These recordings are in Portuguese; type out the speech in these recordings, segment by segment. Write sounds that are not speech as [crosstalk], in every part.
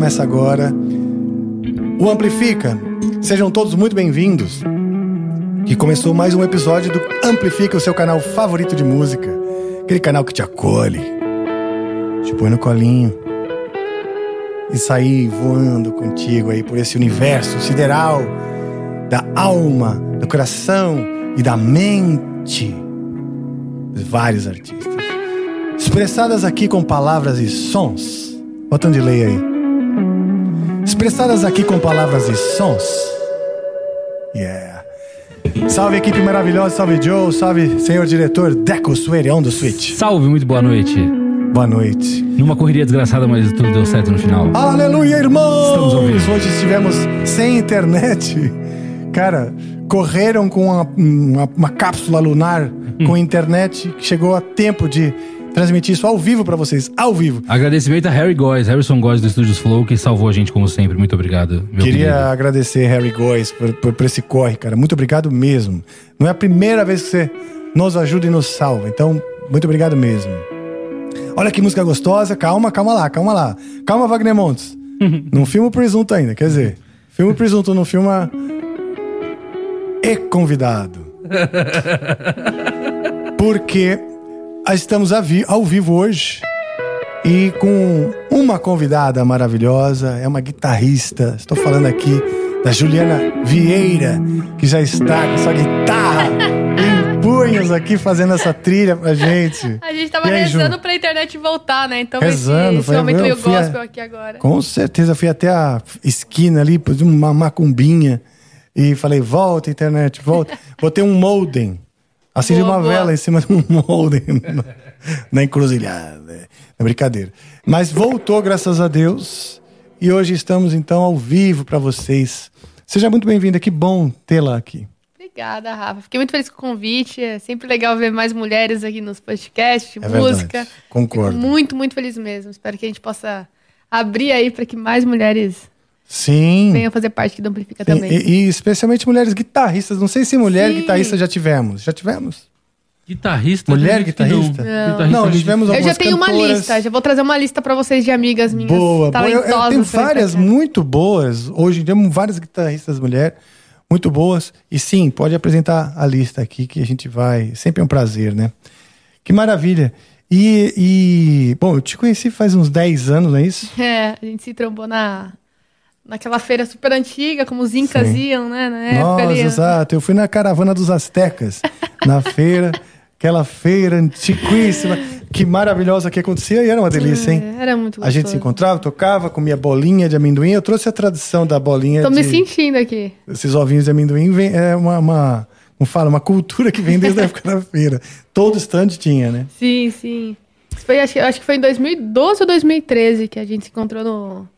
Começa agora o Amplifica. Sejam todos muito bem-vindos. Que começou mais um episódio do Amplifica, o seu canal favorito de música. Aquele canal que te acolhe, te põe no colinho e sair voando contigo aí por esse universo sideral da alma, do coração e da mente de vários artistas. Expressadas aqui com palavras e sons. Bota um delay aí. Expressadas aqui com palavras e sons. Yeah. Salve equipe maravilhosa, salve Joe, salve senhor diretor Deco Suerião do Switch. Salve, muito boa noite. Boa noite. Numa correria desgraçada, mas tudo deu certo no final. Aleluia, irmãos! Estamos vivo. Hoje estivemos sem internet. Cara, correram com uma, uma, uma cápsula lunar com internet que chegou a tempo de transmitir isso ao vivo pra vocês, ao vivo. Agradecimento a Harry Góes, Harrison Góes do Estúdios Flow, que salvou a gente como sempre. Muito obrigado. Meu Queria querido. agradecer Harry Góes por, por, por esse corre, cara. Muito obrigado mesmo. Não é a primeira vez que você nos ajuda e nos salva. Então, muito obrigado mesmo. Olha que música gostosa. Calma, calma lá, calma lá. Calma, Wagner Montes. [laughs] não filma o presunto ainda, quer dizer, filma o presunto, não filma e convidado. [laughs] Porque estamos a vi- ao vivo hoje e com uma convidada maravilhosa, é uma guitarrista. Estou falando aqui da Juliana Vieira, que já está com sua guitarra em punhos aqui fazendo essa trilha pra gente. A gente tava E aí, Ju? rezando pra internet voltar, né? Então Rezando, esse, esse foi- momento meio fui a- gospel aqui agora. Com certeza, fui até a esquina ali, uma macumbinha e falei: volta, internet, volta. [laughs] Botei um modem. Acendi Boa, uma boa. vela em cima de um modem [laughs] na- encruzilhada. É brincadeira. Mas voltou, graças a Deus. E hoje estamos então ao vivo para vocês. Seja muito bem-vinda, que bom tê-la aqui. Obrigada, Rafa. Fiquei muito feliz com o convite. É sempre legal ver mais mulheres aqui nos podcasts, É música. verdade, concordo. Fico muito, muito feliz mesmo. Espero que a gente possa abrir aí para que mais mulheres Sim. venham fazer parte do Amplifica Sim, também. E, e especialmente mulheres guitarristas. Não sei se mulher Sim. guitarrista já tivemos. Já tivemos? Guitarrista. Mulher que não. guitarrista? Não, acredito tivemos Eu já algumas tenho uma cantoras. lista, já vou trazer uma lista pra vocês de amigas minhas Boa, boa. Eu, eu tenho várias muito boas. Hoje em dia, várias guitarristas mulheres muito boas. E sim, pode apresentar a lista aqui que a gente vai. Sempre é um prazer, né? Que maravilha. E, e, bom, eu te conheci faz uns 10 anos, não é isso? [laughs] É, a gente se trombou na, naquela feira super antiga, como os incas Sim. iam, né? Na época Nossa, ali. exato. Eu fui na caravana dos Aztecas, na [laughs] feira, aquela feira antiquíssima, que maravilhosa que acontecia e era uma delícia, hein? É, Era muito A gente se gostoso. encontrava, tocava, comia bolinha de amendoim. Eu trouxe a tradição da bolinha Tô de... me sentindo aqui. Esses ovinhos de amendoim vem, é uma, uma, como fala, uma cultura que vem desde a época da feira. Todo stand tinha, né? Sim, sim. Foi, acho, acho que foi em 2012 ou 2013 que a gente se encontrou no,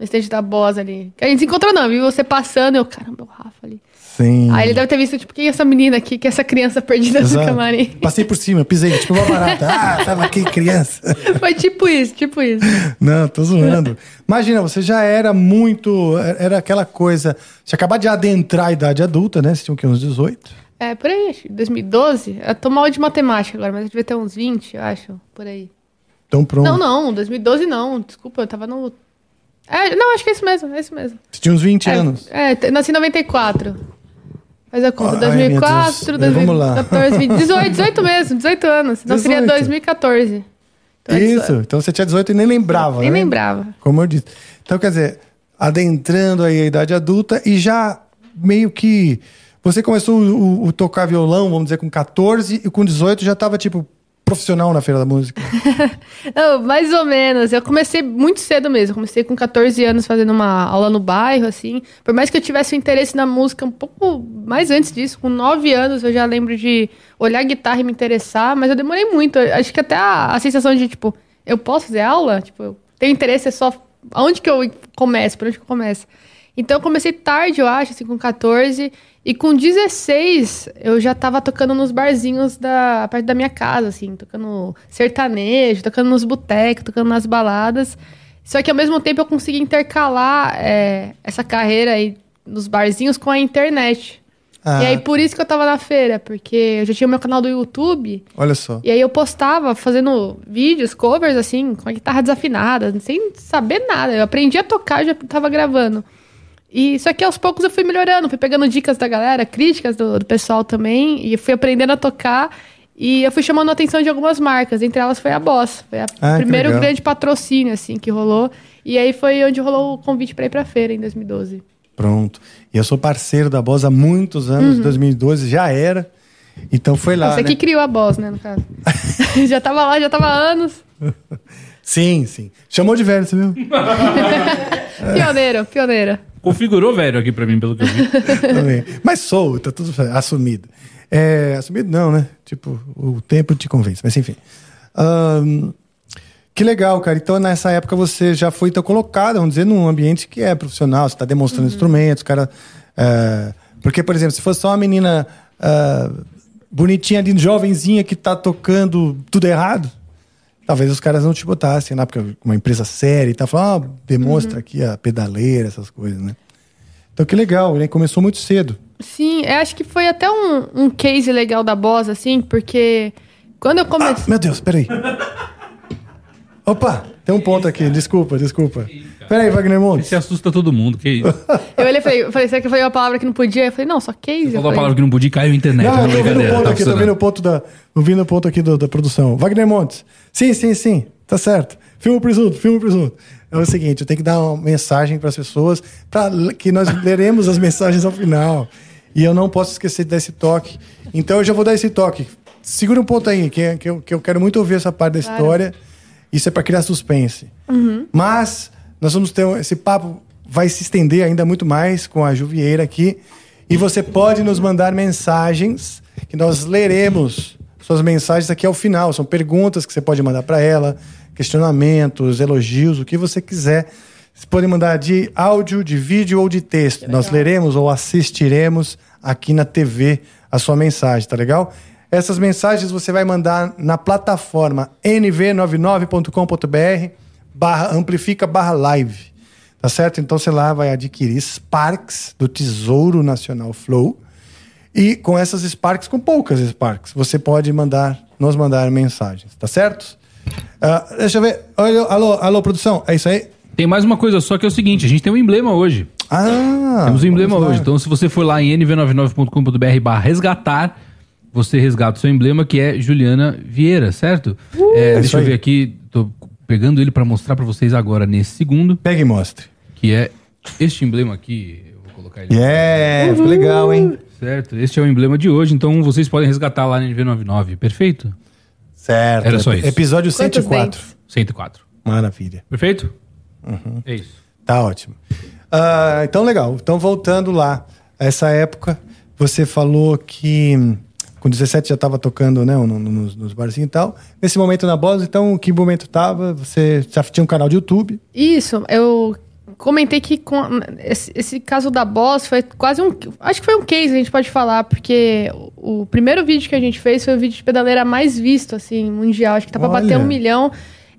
no estande da Boss ali. Que a gente se encontrou não, viu você passando, eu, caramba, o Rafa ali. Sim. Aí ele deve ter visto, tipo, quem é essa menina aqui, que é essa criança perdida no Exato. camarim. Passei por cima, pisei, tipo uma barata. [laughs] Ah, tava aqui criança. [laughs] Foi tipo isso, tipo isso. Não, tô zoando. Imagina, você já era muito. Era aquela coisa. Você acabou de adentrar a idade adulta, né? Você tinha o quê? Uns 18? É, por aí, acho que 2012. Eu tô mal de matemática agora, mas eu devia ter uns 20, eu acho, por aí. Então pronto. Não, não, 2012 não, desculpa, eu tava no... É, não, acho que é isso mesmo, é isso mesmo. Você tinha uns 20 É, anos. É, nasci em 94. Faz a conta. Ai, meu 2004, Deus. Vamos lá. 2014, 20, 18, 18 mesmo, 18 anos. Então seria 18. 2014. Então é Isso. 18. Então você tinha 18 e nem lembrava, Nem né? lembrava. Como eu disse. Então, quer dizer, adentrando aí a idade adulta e já meio que. Você começou o, o- o tocar violão, vamos dizer, com 14 e com 18 já tava, tipo, profissional na Feira da Música. [laughs] Não, mais ou menos. Eu comecei muito cedo mesmo. Eu comecei com 14 anos fazendo uma aula no bairro, assim. Por mais que eu tivesse um interesse na música um pouco mais antes disso, com 9 anos eu já lembro de olhar guitarra e me interessar, mas eu demorei muito. Eu Acho que até a, a sensação de, tipo, eu posso fazer aula? Tipo, eu tenho interesse, é só. Aonde que eu começo? Por onde que eu começo? Então eu comecei tarde, eu acho, assim, com 14. E com 16, eu já tava tocando nos barzinhos da perto da minha casa, assim, tocando sertanejo, tocando nos botecos, tocando nas baladas. Só que ao mesmo tempo eu consegui intercalar é, essa carreira aí nos barzinhos com a internet. Ah. E aí, por isso que eu tava na feira, porque eu já tinha meu canal do YouTube. Olha só. E aí eu postava fazendo vídeos, covers, assim, com a guitarra desafinada, sem saber nada. Eu aprendi a tocar, já tava gravando. E só que aos poucos eu fui melhorando, fui pegando dicas da galera, críticas do, do pessoal também, e fui aprendendo a tocar. E eu fui chamando a atenção de algumas marcas, entre elas foi a Boss. Foi o Ah, primeiro grande patrocínio, assim, que rolou. E aí foi onde rolou o convite pra ir pra feira, em 2012. Pronto. E eu sou parceiro da Boss há muitos anos, 2012 já era. Então foi lá. Você né? que criou a Boss, né, no caso. [laughs] [laughs] já tava lá, já tava há anos. [laughs] Sim, sim. Chamou de velho, você viu? [laughs] Pioneiro, pioneira. Configurou velho aqui pra mim, pelo que eu vi. [laughs] Também. Mas sou, tá tudo assumido. É, assumido não, né? Tipo, o tempo te convence, mas enfim. Ahn, que legal, cara. Então, nessa época, você já foi então, colocado, vamos dizer, num ambiente que é profissional, você está demonstrando instrumentos, cara. é, porque, por exemplo, se fosse só uma menina ah, bonitinha ali, jovenzinha, que tá tocando tudo errado, talvez os caras não te botassem lá, porque uma empresa séria e tal, falando, ah, demonstra aqui a pedaleira, essas coisas, né? Então, que legal, ele começou muito cedo. Sim, eu acho que foi até um, um case legal da Boss, assim, porque quando eu Ah, comecei. meu Deus, peraí. Opa, tem um ponto aqui, desculpa, desculpa. Peraí, Wagner Montes. Você assusta todo mundo, que isso? Eu olhei e falei, falei, será que eu falei uma palavra que não podia? Eu falei, não, só case. Eu Falou a falei, palavra que não podia e caiu a internet. Não, não, eu tô vendo o ponto tá aqui, tô vendo o ponto da. Tô vendo o ponto aqui do- da produção. Wagner Montes. Sim, sim, sim. Tá certo. Filma o presunto, filma o presunto. É o seguinte, eu tenho que dar uma mensagem para as pessoas, para que nós leremos as [laughs] mensagens ao final. E eu não posso esquecer de dar esse toque. Então eu já vou dar esse toque. Segura um ponto aí, que, que, eu, que eu quero muito ouvir essa parte da Claro. história. Isso é para criar suspense. Mas nós vamos ter esse papo vai se estender ainda muito mais com a Juvieira aqui e você pode nos mandar mensagens que nós leremos suas mensagens aqui ao final. São perguntas que você pode mandar para ela, questionamentos, elogios, o que você quiser. Você pode mandar de áudio, de vídeo ou de texto. Nós leremos ou assistiremos aqui na TV a sua mensagem, tá legal? Essas mensagens você vai mandar na plataforma nv99.com.br barra amplifica barra live. Tá certo? Então você lá vai adquirir Sparks do Tesouro Nacional Flow. E com essas Sparks, com poucas Sparks, você pode mandar, nos mandar mensagens, tá certo? Ah, deixa eu ver. Olha, alô, alô, produção, é isso aí? Tem mais uma coisa só que é o seguinte: a gente tem um emblema hoje. Ah! Temos um emblema hoje. Então, se você for lá em nv99.com.br barra resgatar, você resgata o seu emblema, que é Juliana Vieira, certo? É, isso deixa eu aí. ver aqui, tô pegando ele pra mostrar pra vocês agora, nesse segundo, Pega e mostre. que é este emblema aqui. Eu vou colocar ele. Yeah, ficou legal, hein? Certo? Este é o emblema de hoje, então vocês podem resgatar lá na NV99. Perfeito? Certo. Era só isso. Episódio Quantos 104. dentes? 104. Maravilha. Perfeito? Uhum. É isso. Tá ótimo. Ah, então, legal. Então, voltando lá, a essa época, você falou que com 17 já estava tocando né, no- no- nos, nos barzinhos e tal. Nesse momento na Boss, então, que momento tava? Você já tinha um canal de YouTube? Isso, eu comentei que com esse, esse caso da Boss foi quase um. Acho que foi um case, a gente pode falar, porque o, o primeiro vídeo que a gente fez foi o vídeo de pedaleira mais visto, assim, mundial. Acho que tá pra Olha. bater um milhão.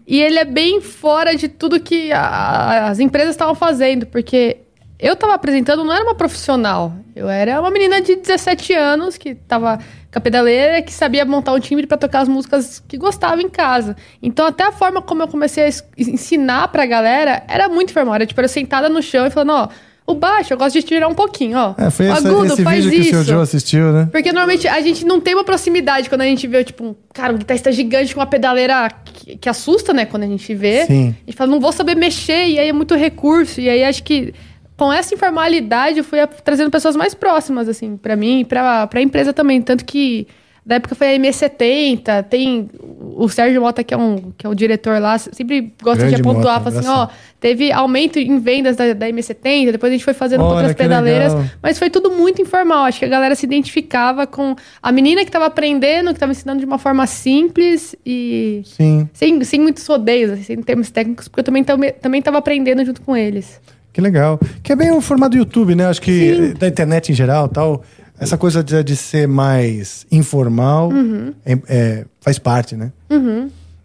E ele é bem fora de tudo que a- as empresas estavam fazendo, porque eu tava apresentando, não era uma profissional. Eu era uma menina de 17 anos que tava com a pedaleira, que sabia montar um timbre pra tocar as músicas que gostava em casa. Então, até a forma como eu comecei a ensinar pra galera era muito informal. Era tipo, eu sentada no chão e falando, ó, o baixo eu gosto de tirar um pouquinho, ó. É, foi essa- agudo, esse faz vídeo que o seu isso. Joe assistiu, né? Porque normalmente a gente não tem uma proximidade quando a gente vê, tipo, um, cara, um guitarrista gigante com uma pedaleira que, que assusta, né? Quando a gente vê. Sim. A gente fala, não vou saber mexer, e aí é muito recurso. E aí acho que com essa informalidade eu fui trazendo pessoas mais próximas, assim, pra mim e pra, pra empresa também. Tanto que da época foi a MS70, tem o Sérgio Mota, que é, um, que é o diretor lá, sempre gosta Grande de apontar, fala assim, ó, teve aumento em vendas da, da M70, depois a gente foi fazendo Olha, outras pedaleiras, legal. mas foi tudo muito informal. Acho que a galera se identificava com a menina que estava aprendendo, que estava ensinando de uma forma simples e Sim. sem, sem muitos rodeios, assim, sem termos técnicos, porque eu também também estava aprendendo junto com eles. Que legal. Que é bem o formato do YouTube, né? Acho que da internet em geral tal. Essa coisa de, de ser mais informal Uhum. é- é, faz parte, né?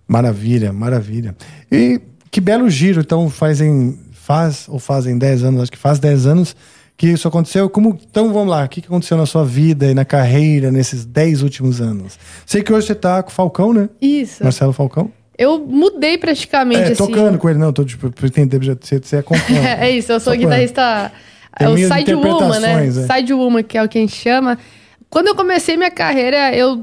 Maravilha, maravilha. E que belo giro. Então, fazem, faz ou fazem 10 anos, acho que faz 10 anos que isso aconteceu. Como, então vamos lá, o que que aconteceu na sua vida e na carreira nesses 10 últimos anos? Sei que hoje você tá com o Falcão, né? Isso. Marcelo Falcão. Eu mudei praticamente, É, assim. tocando com ele, não, tô tipo, pra entender, você, você acompanha. [laughs] é isso, eu sou guitarrista. Tem É o mil side woman, né? é. Side woman, que é o que a gente chama. Quando eu comecei minha carreira, eu.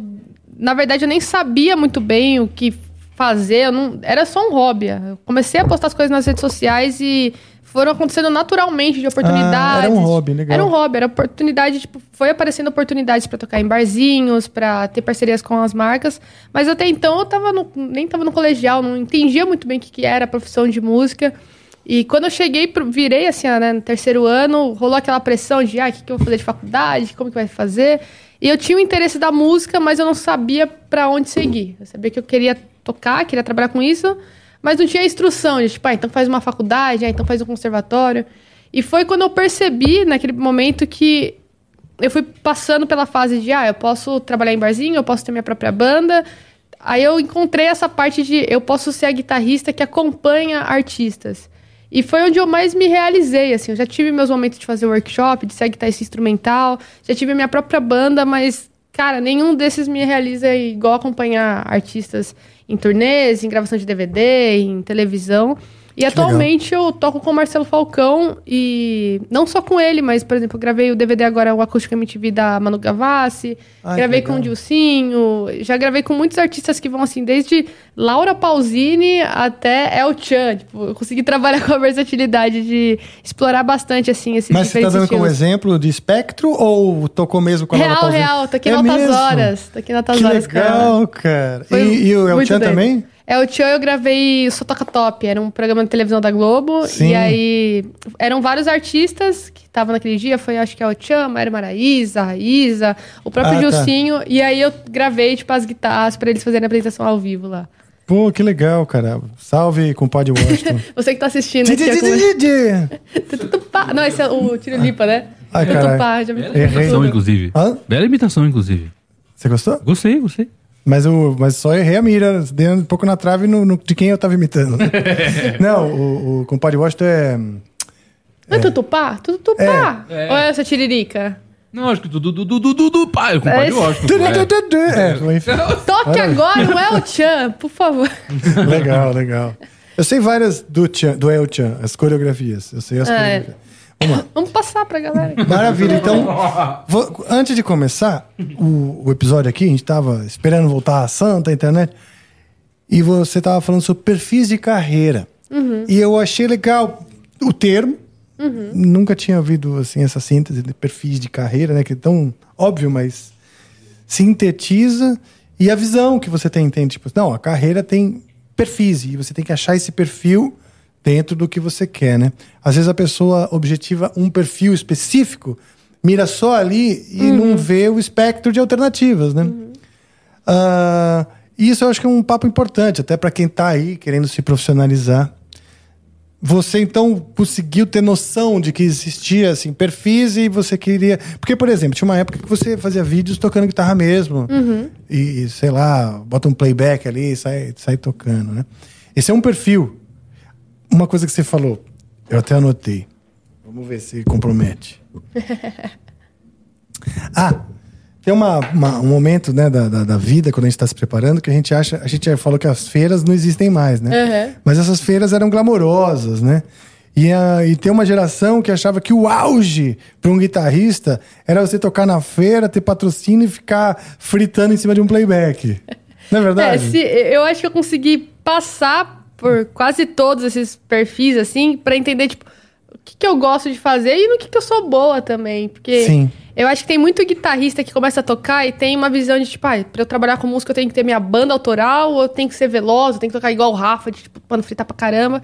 Na verdade, eu nem sabia muito bem o que fazer. Não, era só um hobby. Eu comecei a postar as coisas nas redes sociais e foram acontecendo naturalmente de oportunidades. Ah, era um hobby, legal. Era um hobby, era oportunidade, tipo, foi aparecendo oportunidades pra tocar em barzinhos, pra ter parcerias com as marcas, mas até então eu tava no, nem tava no colegial, não entendia muito bem o que, que era a profissão de música. E quando eu cheguei, virei assim, né, no terceiro ano, rolou aquela pressão de, ah, o que, que eu vou fazer de faculdade, como que vai fazer? E eu tinha o interesse da música, mas eu não sabia pra onde seguir. Eu sabia que eu queria tocar, queria trabalhar com isso, mas não tinha instrução de, tipo, ah, então faz uma faculdade, ah, então faz um conservatório. E foi quando eu percebi, naquele momento, que eu fui passando pela fase de, ah, eu posso trabalhar em barzinho, eu posso ter minha própria banda. Aí eu encontrei essa parte de eu posso ser a guitarrista que acompanha artistas. E foi onde eu mais me realizei, assim. Eu já tive meus momentos de fazer workshop, de ser guitarrista instrumental, já tive minha própria banda, mas, cara, nenhum desses me realiza igual acompanhar artistas em turnês, em gravação de DVD, em televisão. E Que legal. atualmente eu toco com o Marcelo Falcão e não só com ele, mas, por exemplo, gravei o DVD agora, o Acústico MTV da Manu Gavassi, Ai, gravei que com o legal. Dilcinho, já gravei com muitos artistas que vão assim, desde Laura Pausini até El Chan. Tipo, eu consegui [laughs] trabalhar com a versatilidade de explorar bastante, assim, esses Mas você tá dando como estilos. exemplo de espectro ou tocou mesmo com a Laura Real, Pausini? real, tô aqui É em Altas mesmo? Horas. Tô aqui em Altas Que Horas, cara. legal, cara. Foi E, e o El Chan também? É, o Tchan eu gravei Só Toca Top, era um programa de televisão da Globo. Sim. E aí eram vários artistas que estavam naquele dia. Foi acho que é o Tchan, Mário Maraíza, a Isa, o próprio Ah, tá. Gilcinho. E aí eu gravei, tipo, as guitarras pra eles fazerem a apresentação ao vivo lá. Pô, que legal, cara. Salve, compadre Washington. [laughs] Você que tá assistindo Di, aqui. di, é di, como- di, di. Tutupá. Não, esse é o Tiro Lipa, né? Ai, caralho. Tutupá, já me Bela imitação, inclusive. Hã? Bela imitação, inclusive. Você gostou? Gostei, gostei. Mas, o, mas só errei a mira, dei um pouco na trave no, no- de quem eu tava imitando. [laughs] Não, o, o compadre Washington é. Não é Tutupá? Tutupá. É. Ou é essa tiririca? Não, acho que do du, du, du, du, du, du, pai, o compadre esse- Washington. é. É, [laughs] enfim. Toque agora, é o Tchan, por favor. [laughs] legal, legal. Eu sei várias do, Chan, do El Chan, as coreografias. Eu sei as é. coreografias. Vamos. [laughs] Vamos passar pra galera. Maravilha. Então, [laughs] vou- antes de começar o, o episódio aqui, a gente tava esperando voltar a santa a internet, e você tava falando sobre perfis de carreira. E eu achei legal o termo. Nunca tinha ouvido assim essa síntese de perfis de carreira, né? Que é tão óbvio, mas sintetiza e a visão que você tem, tem tipo, não, a carreira tem perfis e você tem que achar esse perfil dentro do que você quer, né? Às vezes a pessoa objetiva um perfil específico, mira só ali e não vê o espectro de alternativas, né? Ah, isso eu acho que é um papo importante, até para quem tá aí querendo se profissionalizar. Você então conseguiu ter noção de que existia assim perfis e você queria, porque por exemplo tinha uma época que você fazia vídeos tocando guitarra mesmo e, e, sei lá bota um playback ali e sai sai tocando, né? Esse é um perfil. Uma coisa que você falou, eu até anotei. Vamos ver se compromete. [laughs] ah, tem uma, uma- um momento né, da, da, da vida, quando a gente está se preparando, que a gente acha. A gente já falou que as feiras não existem mais, né? Uhum. Mas essas feiras eram glamorosas, né? E, a, e tem uma geração que achava que o auge para um guitarrista era você tocar na feira, ter patrocínio e ficar fritando em cima de um playback. Não é [laughs] É, verdade? se, eu acho que eu consegui passar por quase todos esses perfis, assim, pra entender, tipo, o que, que eu gosto de fazer e no que, que eu sou boa também. Porque Sim. eu acho que tem muito guitarrista que começa a tocar e tem uma visão de, tipo, ah, pra eu trabalhar com música eu tenho que ter minha banda autoral, ou eu tenho que ser veloz, eu tenho que tocar igual o Rafa, de, tipo, mano, fritar pra caramba.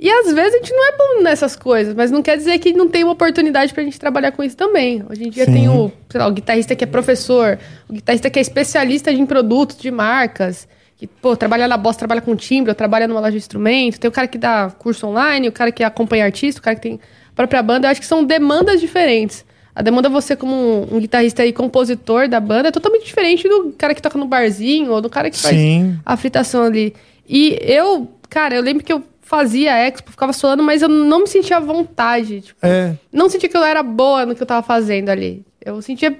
E às vezes a gente não é bom nessas coisas, mas não quer dizer que não tem uma oportunidade pra gente trabalhar com isso também. Hoje em dia Sim. tem o, sei lá, o guitarrista que é professor, o guitarrista que é especialista em produtos, de marcas, que, pô, trabalha na bosta, trabalha com timbre, trabalha numa loja de instrumento, tem o cara que dá curso online, o cara que acompanha artista, o cara que tem a própria banda. Eu acho que são demandas diferentes. A demanda você como um, guitarrista e compositor da banda é totalmente diferente do cara que toca no barzinho ou do cara que faz Sim. a fritação ali. E eu, cara, eu lembro que eu fazia expo, ficava solando, mas eu não me sentia à vontade. Tipo, É. não sentia que eu era boa no que eu tava fazendo ali. Eu sentia.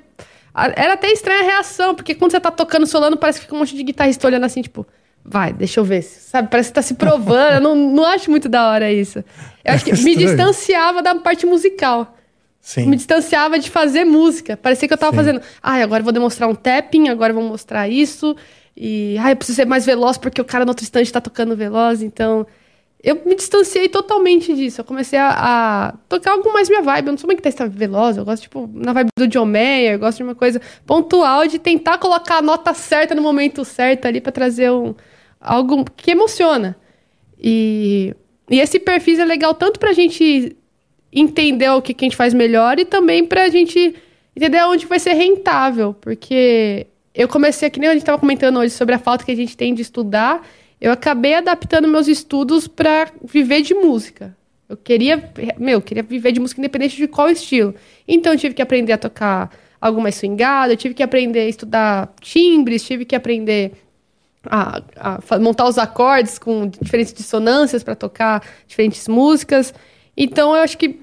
Era até estranha a reação, porque quando você tá tocando solando, parece que fica um monte de guitarrista olhando assim, tipo, vai, deixa eu ver. Sabe? Parece que tá se provando. eu não, não acho muito da hora isso. Eu acho que [laughs] me Estranho. distanciava da parte musical. Sim. Me distanciava de fazer música. Parecia que eu tava Sim. fazendo. Ai, agora eu vou demonstrar um tapping, agora eu vou mostrar isso. E. Ai, eu preciso ser mais veloz porque o cara no outro instante tá tocando veloz. Então. Eu me distanciei totalmente disso. Eu comecei a, a tocar algo mais minha vibe. Eu não sou uma guitarrista veloz. Eu gosto, tipo, na vibe do John Mayer. Eu gosto de uma coisa pontual, de tentar colocar a nota certa no momento certo ali pra trazer um, algo que emociona. E, e esse perfil é legal tanto pra gente entender o que, que a gente faz melhor e também pra gente entender onde vai ser rentável. Porque eu comecei, que nem a gente tava comentando hoje sobre a falta que a gente tem de estudar, eu acabei adaptando meus estudos pra viver de música. Eu queria, meu, eu queria viver de música independente de qual estilo. Então eu tive que aprender a tocar algo mais swingado, eu tive que aprender a estudar timbres, tive que aprender a, a montar os acordes com diferentes dissonâncias para tocar diferentes músicas. Então eu acho que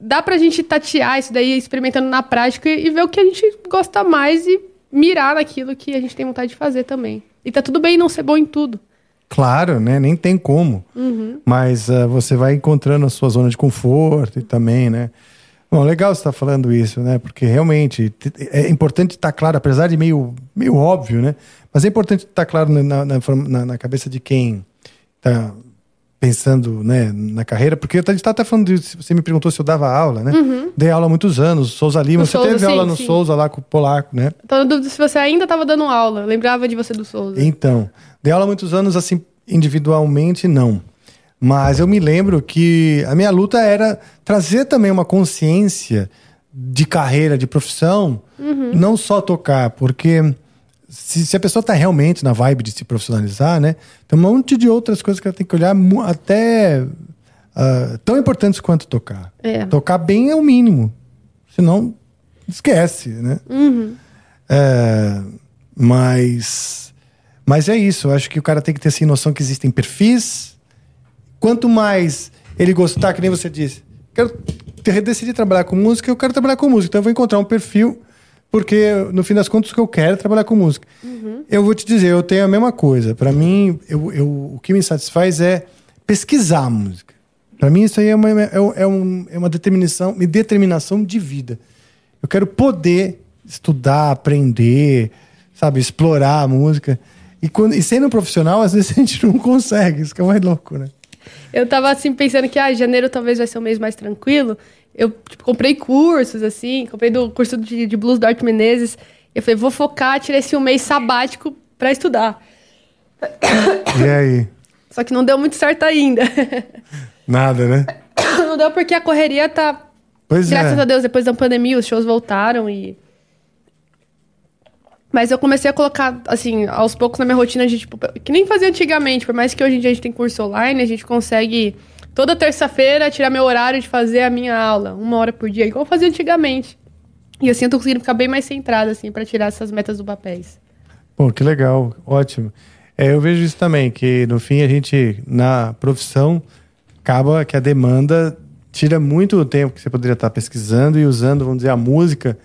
dá pra gente tatear isso daí, experimentando na prática e, e ver o que a gente gosta mais e mirar naquilo que a gente tem vontade de fazer também. E tá tudo bem não ser bom em tudo. Claro, né? Nem tem como. Mas ah, você vai encontrando a sua zona de conforto e também, né? Bom, legal você estar falando isso, né? Porque realmente te- é importante estar claro, apesar de meio, meio óbvio, né? Mas é importante estar claro na, na, na- na cabeça de quem está pensando né, na carreira, porque a gente está até falando de. Você me perguntou se eu dava aula, né? Dei aula há muitos anos, Souza Lima. No você Souza, teve sim, aula no sim. Souza lá com o Polaco, né? Tô na dúvida se você ainda tava dando aula. Lembrava de você do Souza. Então, dei aula há muitos anos, assim, individualmente, não. Mas eu me lembro que a minha luta era trazer também uma consciência de carreira, de profissão, não só tocar, porque se, se a pessoa está realmente na vibe de se profissionalizar, né, tem um monte de outras coisas que ela tem que olhar, até ah, tão importantes quanto tocar. É. Tocar bem é o mínimo, senão esquece, né? É, mas, mas é isso. Eu acho que o cara tem que ter assim, noção que existem perfis. Quanto mais ele gostar, que nem você disse, quero ter- decidir trabalhar com música, eu quero trabalhar com música. Então eu vou encontrar um perfil, porque no fim das contas o que eu quero é trabalhar com música. Eu vou te dizer, eu tenho a mesma coisa. Para mim, eu, eu, o que me satisfaz é pesquisar a música. Para mim, isso aí é uma, é, é um- é uma determinação, uma determinação de vida. Eu quero poder estudar, aprender, sabe, explorar a música. E, quando, e sendo um profissional, às vezes a gente não consegue. Isso que é mais louco, né? Eu tava assim pensando que ah, janeiro talvez vai ser um mês mais tranquilo. Eu tipo, comprei cursos, assim, comprei do curso de, de blues do Arte Menezes. Eu falei, vou focar, tirei esse um mês sabático pra estudar. [coughs] E aí? Só que não deu muito certo ainda. [laughs] Nada, né? [coughs] não deu porque a correria tá. Pois Graças é. a Deus, depois da pandemia, os shows voltaram e. Mas eu comecei a colocar, assim, aos poucos na minha rotina de, tipo, que nem fazia antigamente, por mais que hoje em dia a gente tem curso online, a gente consegue toda terça-feira tirar meu horário de fazer a minha aula, uma hora por dia, igual eu fazia antigamente. E assim eu tô conseguindo ficar bem mais centrada, assim, pra tirar essas metas do papéis. Pô, que legal, ótimo. É, eu vejo isso também, que no fim a gente, na profissão, acaba que a demanda tira muito o tempo que você poderia estar pesquisando e usando, vamos dizer, a música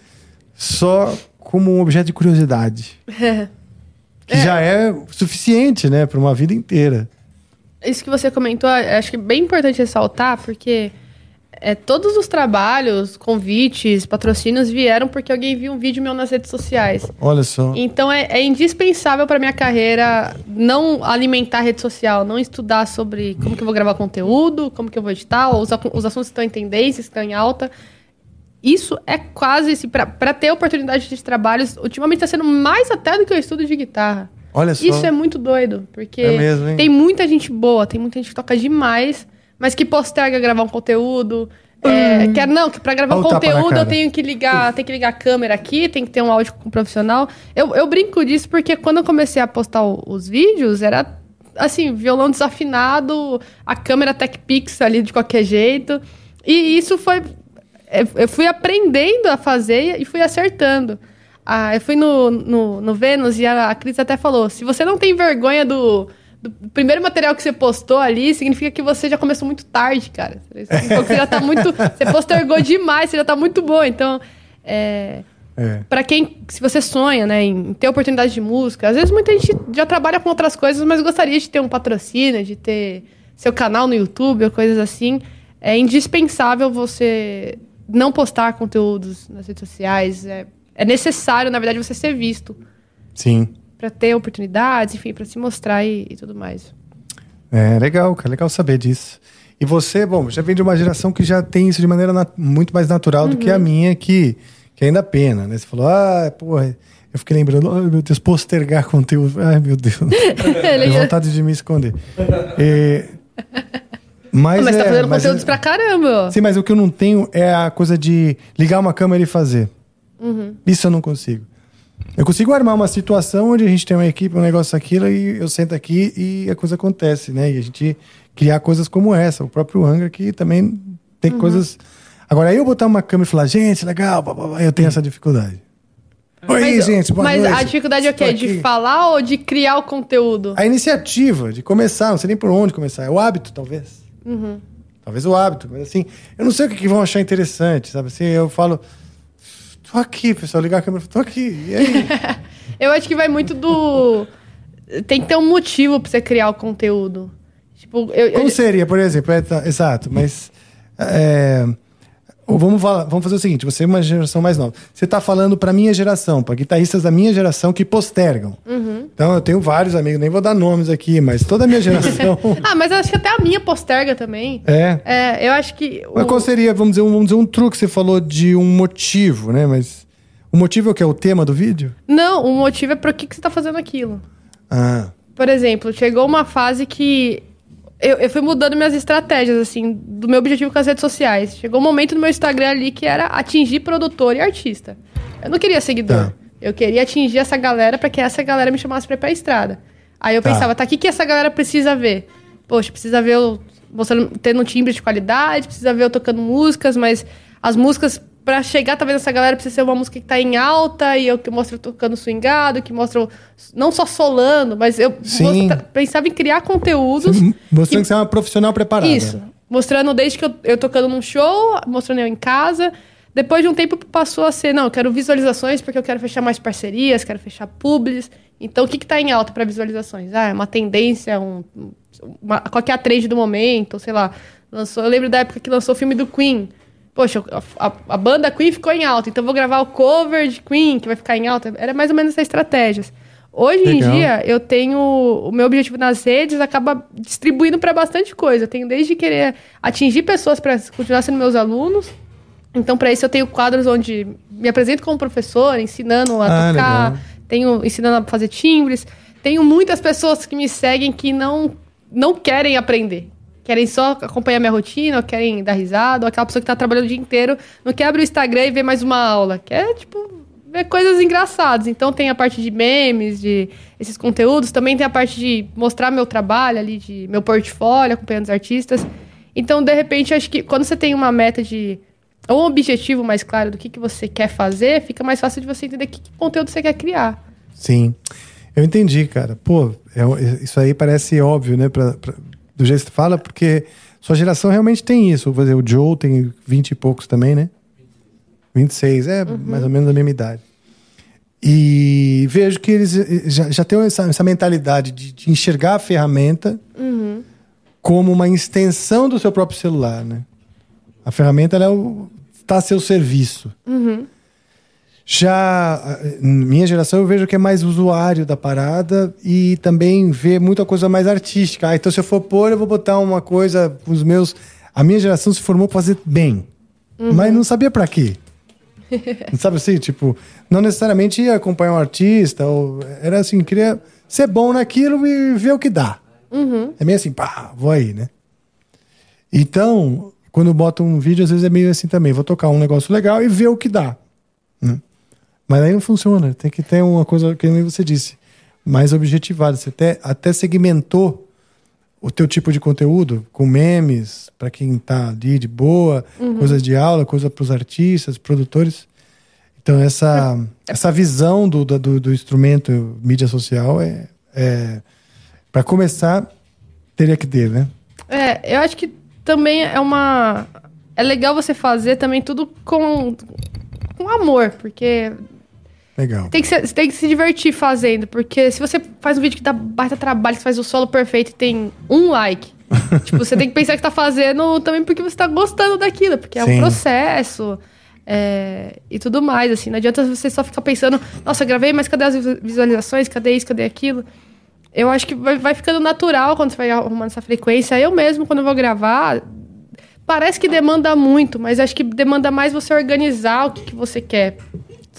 só como um objeto de curiosidade. [laughs] Que já é suficiente, né, para uma vida inteira. Isso que você comentou, eu acho que é bem importante ressaltar, porque é, todos os trabalhos, convites, patrocínios vieram porque alguém viu um vídeo meu nas redes sociais. Olha só. Então é, é indispensável para minha carreira não alimentar a rede social, não estudar sobre como que eu vou gravar conteúdo, como que eu vou editar, os, os assuntos que estão em tendência, estão em alta. Isso é quase, assim, para ter oportunidade de trabalhos, ultimamente está sendo mais até do que o estudo de guitarra. Olha só. Isso é muito doido, porque É mesmo, tem muita gente boa, tem muita gente que toca demais, mas que posterga gravar um conteúdo. É, quer, não, que pra gravar Olha um conteúdo eu tenho que ligar, tem que ligar a câmera aqui, tem que ter um áudio com um profissional. Eu, eu brinco disso porque quando eu comecei a postar o- os vídeos, era assim, violão desafinado, a câmera Tech Pix ali de qualquer jeito. E isso foi. é, Eu fui aprendendo a fazer e fui acertando. Ah, eu fui no, no, no Vênus e a, a Cris até falou: se você não tem vergonha do, do primeiro material que você postou ali, significa que você já começou muito tarde, cara. Significa você já tá muito. [laughs] Você postergou demais, você já tá muito bom. Então, é. É. Pra quem, se você sonha, né, em ter oportunidade de música, às vezes muita gente já trabalha com outras coisas, mas gostaria de ter um patrocínio, de ter seu canal no YouTube ou coisas assim. É indispensável você não postar conteúdos nas redes sociais. É, é necessário, na verdade, você ser visto Sim. Pra ter oportunidades, enfim, pra se mostrar e, e tudo mais. É legal, cara. Legal saber disso. E você, bom, já vem de uma geração que já tem isso de maneira muito mais natural do que a minha, que, que ainda pena, né? Você falou, ah, porra. Eu fiquei lembrando, ai meu Deus, postergar conteúdo. Ai meu Deus. [laughs] Tenho vontade de me esconder. É, mas, mas tá é, fazendo mas conteúdos é- pra caramba. Sim, mas o que eu não tenho é a coisa de ligar uma câmera e fazer. Uhum. Isso eu não consigo. Eu consigo armar uma situação onde a gente tem uma equipe, um negócio aquilo, e eu sento aqui e a coisa acontece, né? E a gente criar coisas como essa. O próprio Angra que também tem Uhum. coisas. Agora, eu botar uma câmera e falar, gente, legal, blá, blá, blá, eu tenho essa dificuldade. Oi, Mas, gente, boa mas noite. a dificuldade é o quê? De falar ou de criar o conteúdo? A iniciativa de começar, não sei nem por onde começar. É o hábito, talvez. Uhum. Talvez o hábito, mas assim, eu não sei o que, que vão achar interessante, sabe? Assim, eu falo, tô aqui, pessoal, ligar a câmera, tô aqui. E aí? [laughs] Eu acho que vai muito do. Tem que ter um motivo pra você criar o conteúdo. Tipo, eu. Como eu- seria, por exemplo? É, tá, exato, mas. é, ou vamos, falar- vamos fazer o seguinte: você é uma geração mais nova. Você está falando para minha geração, para guitarristas da minha geração que postergam. Uhum. Então, eu tenho vários amigos, nem vou dar nomes aqui, mas toda a minha geração. [laughs] Ah, mas eu acho que até a minha posterga também. é. É, eu acho que. Mas o- qual seria, vamos dizer, um, vamos dizer, um truque? Você falou de um motivo, né? Mas o motivo é o que? É o tema do vídeo? Não, o motivo é pra que, que você tá fazendo aquilo. Ah, Por exemplo, chegou uma fase que eu, eu fui mudando minhas estratégias, assim, do meu objetivo com as redes sociais. Chegou um momento no meu Instagram ali que era atingir produtor e artista. Eu não queria seguidor. Tá. Eu queria atingir essa galera pra que essa galera me chamasse pra ir pra estrada. Aí eu Tá. pensava, tá, o que, que essa galera precisa ver? Poxa, precisa ver eu mostrando, tendo um timbre de qualidade, precisa ver eu tocando músicas, mas as músicas, pra chegar talvez nessa galera, precisa ser uma música que tá em alta e eu que mostro eu tocando swingado, que mostra não só solando, mas eu mostra- pensava em criar conteúdos. mostrando que você é uma profissional preparada. Isso. Mostrando desde que eu, eu tocando num show, mostrando eu em casa. Depois de um tempo passou a ser, não, eu quero visualizações porque eu quero fechar mais parcerias, quero fechar publis. Então, o que está em alta para visualizações? Ah, é uma tendência, um, uma, qual que é a trend do momento, sei lá. Lançou, eu lembro da época que lançou o filme do Queen. Poxa, a, a- banda Queen ficou em alta, então eu vou gravar o cover de Queen, que vai ficar em alta. Era mais ou menos essa estratégia. Hoje em Legal. dia, eu tenho. O meu objetivo nas redes acaba distribuindo para bastante coisa. Eu tenho desde querer atingir pessoas para continuar sendo meus alunos. Então, para isso, eu tenho quadros onde me apresento como professor, ensinando a Ah, tocar, legal. tenho ensinando a fazer timbres. Tenho muitas pessoas que me seguem que não, não querem aprender. Querem só acompanhar minha rotina, ou querem dar risada, ou aquela pessoa que tá trabalhando o dia inteiro, não quer abrir o Instagram e ver mais uma aula. Quer, tipo, ver coisas engraçadas. Então tem a parte de memes, de esses conteúdos, também tem a parte de mostrar meu trabalho ali, de meu portfólio, acompanhando os artistas. Então, de repente, acho que quando você tem uma meta de. ou um objetivo mais claro do que, que você quer fazer, fica mais fácil de você entender que, que conteúdo você quer criar. Sim. Eu entendi, cara. Pô, é- isso aí parece óbvio, né? Pra, pra- do jeito que você fala, porque sua geração realmente tem isso. Vou dizer, o Joe tem 20 e poucos também, né? 26, é mais ou menos a mesma idade. E vejo que eles eh, já, já têm essa, essa mentalidade de, de enxergar a ferramenta como uma extensão do seu próprio celular, né? A ferramenta ela é o, está a seu serviço. Já eh, minha geração eu vejo que é mais usuário da parada e também vê muita coisa mais artística. Ah, então se eu for pôr, eu vou botar uma coisa com os meus. A minha geração se formou para fazer bem, mas não sabia para quê. [laughs] Sabe assim, tipo, não necessariamente ia acompanhar um artista, ou era assim, queria ser bom naquilo e ver o que dá. É meio assim, pá, vou aí, né? Então, quando eu boto um vídeo, às vezes é meio assim também, vou tocar um negócio legal e ver o que dá. né? Mas aí não funciona, tem que ter uma coisa que nem você disse, mais objetivada. Você até, até segmentou o teu tipo de conteúdo com memes para quem tá ali de boa, coisas de aula, coisa para os artistas, produtores. Então essa essa visão do, do, do instrumento mídia social é, é Pra começar, teria que ter, né? É, eu acho que também é uma. É legal você fazer também tudo com, com amor, porque Legal. tem que, você tem que se divertir fazendo, porque se você faz um vídeo que dá baita trabalho, que faz o solo perfeito e tem um like, [laughs] tipo, você tem que pensar que tá fazendo também porque você tá gostando daquilo, porque é Sim. um processo é, e tudo mais, assim. Não adianta você só ficar pensando, nossa, gravei, mas cadê as visu- visualizações? Cadê isso? Cadê aquilo? Eu acho que vai, vai ficando natural quando você vai arrumando essa frequência. Eu mesmo, quando eu vou gravar, parece que demanda muito, mas acho que demanda mais você organizar o que, que você quer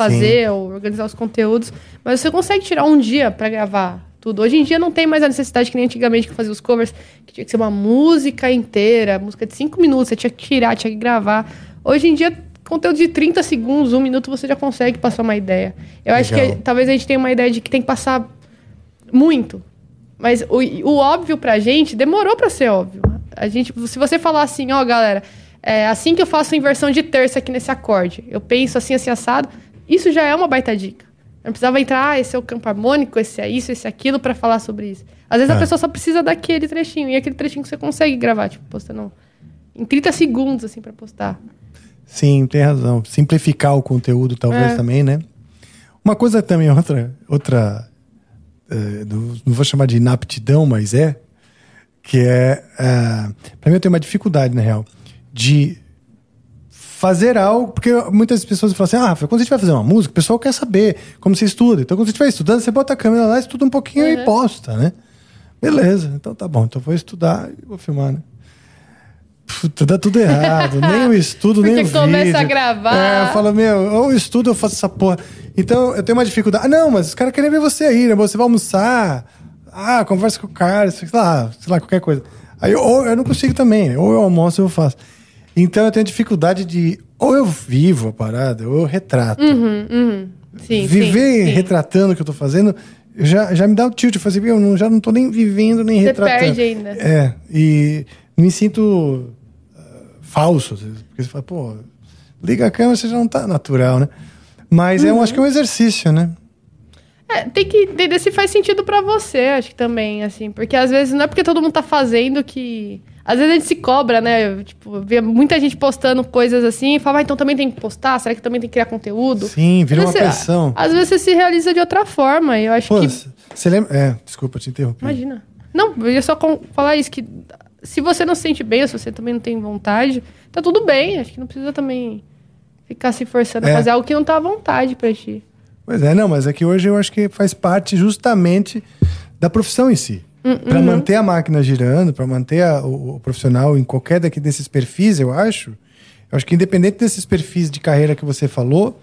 fazer, ou organizar os conteúdos. Mas você consegue tirar um dia pra gravar tudo. Hoje em dia não tem mais a necessidade que nem antigamente que fazia os covers, que tinha que ser uma música inteira, música de cinco minutos, você tinha que tirar, tinha que gravar. Hoje em dia, conteúdo de 30 segundos, um minuto, você já consegue passar uma ideia. Eu acho Legal. que talvez a gente tenha uma ideia de que tem que passar muito. Mas o, o óbvio pra gente demorou pra ser óbvio. A gente, se você falar assim, ó, galera, é assim que eu faço a inversão de terça aqui nesse acorde, eu penso assim, assim, assado, isso já é uma baita dica. Não precisava entrar, ah, esse é o campo harmônico, esse é isso, esse é aquilo, pra falar sobre isso. Às vezes É. a pessoa só precisa daquele trechinho, e aquele trechinho que você consegue gravar, tipo, postando em 30 segundos, assim, pra postar. Sim, tem razão. Simplificar o conteúdo, talvez É. também, né? Uma coisa também, outra. outra eh, não não vou chamar de inaptidão, mas é. Que é. Uh, para mim, eu tenho uma dificuldade, na real, de fazer algo. Porque muitas pessoas falam assim: ah, Rafael, quando a gente vai fazer uma música, o pessoal quer saber como você estuda. Então, quando você estiver estudando, você bota a câmera lá, estuda um pouquinho e Uhum. posta, né? Beleza, então tá bom. Então, vou estudar e vou filmar, né? Puta, dá tudo errado. [laughs] nem o estudo, nem o Porque vídeo. começa a gravar. É, fala, meu, ou eu estudo ou eu faço essa porra. Então, eu tenho uma dificuldade. Ah, não, mas os caras querem ver você aí, né? Você vai almoçar. Ah, conversa com o cara, sei lá, sei lá, qualquer coisa. Aí, ou eu não consigo também. Ou eu almoço ou eu faço. Então, eu tenho dificuldade de... Ou eu vivo a parada, ou eu retrato. Uhum, uhum. Sim, Viver sim, sim. retratando o que eu tô fazendo já, já me dá o tilt. Eu falo assim, eu não, já não tô nem vivendo, nem Você retratando. perde ainda. É, e me sinto ah, falso. Porque você fala, pô, liga a câmera, você já não tá natural, né? Mas eu acho que é um exercício, né? É, tem que entender se faz sentido pra você, acho que também, assim. Porque às vezes não é porque todo mundo tá fazendo que. Às vezes a gente se cobra, né? Tipo, vê muita gente postando coisas assim e fala, ah, então também tem que postar? Será que também tem que criar conteúdo? Sim, vira uma vezes, pressão. Às vezes você se realiza de outra forma. E eu acho Pô, que. você lembra... É, desculpa te interromper. Imagina. Não, eu ia só falar isso, que se você não se sente bem, se você também não tem vontade, tá tudo bem. Acho que não precisa também ficar se forçando É. a fazer algo que não tá à vontade pra ti. Pois é, não, mas é que hoje eu acho que faz parte justamente da profissão em si. Hum, Para uhum. manter a máquina girando, para manter a- o, o profissional em qualquer daqui desses perfis, eu acho. Eu acho que independente desses perfis de carreira que você falou,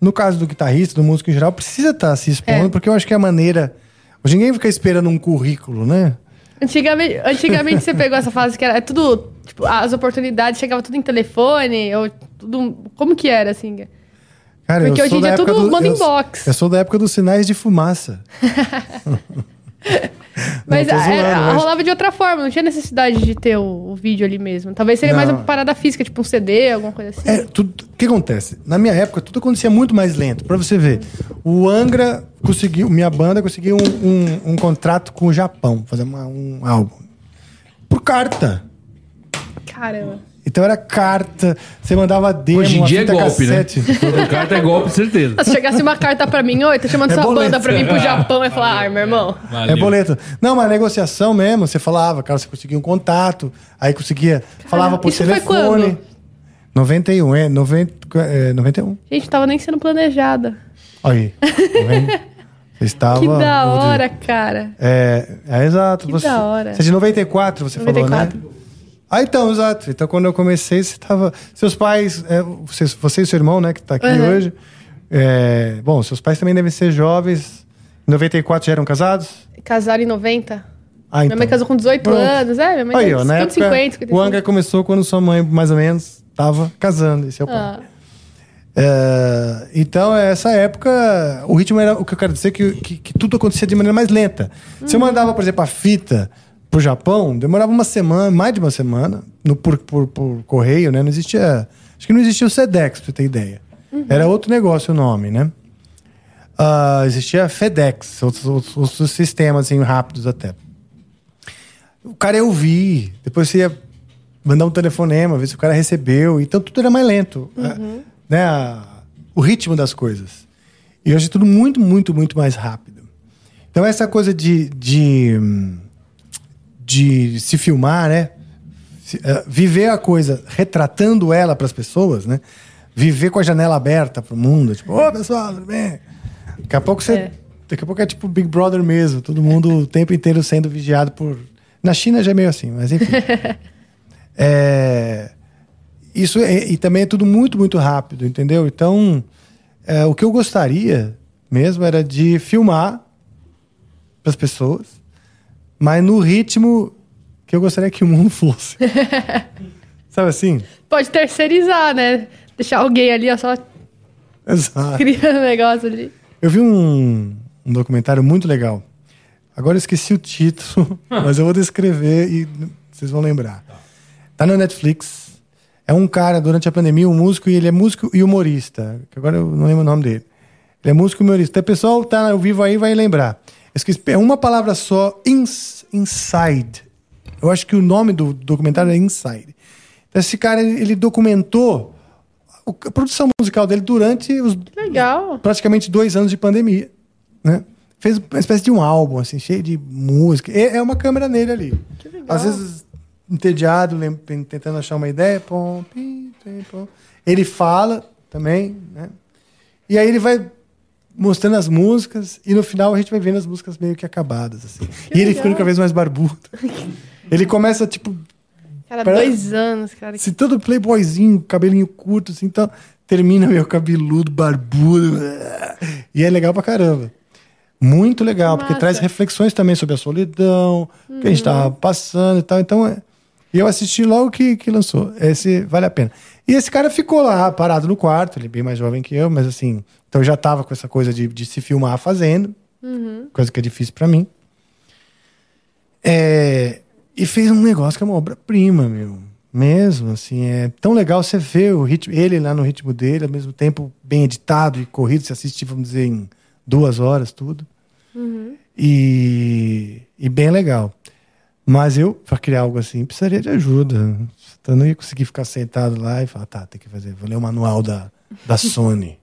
no caso do guitarrista, do músico em geral, precisa estar se expondo, É. porque eu acho que é a maneira. Hoje ninguém fica esperando um currículo, né? Antigamente, antigamente você pegou essa fase que era é tudo. Tipo, as oportunidades chegava tudo em telefone, ou tudo. Como que era, assim? Cara, Porque hoje em dia época tudo do- manda eu- inbox. Eu sou da época dos sinais de fumaça. [laughs] Mas a- zoando, era- mas- rolava de outra forma, não tinha necessidade de ter o, o vídeo ali mesmo. Talvez seria mais Não. uma parada física, tipo um CD, alguma coisa assim. É, tudo, o que acontece? Na minha época, tudo acontecia muito mais lento. Pra você ver, o Angra conseguiu, minha banda conseguiu um, um- um contrato com o Japão, fazer uma- um álbum. Por carta. Caramba. Então era carta, você mandava demo, Hoje em dia é golpe, cassete. né? Carta é golpe, certeza. Se chegasse uma carta pra mim, oi, tô chamando É sua boleto. banda pra vir pro [laughs] Japão, e falar, ah, meu irmão. É boleto. Não, mas negociação mesmo, você falava, cara, você conseguia um contato, aí conseguia, falava por isso foi telefone. quando? 91, é, 90, é 91. Gente, tava nem sendo planejada. Olha aí, tá vendo? Estava... Que da hora, cara. É, é exato. Que você, da hora. Você é de 94, você falou, 94. né? Ah, então, exato. Então, quando eu comecei, você tava. Seus pais, é, você, você e seu irmão, né, que tá aqui Uhum. hoje. é, bom, seus pais também devem ser jovens. Em 94 já eram casados? Casaram em 90. Ah, Minha então. mãe casou com 18 Pronto. anos. É, minha mãe Aí, ó, na 50, época, 50, 55. o Angra começou quando sua mãe, mais ou menos, tava casando. Esse é o ponto. Ah, É, então, essa época, o ritmo era o que eu quero dizer que, que, que tudo acontecia de maneira mais lenta. Se eu Uhum. mandava, por exemplo, a fita pro Japão, demorava uma semana, mais de uma semana, no, por, por, por correio, né? Não existia. Acho que não existia o Sedex, pra você ter ideia. Uhum. Era outro negócio o nome, né? Ah, existia FedEx, outros, outros, outros sistemas assim, rápidos até. o cara ia ouvir, depois você ia mandar um telefonema, ver se o cara recebeu. Então tudo era mais lento. Né? A- o ritmo das coisas. E hoje é tudo muito, muito, muito mais rápido. Então essa coisa de, de, hum, de se filmar, né? Se- eh, viver a coisa retratando ela para as pessoas, né? Viver com a janela aberta para o mundo, tipo, ô pessoal, tudo bem? Daqui a pouco você, É. daqui a pouco é tipo Big Brother mesmo, todo mundo o tempo inteiro sendo vigiado por. Na China já é meio assim, mas enfim. [laughs] É, isso é- e também é tudo muito, muito rápido, entendeu? Então, é, o que eu gostaria mesmo era de filmar para as pessoas, mas no ritmo que eu gostaria que o mundo [laughs] fosse. Sabe assim? Pode terceirizar, né? Deixar alguém ali, ó, só Exato. criando um negócio ali. Eu vi um, um documentário muito legal. Agora eu esqueci o título, [laughs] mas eu vou descrever e vocês vão lembrar. Tá no Netflix. É um cara, durante a pandemia, um músico, e ele é músico e humorista. Que agora eu não lembro o nome dele. Ele é músico e humorista. O pessoal tá ao vivo aí vai lembrar. É uma palavra só, ins, Inside. Eu acho que o nome do documentário é Inside. Esse cara, ele, documentou a produção musical dele durante os Legal. praticamente dois anos de pandemia, né? Fez uma espécie de um álbum, assim, cheio de música. É uma câmera nele ali. Que legal. Às vezes, entediado, tentando achar uma ideia. Pom, pim, pim, pom. Ele fala também, né? E aí ele vai mostrando as músicas e no final a gente vai vendo as músicas meio que acabadas, assim. e ele legal. ficando cada vez mais barbudo. [laughs] ele começa, tipo, Cara, Pra- dois anos, cara. assim, todo playboyzinho, cabelinho curto, assim, então termina meio cabeludo, barbudo. E é legal pra caramba. Muito legal, porque Massa. traz reflexões também sobre a solidão, o que a gente tava passando e tal. Então, é, eu assisti logo que, que lançou. Esse vale a pena. E esse cara ficou lá, parado no quarto, ele é bem mais jovem que eu, mas assim, então eu já tava com essa coisa de, de se filmar fazendo, coisa que é difícil pra mim. É, e fez um negócio que é uma obra-prima, meu. Mesmo, assim, é tão legal você ver o ritmo, ele lá no ritmo dele, ao mesmo tempo bem editado e corrido, você assiste, vamos dizer, em duas horas, tudo. E, e bem legal. Mas eu, para criar algo assim, precisaria de ajuda. Então não ia conseguir ficar sentado lá e falar, tá, tem que fazer, vou ler o manual da, da Sony.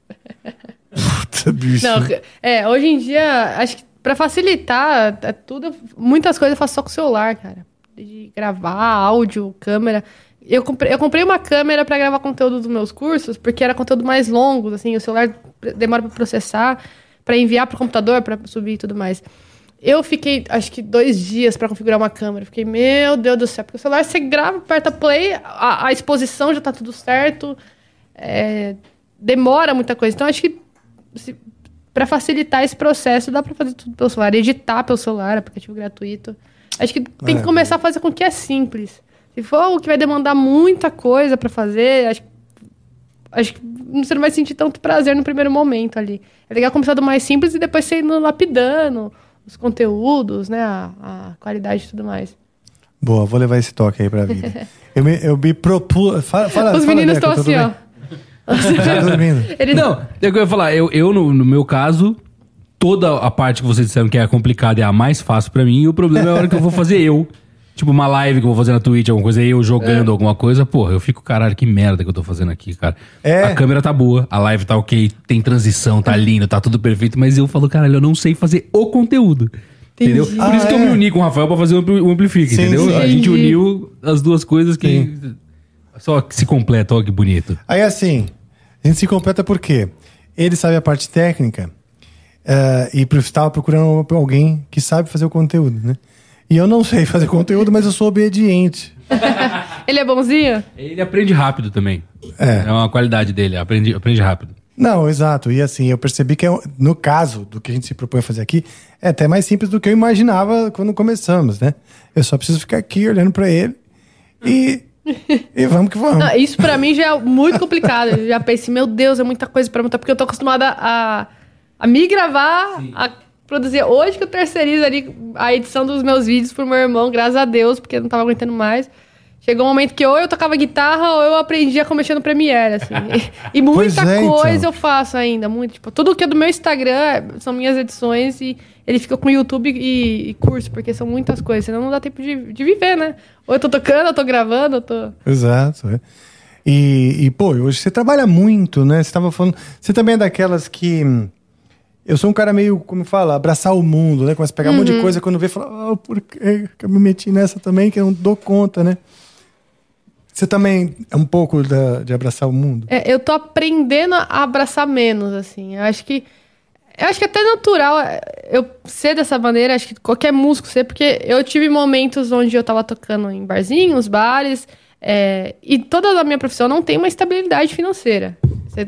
[laughs] Puta, bicho. Não, é, hoje em dia, acho que pra facilitar é tudo, muitas coisas eu faço só com o celular, cara. De gravar, áudio, câmera. Eu comprei, eu comprei uma câmera pra gravar conteúdo dos meus cursos, porque era conteúdo mais longo, assim, o celular demora pra processar, pra enviar pro computador, pra subir e tudo mais. Eu fiquei, acho que dois dias pra configurar uma câmera. Fiquei, meu Deus do céu, porque o celular você grava, aperta play, a, a exposição já tá tudo certo, é, demora muita coisa. Então acho que para facilitar esse processo, dá para fazer tudo pelo celular, editar pelo celular, aplicativo gratuito. Acho que tem que Maravilha. começar a fazer com o que é simples. Se for algo que vai demandar muita coisa para fazer, acho, acho que você não vai sentir tanto prazer no primeiro momento ali. É legal começar do mais simples e depois você indo lapidando os conteúdos, né, a, a qualidade e tudo mais. Boa, vou levar esse toque aí pra vida. [laughs] eu, me, eu me propus. Fala, fala, Os fala, meninos estão assim, ó. Tá dormindo. Eles, Não, é o que eu ia falar. Eu, eu no, no meu caso, toda a parte que vocês disseram que é complicada é a mais fácil pra mim. E o problema é a hora que eu vou fazer eu. [laughs] Tipo, uma live que eu vou fazer na Twitch, alguma coisa, eu jogando alguma coisa. Porra, eu fico, caralho, que merda que eu tô fazendo aqui, cara. É. A câmera tá boa, a live tá ok, tem transição, tá lindo, tá tudo perfeito. Mas eu falo, caralho, eu não sei fazer o conteúdo. Entendeu? Por Ah, isso que eu é. me uni com o Rafael pra fazer o Ampli- o Amplifica, Sim, entendeu? sim. A gente Entendi. uniu as duas coisas que. Só que se completa, ó que bonito. Aí assim, a gente se completa porque ele sabe a parte técnica eh, e estava procurando alguém que sabe fazer o conteúdo, né? E eu não sei [laughs] fazer conteúdo, mas eu sou obediente. [laughs] ele é bonzinho? Ele aprende rápido também. É. É uma qualidade dele, aprende, aprende rápido. Não, exato. E assim, eu percebi que é- no caso do que a gente se propõe a fazer aqui, é até mais simples do que eu imaginava quando começamos, né? Eu só preciso ficar aqui olhando para ele e, e vamos que vamos. Não, isso pra mim já é muito complicado. Eu já pensei, meu Deus, é muita coisa pra montar, porque eu tô acostumada a, a me gravar, a produzir. Hoje que eu terceirizo ali a edição dos meus vídeos pro meu irmão, graças a Deus, porque eu não tava aguentando mais. Chegou um momento que ou eu tocava guitarra ou eu aprendi a mexer no Premiere, assim. [laughs] E, e muita é, coisa então. eu faço ainda, muito. Tipo, tudo que é do meu Instagram são minhas edições e ele fica com YouTube e, e curso, porque são muitas coisas, senão não dá tempo de, de viver, né? Ou eu tô tocando, eu tô gravando, eu tô... Exato. é. E, e, pô, hoje você trabalha muito, né? Você tava falando. Você também é daquelas que. Eu sou um cara meio, como fala, abraçar o mundo, né? Começa a pegar um monte de coisa quando vê, fala, oh, por que eu me meti nessa também, que eu não dou conta, né? Você também é um pouco da- de abraçar o mundo? É, eu tô aprendendo a abraçar menos, assim. Eu acho que. Eu acho que é até natural é, eu ser dessa maneira, acho que qualquer músico ser, porque eu tive momentos onde eu tava tocando em barzinhos, bares, é, e toda a minha profissão não tem uma estabilidade financeira.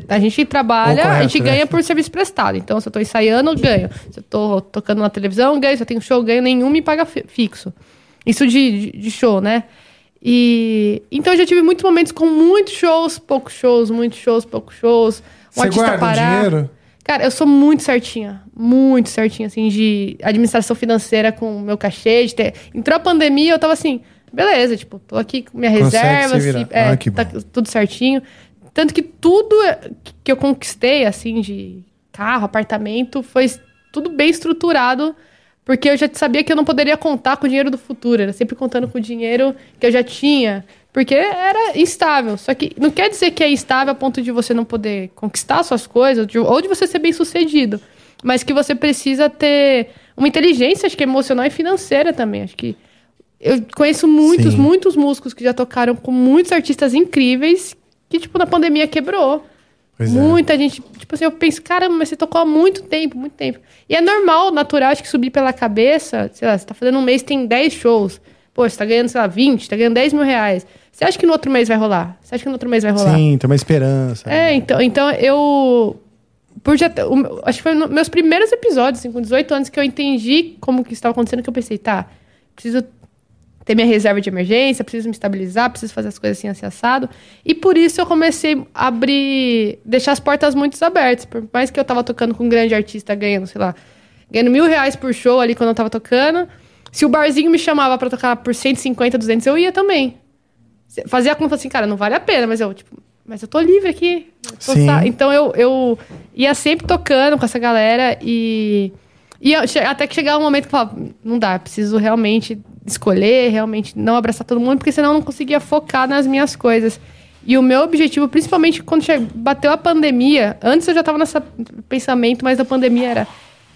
A gente trabalha, correto, a gente né? ganha por serviço prestado. Então, se eu tô ensaiando, eu ganho. Se eu tô tocando na televisão, eu ganho. Se eu tenho show, eu ganho. Nenhum me paga fi- fixo. Isso de, de, de show, né? E então eu já tive muitos momentos com muitos shows, poucos shows, muitos shows, poucos shows. Um Você artista guarda parar. dinheiro? Cara, eu sou muito certinha. Muito certinha, assim, de administração financeira com o meu cachê. De ter... Entrou a pandemia, eu tava assim, beleza, tipo, tô aqui com minha Consegue reserva, se é, Ah, tá tudo certinho. Tanto que tudo é- que eu conquistei, assim, de carro, apartamento, foi tudo bem estruturado, porque eu já sabia que eu não poderia contar com o dinheiro do futuro. Era sempre contando com o dinheiro que eu já tinha. Porque era instável. Só que não quer dizer que é instável a ponto de você não poder conquistar suas coisas, de- ou de você ser bem sucedido. Mas que você precisa ter uma inteligência, acho que emocional e financeira também. Acho que eu conheço muitos, Sim. muitos músicos que já tocaram com muitos artistas incríveis que, tipo, na pandemia quebrou. Pois é. Muita gente, tipo assim, eu penso, caramba, mas você tocou há muito tempo, muito tempo. E é normal, natural, acho que subir pela cabeça, sei lá, você tá fazendo um mês, tem 10 shows. Pô, você tá ganhando, sei lá, 20, tá ganhando 10 mil reais. Você acha que no outro mês vai rolar? Você acha que no outro mês vai rolar? Sim, tem uma esperança. É, então, então eu. Por já, o acho que foi nos meus primeiros episódios, assim, com 18 anos, que eu entendi como que estava acontecendo, que eu pensei, tá, preciso ter minha reserva de emergência, preciso me estabilizar, preciso fazer as coisas assim, assim, assado. E por isso eu comecei a abrir, deixar as portas muito abertas. Por mais que eu tava tocando com um grande artista ganhando, sei lá, ganhando mil reais por show ali quando eu tava tocando, se o barzinho me chamava pra tocar por 150, 200, eu ia também. Fazia a conta assim, cara, não vale a pena, mas eu, tipo, mas eu tô livre aqui. eu tô Sim. Então eu, eu ia sempre tocando com essa galera e. e eu até que chegava um momento que eu falava, não dá, preciso realmente escolher, realmente não abraçar todo mundo, porque senão eu não conseguia focar nas minhas coisas. E o meu objetivo, principalmente quando bateu a pandemia, antes eu já tava nesse pensamento, mas a pandemia era: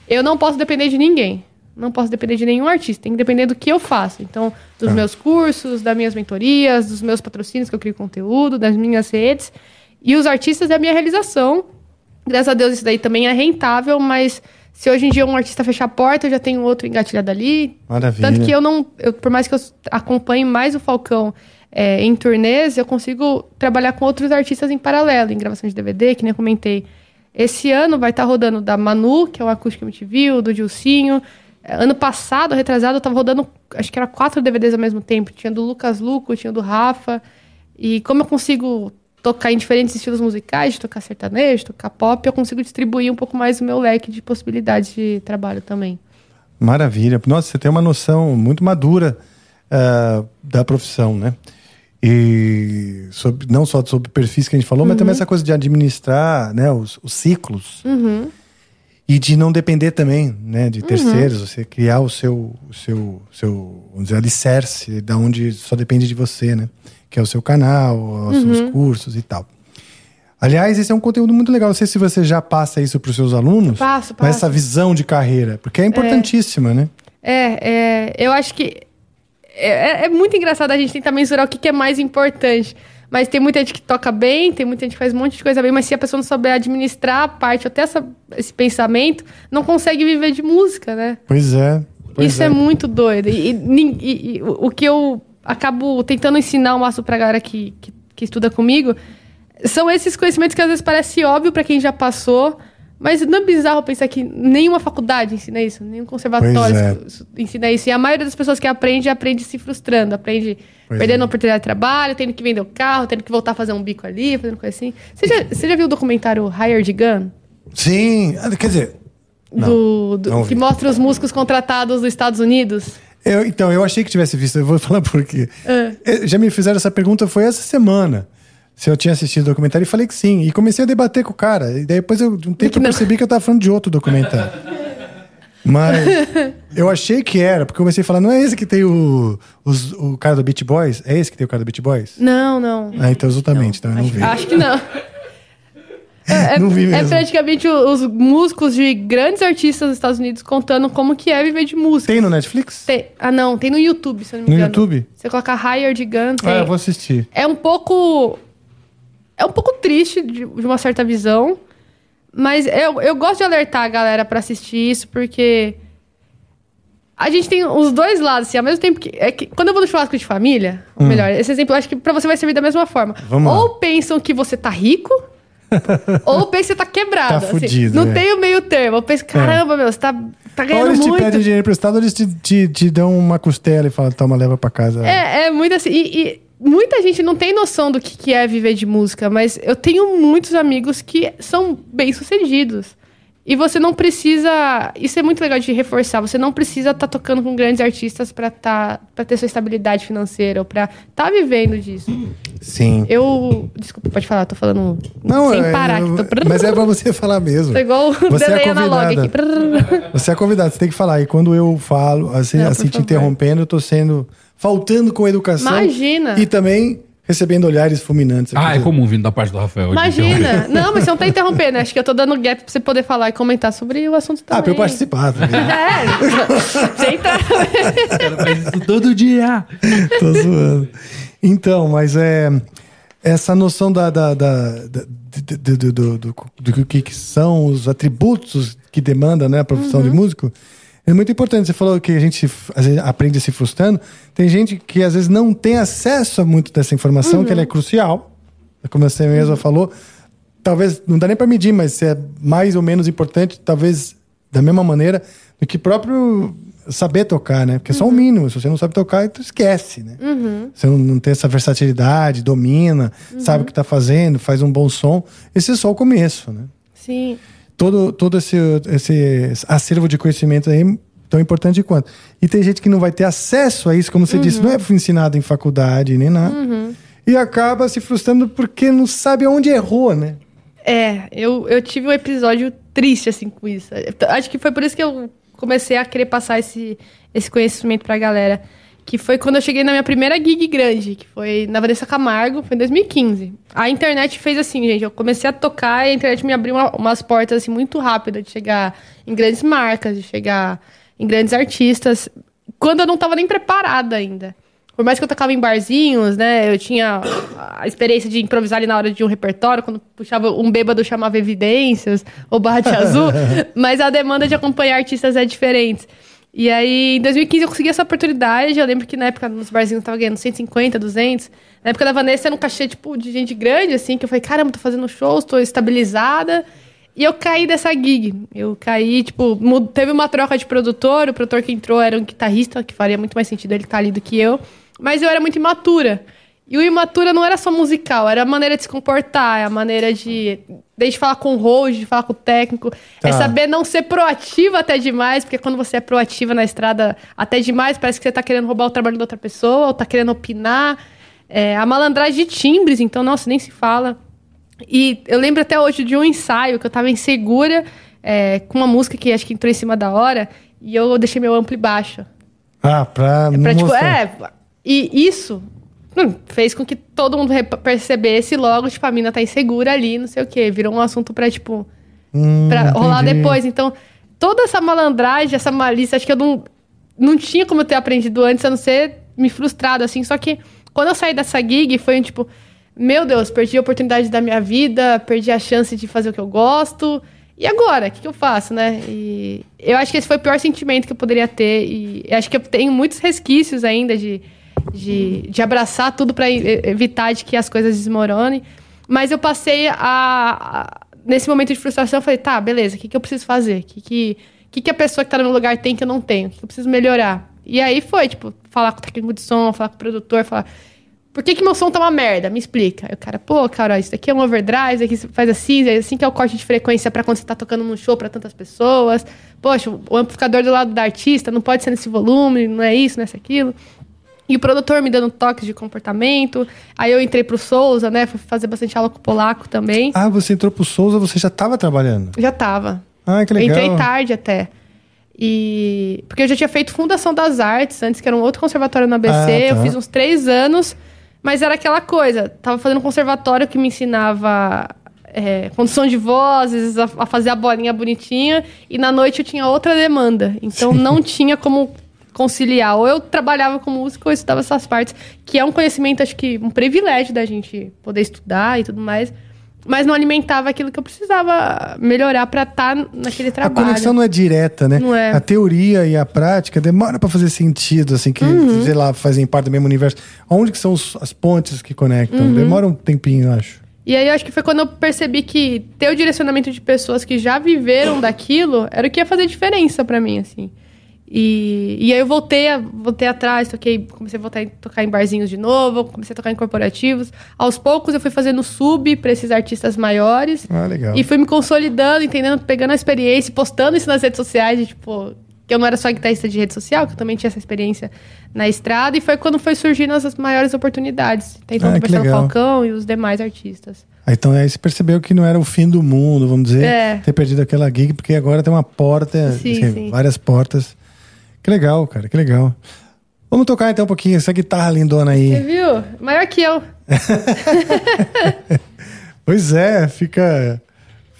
eu não posso depender de ninguém. Não posso depender de nenhum artista, tem que depender do que eu faço. Então, dos Tá. meus cursos, das minhas mentorias, dos meus patrocínios que eu crio conteúdo, das minhas redes. E os artistas é a minha realização. Graças a Deus isso daí também é rentável, mas se hoje em dia um artista fechar a porta, eu já tenho outro engatilhado ali. Maravilha. Tanto que eu não, eu, por mais que eu acompanhe mais o Falcão é, em turnês, eu consigo trabalhar com outros artistas em paralelo, em gravação de DVD, que nem comentei. Esse ano vai estar rodando da Manu, que é o Acústico MTV, do Dilcinho. É, Ano passado, retrasado, eu tava rodando, acho que era quatro DVDs ao mesmo tempo. Tinha do Lucas Luco, tinha do Rafa. E como eu consigo tocar em diferentes estilos musicais, tocar sertanejo, tocar pop, eu consigo distribuir um pouco mais o meu leque de possibilidades de trabalho também. Maravilha. Nossa, você tem uma noção muito madura ah, da profissão, né? E sobre- não só sobre perfis que a gente falou, mas também essa coisa de administrar né, os, os ciclos Uhum. e de não depender também né, de terceiros, você criar o seu, o seu, seu vamos dizer, alicerce, da onde só depende de você, né? Que é o seu canal, os seus cursos e tal. Aliás, esse é um conteúdo muito legal. Não sei se você já passa isso para os seus alunos. Passo, passo. essa visão de carreira, porque é importantíssima, né? É, é, eu acho que é, é muito engraçado a gente tentar mensurar o que, que é mais importante. Mas tem muita gente que toca bem, tem muita gente que faz um monte de coisa bem, mas se a pessoa não souber administrar a parte, ou até essa, esse pensamento, não consegue viver de música, né? Pois é. Pois Isso é. muito doido. E, e e- e o que eu acabo tentando ensinar o máximo pra galera que, que, que estuda comigo são esses conhecimentos que às vezes parece óbvio pra quem já passou, mas não é bizarro pensar que nenhuma faculdade ensina isso, nenhum conservatório é. ensina isso. E a maioria das pessoas que aprende, aprende se frustrando, aprende Pois perdendo é. a oportunidade de trabalho, tendo que vender o carro, tendo que voltar a fazer um bico ali, fazendo coisa assim. Você já, você já viu o documentário Hired Gun? Sim, ah, quer dizer, Não, do, do- não que mostra os músicos contratados dos Estados Unidos? Eu- então, eu achei que tivesse visto, eu vou [laughs] falar por quê. É. Eh, Já me fizeram essa pergunta, foi essa semana. Se eu tinha assistido o documentário e falei que sim. E comecei a debater com o cara. E depois, eu, de um tempo, eu não. percebi que eu tava falando de outro documentário. [laughs] Mas eu achei que era, porque eu comecei a falar, não é esse que tem o, os- o cara do Beat Boys? É esse que tem o cara do Beat Boys? Não, não. Ah, então exatamente, então eu não vi. Acho que não. É, é- Não vi é mesmo. praticamente o- os músicos de grandes artistas dos Estados Unidos contando como que é viver de música. Tem no Netflix? Tem- ah, não, tem no YouTube, se eu não me No engano. YouTube? Você colocar Hired Gun, tem. Ah, eu vou assistir. É um pouco. É um pouco triste de, de uma certa visão. Mas eu, eu gosto de alertar a galera pra assistir isso, porque. A gente tem os dois lados, assim, ao mesmo tempo que. É que quando eu vou no churrasco de família, ou melhor, esse exemplo eu acho que pra você vai servir da mesma forma. Hum. Vamos lá. ou pensam que você tá rico, [laughs] ou que você tá quebrado. Tá assim. fudido, Não é. tem o meio termo. Eu penso, caramba, meu, você tá, tá Ou ganhando eles te muito. pedem dinheiro emprestado, ou eles te, te, te dão uma costela e falam, toma, leva pra casa. É, é muito assim. E, e muita gente não tem noção do que, que é viver de música, mas eu tenho muitos amigos que são bem-sucedidos. E você não precisa. Isso é muito legal de reforçar. Você não precisa estar tocando com grandes artistas para tá, pra ter sua estabilidade financeira ou pra estar vivendo disso. Sim. Eu. Desculpa, pode falar, tô falando Não, sem é- parar. eu- tô... mas é pra você falar mesmo. Tô igual o Você é aqui. Você é convidado, você tem que falar. E quando eu falo, assim, Não, assim te interrompendo, eu tô sendo. faltando com educação. Imagina. E também recebendo olhares fulminantes. Ah, é comum vindo da parte do Rafael. Imagina. [laughs] Não, mas você não tá interrompendo. Acho que eu tô dando gap pra você poder falar e comentar sobre o assunto também. Ah, pra eu participar também. [laughs] É. Você entra. O cara faz isso todo dia. [laughs] Tô zoando. Então, mas é. Essa noção da, da, da- do, do, do, do que que são os atributos que demanda né, a profissão Uhum. de músico é muito importante. Você falou que a gente às vezes, aprende se frustrando. Tem gente que às vezes não tem acesso a muito dessa informação, que ela Uhum. é crucial. Como você mesma falou. Talvez, não dá nem para medir, mas se é mais ou menos importante, talvez da mesma maneira do que próprio saber tocar, né? Porque é só o mínimo. Se você não sabe tocar, tu esquece, né? Você não, não tem essa versatilidade, domina, sabe o que tá fazendo, faz um bom som. Esse é só o começo, né? Sim. Todo, todo esse, esse acervo de conhecimento aí é tão importante quanto. E tem gente que não vai ter acesso a isso, como você disse, não é ensinado em faculdade nem nada. E acaba se frustrando porque não sabe onde errou, né? É, eu, eu tive um episódio triste, assim, com isso. Acho que foi por isso que eu comecei a querer passar esse, esse conhecimento pra galera. Que foi quando eu cheguei na minha primeira gig grande, que foi na Vanessa Camargo, foi em 2015. A internet fez assim, gente. Eu comecei a tocar e a internet me abriu uma- umas portas, assim, muito rápidas de chegar em grandes marcas, de chegar em grandes artistas, quando eu não tava nem preparada ainda. Por mais que eu tocava em barzinhos, né? Eu tinha a experiência de improvisar ali na hora de um repertório, quando puxava um bêbado chamava Evidências ou Barra de Azul, [laughs] mas a demanda de acompanhar artistas é diferente. E aí, em 2015, eu consegui essa oportunidade. Eu lembro que na época, nos barzinhos, eu tava ganhando 150, 200. Na época da Vanessa, era um cachê, tipo, de gente grande, assim, que eu falei, caramba, tô fazendo shows, tô estabilizada. E eu caí dessa gig. Eu caí, tipo, teve uma troca de produtor. O produtor que entrou era um guitarrista, que faria muito mais sentido ele estar ali do que eu. Mas eu era muito imatura. E o imatura não era só musical, era a maneira de se comportar, a maneira de. Desde falar com o host, de falar com o técnico. Tá. É saber não ser proativa até demais, porque quando você é proativa na estrada até demais, parece que você tá querendo roubar o trabalho da outra pessoa, ou tá querendo opinar. É, a malandragem de timbres, então, nossa, nem se fala. E eu lembro até hoje de um ensaio que eu tava insegura, é, com uma música que acho que entrou em cima da hora, e eu deixei meu amplo baixo. Ah, pra, não Pra, tipo, mostrar. é. E isso fez com que todo mundo percebesse logo, tipo, a mina tá insegura ali, não sei o quê. Virou um assunto pra, tipo, Hum, pra rolar entendi. depois. Então, toda essa malandragem, essa malícia, acho que eu não, não tinha como eu ter aprendido antes, a não ser me frustrado, assim. Só que quando eu saí dessa gig, foi um tipo, meu Deus, perdi a oportunidade da minha vida, perdi a chance de fazer o que eu gosto. E agora? O que, que eu faço, né? E eu acho que esse foi o pior sentimento que eu poderia ter. E acho que eu tenho muitos resquícios ainda de, de, de abraçar tudo para evitar de que as coisas desmoronem. Mas eu passei a, a- Nesse momento de frustração, eu falei, tá, beleza, o que, que eu preciso fazer? O que, que, que, que a pessoa que tá no meu lugar tem que eu não tenho? O que, que eu preciso melhorar? E aí foi, tipo, falar com o técnico de som, falar com o produtor, falar. por que, que meu som tá uma merda? Me explica. Aí o cara, pô, cara, isso aqui é um overdrive, isso aqui faz assim, é assim que é o corte de frequência pra quando você tá tocando num show pra tantas pessoas. Poxa, o amplificador do lado da artista não pode ser nesse volume, não é isso, não é aquilo. E o produtor me dando toques de comportamento. Aí eu entrei pro Souza, né? Fui fazer bastante aula com o Polaco também. Ah, você entrou pro Souza, você já tava trabalhando? Já tava. Ah, que legal. Entrei tarde até. E. Porque eu já tinha feito Fundação das Artes, antes que era um outro conservatório no ABC. Ah, tá. Eu fiz uns três anos, mas era aquela coisa. Tava fazendo um conservatório que me ensinava é, condução de vozes, a, a fazer a bolinha bonitinha. E na noite eu tinha outra demanda. Então não tinha como conciliar. Ou eu trabalhava com música ou eu estudava essas partes, que é um conhecimento, acho que um privilégio da gente poder estudar e tudo mais. Mas não alimentava aquilo que eu precisava melhorar pra estar naquele A trabalho. conexão não é direta, né? Não é. A teoria e a prática demora pra fazer sentido, assim, que, Uhum. sei lá, fazem parte do mesmo universo. Onde que são os- as pontes que conectam? Uhum. Demora um tempinho, eu acho. E aí eu acho que foi quando eu percebi que ter o direcionamento de pessoas que já viveram [coughs] daquilo era o que ia fazer diferença pra mim, assim. E, e aí eu voltei, a- voltei atrás, toquei, comecei a voltar a tocar em barzinhos de novo, comecei a tocar em corporativos. Aos poucos eu fui fazendo sub pra esses artistas maiores. Ah, legal. E fui me consolidando, entendendo, pegando a experiência, postando isso nas redes sociais, de, tipo, que eu não era só guitarrista de rede social, que eu também tinha essa experiência na estrada, e foi quando foi surgindo as maiores oportunidades. Ah, que conversar no legal. Falcão e os demais artistas. Ah, Então aí você percebeu que não era o fim do mundo, vamos dizer, É. ter perdido aquela gig, porque agora tem uma porta, Sim, assim, sim. várias portas. Que legal, cara, que legal. Vamos tocar então um pouquinho essa guitarra lindona Você aí. viu? Maior que eu. [laughs] Pois é, fica,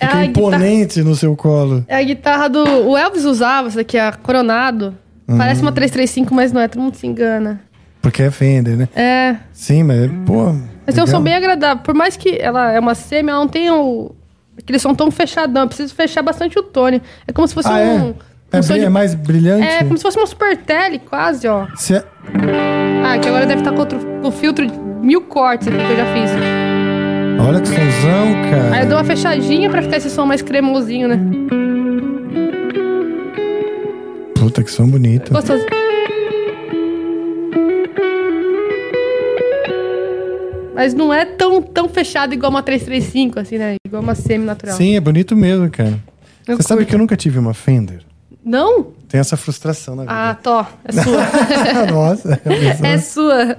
É fica a imponente no seu colo. É a guitarra do. O Elvis usava, essa aqui, a Coronado. Uhum. Parece uma 335, mas não é, todo mundo se engana. Porque é Fender, né? É. Sim, mas, pô. Mas tem um som bem agradável. Por mais que ela é uma semi, ela não tem o. Aquele som tão fechadão. Eu preciso fechar bastante o tone. É como se fosse Ah, é? um. É, bri- de- é mais brilhante? É, como se fosse uma super tele, quase, ó. É- Ah, que agora deve estar com, outro, com filtro de mil cortes aqui que eu já fiz. Olha que sonzão, cara. Aí eu dou uma fechadinha pra ficar esse som mais cremosinho, né? Puta, que som bonito. Gostoso. Mas não é tão, tão fechado igual uma 335, assim, né? Igual uma semi-natural. Sim, é bonito mesmo, cara. Eu Você sabe curto. que eu nunca tive uma Fender? Não? Tem essa frustração na Ah, vida. tô. É sua. [laughs] Nossa. é sua.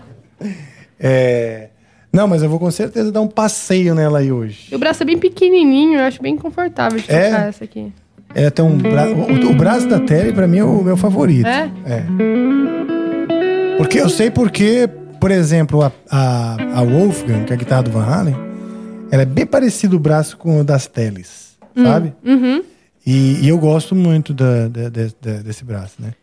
É... Não, mas eu vou com certeza dar um passeio nela aí hoje. E o braço é bem pequenininho, eu acho bem confortável de É? tocar essa aqui. É até um bra... o, o braço da Terry pra mim é o meu favorito. É? É. Porque eu sei porque, por exemplo, a, a, a Wolfgang, que é a guitarra do Van Halen, ela é bem parecido o braço com o das Teles, sabe? Uhum. E, e eu gosto muito da, da- desse braço, né?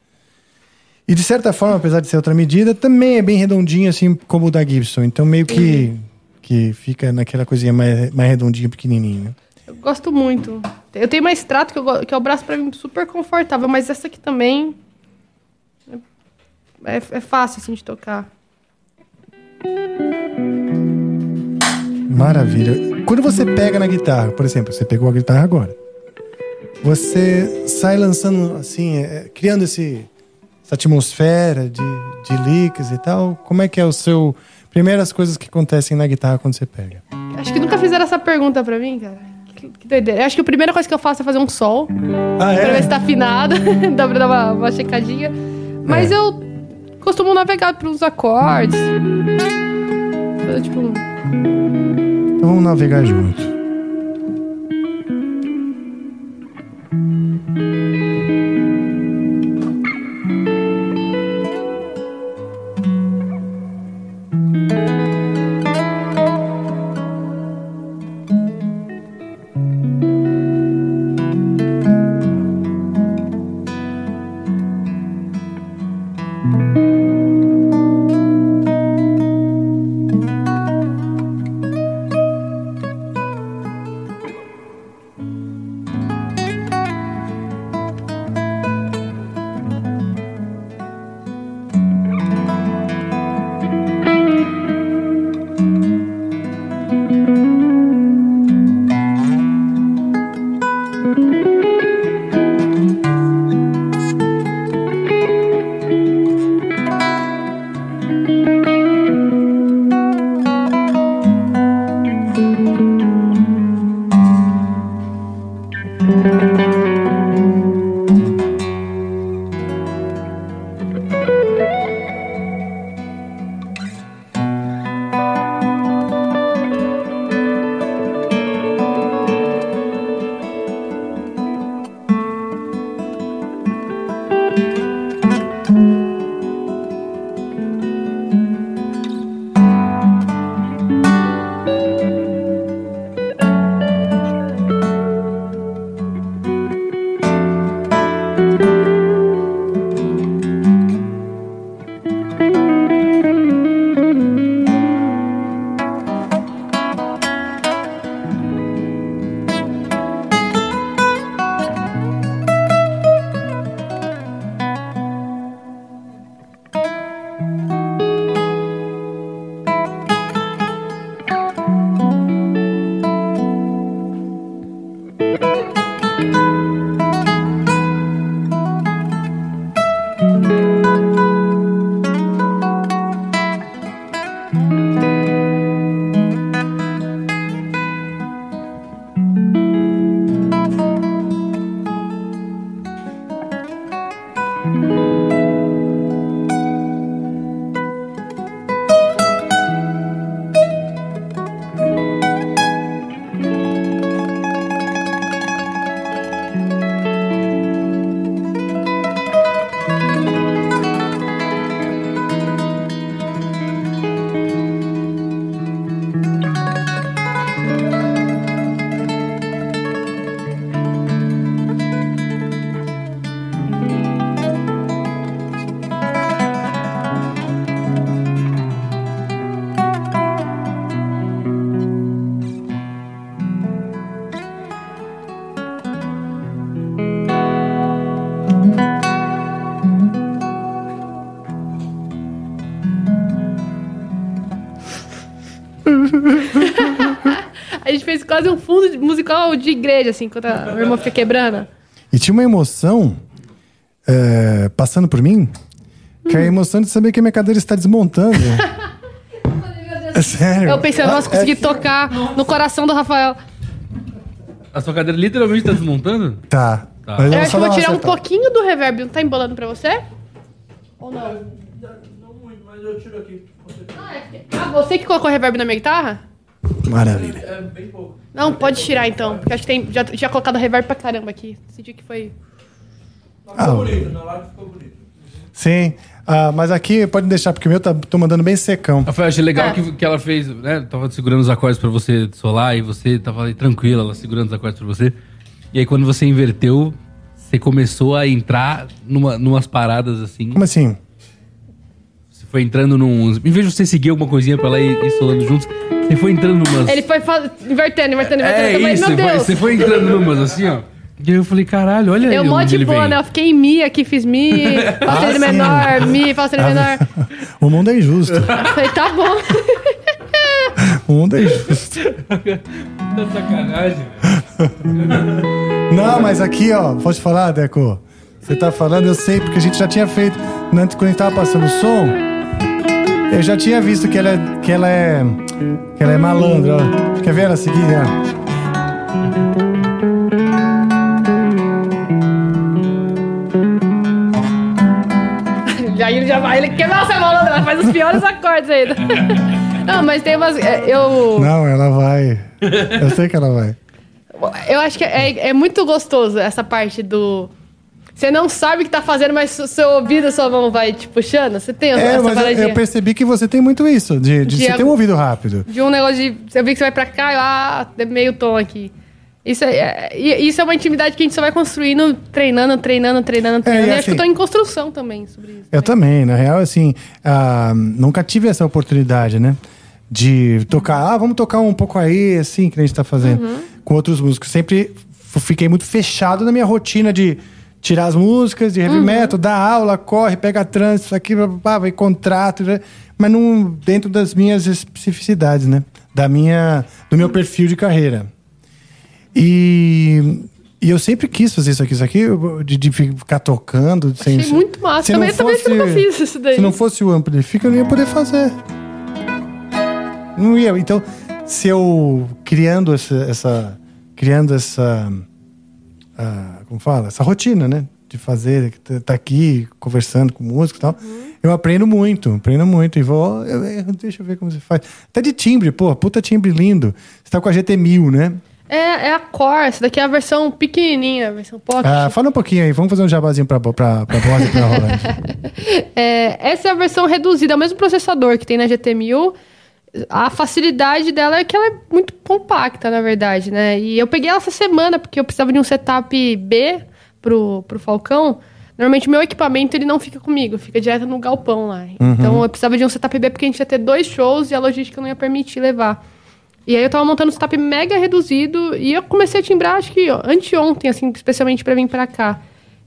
E de certa forma, apesar de ser outra medida, também é bem redondinho, assim como o da Gibson. Então meio que, que fica naquela coisinha mais, mais redondinha, pequenininho. né? Eu gosto muito. Eu tenho uma extrato que, eu que é o braço pra mim super confortável, mas essa aqui também é, é fácil assim de tocar. Maravilha. Quando você pega na guitarra, por exemplo, você pegou a guitarra agora, você sai lançando assim, é, criando esse, essa atmosfera de, de licks e tal. Como é que é o seu primeiras coisas que acontecem na guitarra quando você pega? Acho que nunca fizeram essa pergunta pra mim, cara. Que, que doideira. Eu acho que a primeira coisa que eu faço é fazer um sol. Ah, Pra ver é? se tá afinado. [laughs] Dá pra dar uma, uma checadinha. Mas É. eu costumo navegar pelos acordes. Tipo, Então vamos navegar junto. Quase um fundo musical de igreja, assim, quando a minha irmã fica quebrando. E tinha uma emoção é, passando por mim, que é a emoção de saber que a minha cadeira está desmontando. [laughs] É sério. Eu pensei, nossa, É- consegui tocar no coração do Rafael. A sua cadeira literalmente tá desmontando? Tá. Tá. Mas Eu acho que eu vou tirar um pouquinho do reverb. Não tá embolando pra você? Ou não? Não muito, mas eu tiro aqui. Ah, é Ah, você que colocou reverb na minha guitarra? Maravilha. É bem pouco. Não, pode tirar então. Porque acho que tem, já tinha colocado reverb pra caramba aqui. Senti que foi. Ah, ficou bonito, na live ficou bonito. Sim. Ah, mas aqui pode deixar, porque o meu tá, tô mandando bem secão. Rafael, achei legal É. que, que ela fez, né? Tava segurando os acordes pra você solar e você tava ali tranquila, ela segurando os acordes pra você. E aí quando você inverteu, você começou a entrar numa, numas paradas assim. Como assim? Foi entrando num. Em vez de você seguir alguma coisinha pra ela e ir solando juntos, você foi entrando numas. Ele foi fa- invertendo, invertendo, invertendo. É falei, isso, meu você foi, Deus. você foi entrando numas assim, ó. E aí eu falei, caralho, olha aí. Eu mó de ele boa, né? Eu fiquei em Mi aqui, fiz Mi, [laughs] falsete Ah, sim. menor, Mi, falsete menor. O mundo é injusto. Eu falei, tá bom. [laughs] O mundo é injusto. [laughs] Tá sacanagem. Não, mas aqui, ó, posso te falar, Deco? Você tá falando, eu sei, porque a gente já tinha feito. Antes, quando a gente tava passando o som, eu já tinha visto que ela é. que ela é. que ela é malandra, ó. Quer ver ela seguir, ó? [laughs] Já ele já vai, ele quer nossa malandra, ela faz os piores acordes ainda. [laughs] Não, mas tem umas. é, Eu. Não, ela vai. Eu sei que ela vai. Eu acho que é, é muito gostoso essa parte do. Você não sabe o que tá fazendo, mas o seu ouvido, sua mão vai te puxando. Você tem É, essa mas eu, paradinha? eu percebi que você tem muito isso, de, de De você ter um ouvido rápido. De um negócio de. Você vê que você vai pra cá e ah, tem meio tom aqui. Isso é, é- isso é uma intimidade que a gente só vai construindo, treinando, treinando, treinando, treinando. e e acho que eu assim- tô em construção também sobre isso. Eu também, na real, assim, ah, nunca tive essa oportunidade, né? De tocar, ah, vamos tocar um pouco aí, assim, que a gente tá fazendo, Uhum. com outros músicos. Sempre fiquei muito fechado na minha rotina de tirar as músicas de Uhum. heavy metal, dar aula, corre, pega trânsito, isso aqui, blá, blá, blá, vai contrato, né? mas não dentro das minhas especificidades, né? Da minha, do meu perfil de carreira. E, e eu sempre quis fazer isso aqui, isso aqui, de, de ficar tocando. sem- Achei muito massa. se não Também, também fosse- nunca fiz isso daí. Se não fosse o Amplifica, eu não ia poder fazer. Não ia. Então, se eu criando essa. essa criando essa. ah, como fala? Essa rotina, né? De fazer, tá- tá aqui conversando com música e tal. Eu aprendo muito, aprendo muito. E vou. eu- deixa eu ver como você faz. Até de timbre, pô, puta timbre lindo. Você tá com a GT1000, né? É, é a Core, essa daqui é a versão pequenininha, a versão pocket. Ah, fala um pouquinho aí, vamos fazer um jabazinho pra, pra, pra voz e pra Rolante. [laughs] É, essa é a versão reduzida, é o mesmo processador que tem na GT1000. A facilidade dela é que ela é muito compacta, na verdade, né? E eu peguei ela essa semana porque eu precisava de um setup B pro, pro Falcão. Normalmente o meu equipamento ele não fica comigo, fica direto no galpão lá. Então eu precisava de um setup B porque a gente ia ter dois shows e a logística não ia permitir levar. E aí eu tava montando um setup mega reduzido e eu comecei a timbrar, acho que anteontem, assim, especialmente pra vir pra cá.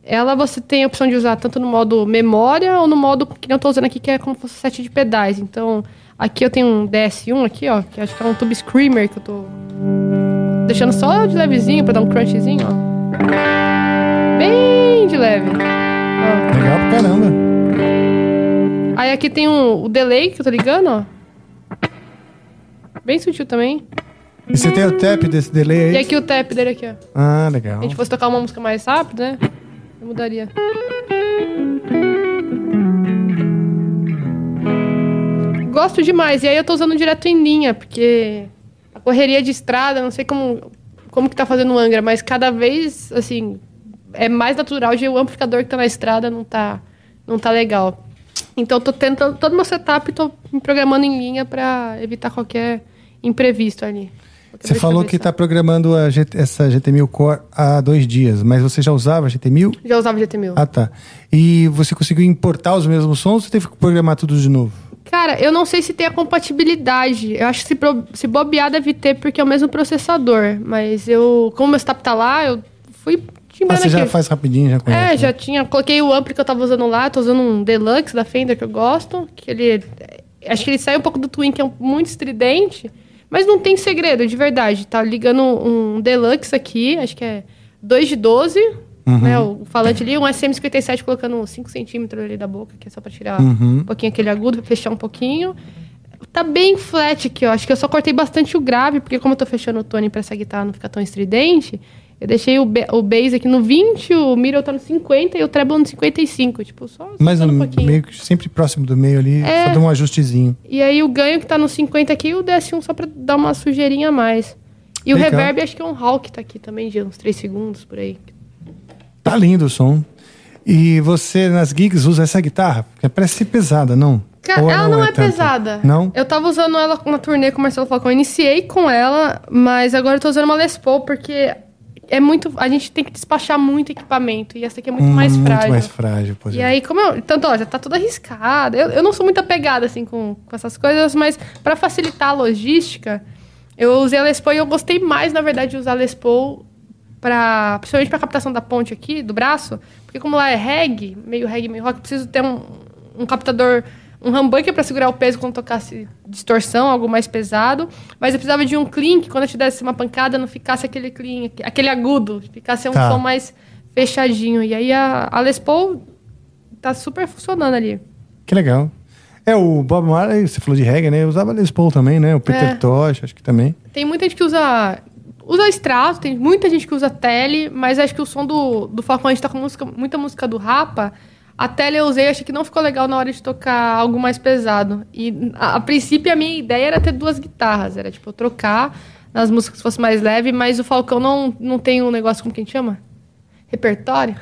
Ela você tem a opção de usar tanto no modo memória ou no modo que eu tô usando aqui, que é como se fosse set de pedais. Então, aqui eu tenho um DS1 aqui, ó, que acho que é um Tube Screamer que eu tô deixando só de levezinho pra dar um crunchzinho, ó. Bem de leve. Ó. Legal pra caramba. Aí aqui tem um, o delay que eu tô ligando, ó. Bem sutil também. E você tem o tap desse delay aí? E aqui o tap dele aqui, ó. Ah, Se legal. a gente fosse tocar uma música mais rápido, né? Eu mudaria. Gosto demais. E aí eu tô usando direto em linha, porque a correria de estrada, não sei como, como que tá fazendo o Angra, mas cada vez, assim, é mais natural de o amplificador que tá na estrada não tá, não tá legal. Então eu tô tentando todo meu setup, tô me programando em linha pra evitar qualquer imprevisto ali. Você falou que está programando a GT essa GT1000 Core há dois dias, mas você já usava a GT1000? Já usava GT1000. Ah, tá. E você conseguiu importar os mesmos sons ou você teve que programar tudo de novo? Cara, eu não sei se tem a compatibilidade. Eu acho que se, pro- se bobear deve ter, porque é o mesmo processador. Mas eu, como meu setup tá lá, eu fui Ah, você já aqui. faz rapidinho, já conhece. É, né? já tinha. Coloquei o ampli que eu tava usando lá, tô usando um Deluxe da Fender que eu gosto. Que ele. Acho que ele sai um pouco do Twin, que é muito estridente. Mas não tem segredo, de verdade. Tá ligando um Deluxe aqui, acho que é 2 de 12, né? O falante ali, um SM57 colocando 5 centímetros ali da boca, que é só pra tirar Uhum. um pouquinho aquele agudo, fechar um pouquinho. Tá bem flat aqui, ó. Acho que eu só cortei bastante o grave, porque como eu tô fechando o tone pra essa guitarra não ficar tão estridente, eu deixei o, o bass aqui no 20, o middle tá no 50 e o treble no 55. Tipo, só Mas no um pouquinho. meio que sempre próximo do meio ali, É. só dá um ajustezinho. E aí o ganho que tá no 50 aqui e o DS1 só pra dar uma sujeirinha a mais. E o reverb acho que é um hall que tá aqui também, de uns 3 segundos por aí. Tá lindo o som. E você nas gigs usa essa guitarra? Porque parece ser pesada, não? Ou ela não é, tanto? pesada. Não? Eu tava usando ela na turnê com o Marcelo Falcão. Eu iniciei com ela, mas agora eu tô usando uma Les Paul porque é muito. A gente tem que despachar muito equipamento. E essa aqui é muito Hum, mais frágil. Muito mais frágil, pois E é. aí, como eu. Tanto, ó, já tá tudo arriscada. Eu, eu não sou muito apegada, assim, com, com essas coisas, mas pra facilitar a logística, eu usei a Les Paul e eu gostei mais, na verdade, de usar a Les Paul pra. Principalmente pra captação da ponte aqui, do braço. Porque como lá é reggae, meio reggae, meio rock, eu preciso ter um, um captador. Um humbucker pra segurar o peso quando tocasse distorção, algo mais pesado. Mas eu precisava de um clean que quando eu te desse uma pancada não ficasse aquele clean, aquele agudo. Ficasse um Tá. som mais fechadinho. E aí a, a Les Paul tá super funcionando ali. Que legal. É, o Bob Marley, você falou de reggae, né? Eu usava Les Paul também, né? O Peter É. Tosh, acho que também. Tem muita gente que usa. Usa extrato, tem muita gente que usa tele, mas acho que o som do, do Falcão, a gente tá com música, muita música do Rapa. A tele eu usei, achei que não ficou legal na hora de tocar algo mais pesado. E a, a princípio a minha ideia era ter duas guitarras, era tipo trocar nas músicas que fosse mais leve, mas o Falcão não, não tem um negócio como que a gente chama? Repertório?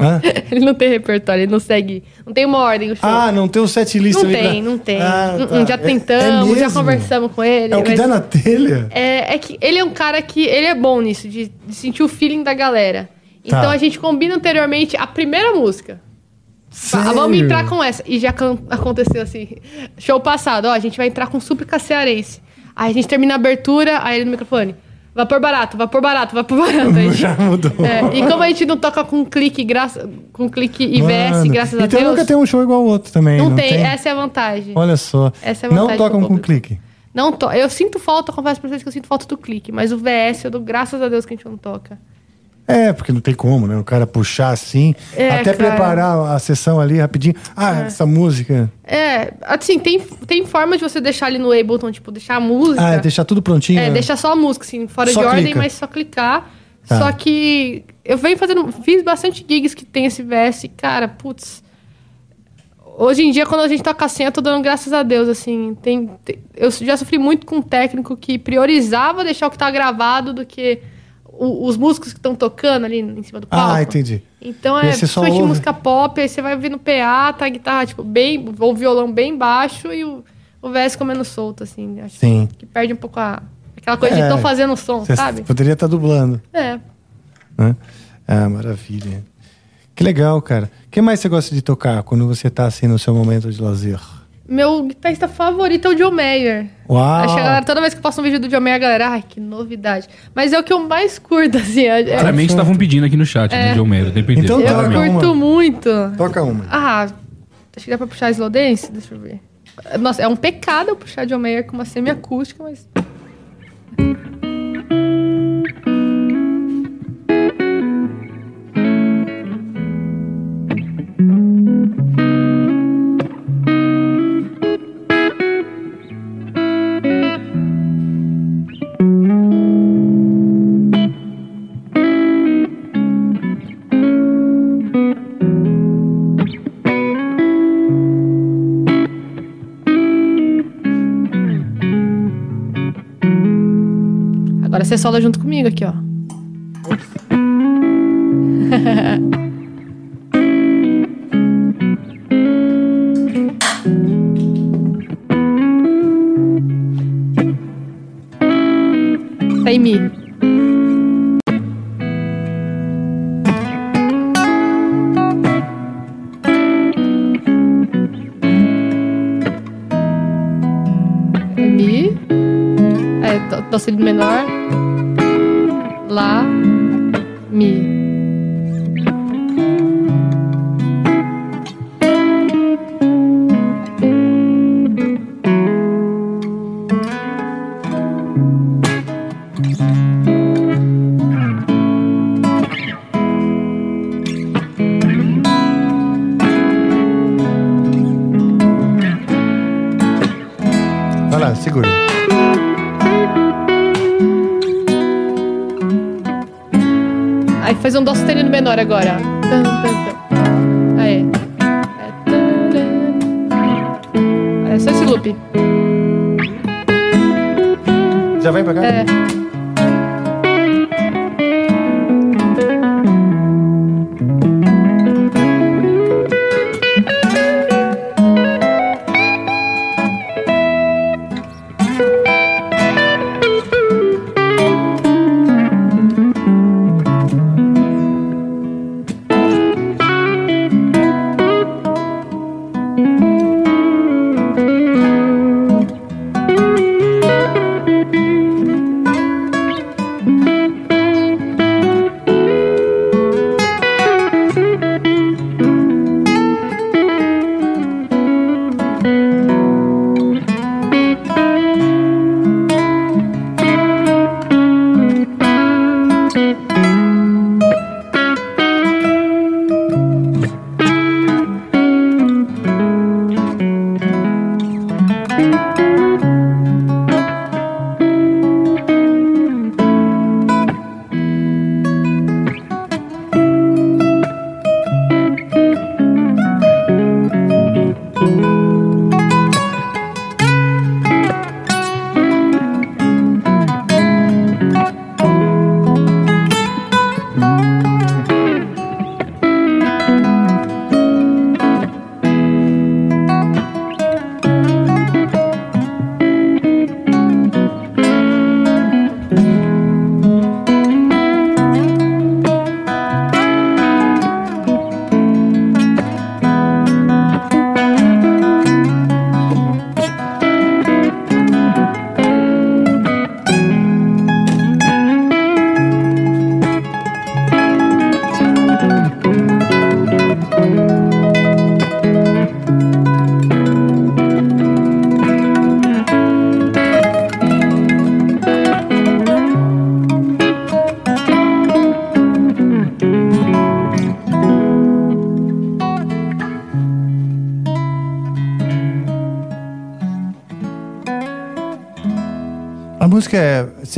Hã? [laughs] Ele não tem repertório, ele não segue. Não tem uma ordem o show. Ah, não tem o set list Não tem, pra- não tem. Ah, tá. Já É- tentamos, é já mesmo? conversamos com ele. É o que dá na telha? é, é que ele é um cara que ele é bom nisso, de, de sentir o feeling da galera. Então Tá. a gente combina anteriormente a primeira música. Sério? vamos entrar com essa. E já aconteceu assim. Show passado, ó, a gente vai entrar com súplica cearense. Aí a gente termina a abertura, aí ele no microfone. Vapor barato, vapor barato, vapor barato. Aí a gente- Já mudou. é, e como a gente não toca com clique, graça, com clique e VS, Mano, graças a então Deus. nunca tem um show igual ao outro também. não, Não, tem, essa é a vantagem. Olha só. Essa é a não vantagem tocam do com clique. Não to... Eu sinto falta, confesso pra vocês que eu sinto falta do clique, mas o VS eu dou graças a Deus que a gente não toca. É, porque não tem como, né? O cara puxar assim, É, até cara. preparar a sessão ali rapidinho. Ah, essa música. É, assim, tem, tem forma de você deixar ali no Ableton, tipo, deixar a música. Ah, deixar tudo prontinho. É, né? deixar só a música, assim, fora Só de ordem, clica. mas só clicar. Tá. Só que eu venho fazendo. Fiz bastante gigs que tem esse VS, cara, putz. Hoje em dia, quando a gente toca assim, eu tô dando graças a Deus, assim. Tem, tem- eu já sofri muito com um técnico que priorizava deixar o que tá gravado do que o- os músicos que estão tocando ali em cima do palco. Ah, entendi. Então é principalmente ouve? música pop, aí você vai ouvir no PA, tá a guitarra, tipo, bem. ou o violão bem baixo e o, o VS comendo solto, assim. Acho Sim. que perde um pouco a. Aquela coisa É. de tão fazendo som, sabe? poderia estar dublando, É. né? Ah, maravilha. Que legal, cara. O que mais você gosta de tocar quando você tá assim no seu momento de lazer? Meu guitarrista favorito é o John Mayer. Uau! Acho que a galera, toda vez que eu posto um vídeo do John Mayer, a galera, ai, que novidade. Mas é o que eu mais curto, assim. é- é- Claramente estavam pedindo aqui no chat, né, John Mayer, o tempo inteiro. Então eu toca curto uma. muito. Toca uma. Ah, acho que dá pra puxar slow dance? Deixa eu ver. Nossa, é um pecado eu puxar John Mayer com uma semiacústica, mas. Você sola junto comigo aqui, ó. [laughs] menor agora.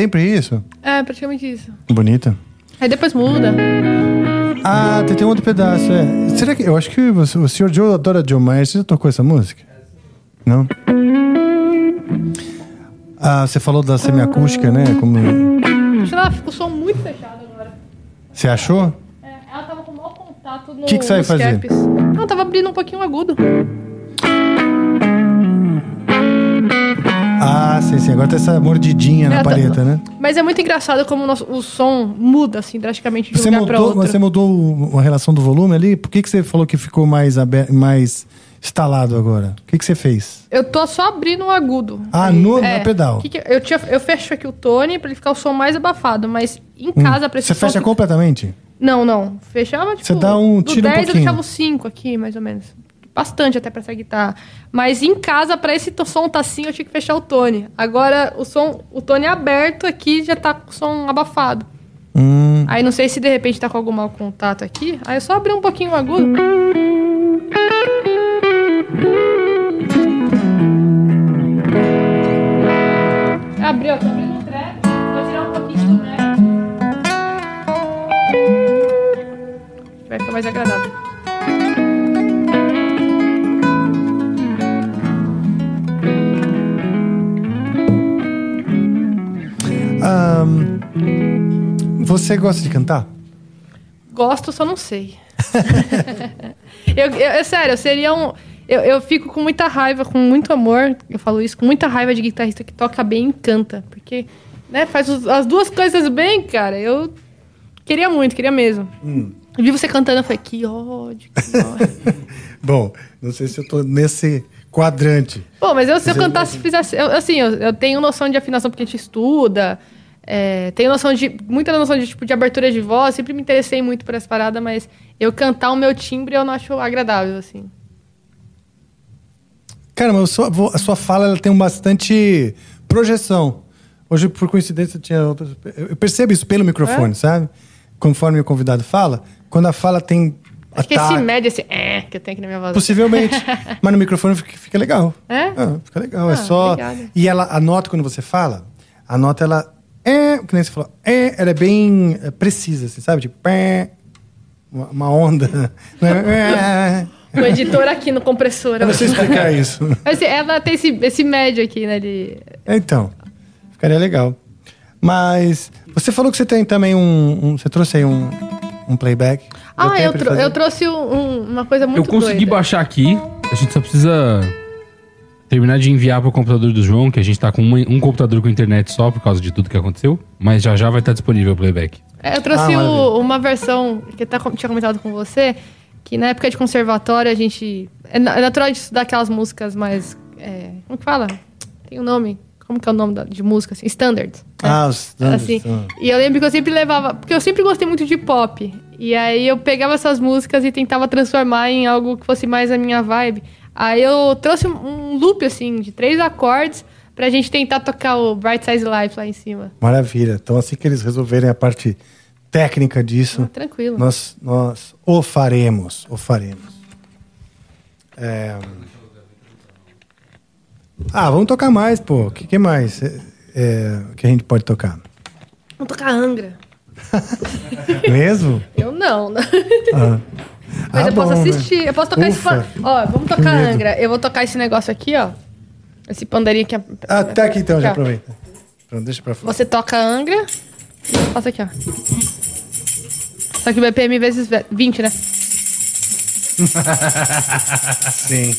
Sempre isso? É, praticamente isso. Bonita. Aí depois muda. Ah, tem, tem um outro pedaço. É. Será que. Eu acho que você- o senhor Joe adora John Mayer. Você já tocou essa música? Não? Ah, você falou da semiacústica, né? Como. Acho que ela fica o som muito fechado agora. Você achou? É, ela tava com o maior contato no. Que que você vai fazer? caps. Não, tava abrindo um pouquinho o agudo. Sim. Agora tem essa mordidinha na É, tá- palheta, né? Mas é muito engraçado como o, nosso- o som muda, assim, drasticamente de um Você lugar mudou, você mudou a relação do volume ali? Por que, que você falou que ficou mais, aberto, mais instalado agora? O que, que você fez? Eu tô só abrindo o agudo. Ah, no- na pedal. Que que- eu, tinha, eu fecho aqui o tone pra ele ficar o som mais abafado, mas em casa, pra esse Hum. Você fecha completamente? Não, não. Fechava, tipo... Você dá um- do tira um 10 eu pouquinho. deixava o 5 aqui, mais ou menos. Bastante até pra essa guitarra. Mas em casa, pra esse som tá assim, eu tinha que fechar o tone. Agora, o som, o tone aberto aqui já tá com o som abafado. Hum. Aí não sei se de repente tá com algum mau contato aqui. Aí é só abrir um pouquinho o agudo. Abriu, tô abrindo o trap. Vou tirar um pouquinho do trap. Vai ficar mais agradável. Ahn, você gosta de cantar? Gosto, só não sei. [laughs] eu, eu- é sério, eu seria um. Eu, eu fico com muita raiva, com muito amor, eu falo isso, com muita raiva de guitarrista que toca bem e canta. Porque, né, faz os- as duas coisas bem, cara. Eu queria muito, queria mesmo. Eu vi você cantando, eu falei, que ódio, que [laughs] ódio. Bom, não sei se eu tô nesse quadrante. Pô, mas eu, se eu cantasse, fizesse. eu- assim, eu, eu tenho noção de afinação porque a gente estuda. É, tenho noção de. Muita noção de, tipo, de abertura de voz. Sempre me interessei muito por essa parada, mas eu cantar o meu timbre eu não acho agradável, assim. Cara, mas a sua, vo- a sua fala ela tem bastante projeção. Hoje, por coincidência, tinha. Eu percebo isso pelo microfone, É? sabe? Conforme o convidado fala, quando a fala tem Acho que esse médio, esse é, que eu tenho aqui na minha voz. Possivelmente. [laughs] Mas no microfone fica, fica legal. É? Ah, fica legal. é Ah, só. obrigada. E ela, a nota, quando você fala, a nota, ela. É, que nem você falou, é, ela é bem é, precisa, assim, sabe? Tipo, pé, uma, uma onda. [laughs] É, O editor aqui no compressor. Eu não sei explicar isso. [laughs] Esse- ela tem esse, esse médio aqui, né? De... Então, ficaria legal. Mas você falou que você tem também um. um- você trouxe aí um, um playback. Ah, eu, tro- fazer? eu trouxe um- uma coisa muito eu consegui doida. baixar aqui. A gente só precisa terminar de enviar pro computador do João, que a gente tá com uma- um computador com internet só por causa de tudo que aconteceu. Mas já já vai estar disponível o playback. É, eu trouxe Ah, o- uma versão que eu até com- tinha comentado com você, que na época de conservatório a gente. É, é natural de estudar aquelas músicas mais. é, como que fala? Tem um nome. Como que é o nome da- de música? Assim? Standards. né? Ah, os. Assim. E eu lembro que eu sempre levava. Porque eu sempre gostei muito de pop. E aí eu pegava essas músicas e tentava transformar em algo que fosse mais a minha vibe. Aí eu trouxe um, loop, assim, de três acordes pra gente tentar tocar o Bright Size Life lá em cima. Maravilha. Então, assim que eles resolverem a parte técnica disso, Ah, tranquilo. nós, nós o faremos. O faremos. É... Ah, vamos tocar mais, pô. O que, que mais é, é, que a gente pode tocar? Vamos tocar Angra. [laughs] Mesmo? Eu não, né? Ah. Mas Ah, eu posso bom, né? assistir. Eu posso tocar esse. Ufa. pan- Ó, vamos tocar. Angra. Eu vou tocar esse negócio aqui, ó. Esse pandeirinho aqui. Ah, tá aqui então, já aproveita. Pronto, deixa pra fora. Você toca Angra. Passa aqui, ó. Só que o BPM vezes ve- 20, né? [laughs] Sim.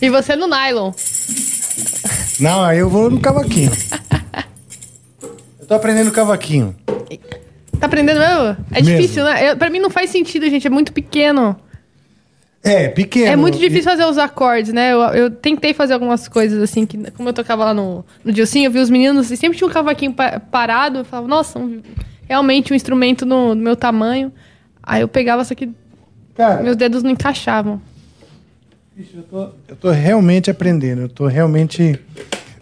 E você no nylon. Não, aí eu vou no cavaquinho. [laughs] Eu tô aprendendo cavaquinho. Tá aprendendo mesmo? É Mesmo. difícil, né? Eu, pra mim não faz sentido, gente. É muito pequeno. É, pequeno. É muito difícil fazer os acordes, né? Eu, eu tentei fazer algumas coisas assim, que como eu tocava lá no, no Dilcinho, eu vi os meninos e sempre tinha um cavaquinho pa- parado. Eu falava, nossa, um- realmente um instrumento no, no meu tamanho. Aí eu pegava, só que Cara, meus dedos não encaixavam. bicho, eu, tô, eu tô realmente aprendendo. Eu tô realmente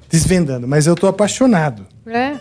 desvendando. Mas eu tô apaixonado. É.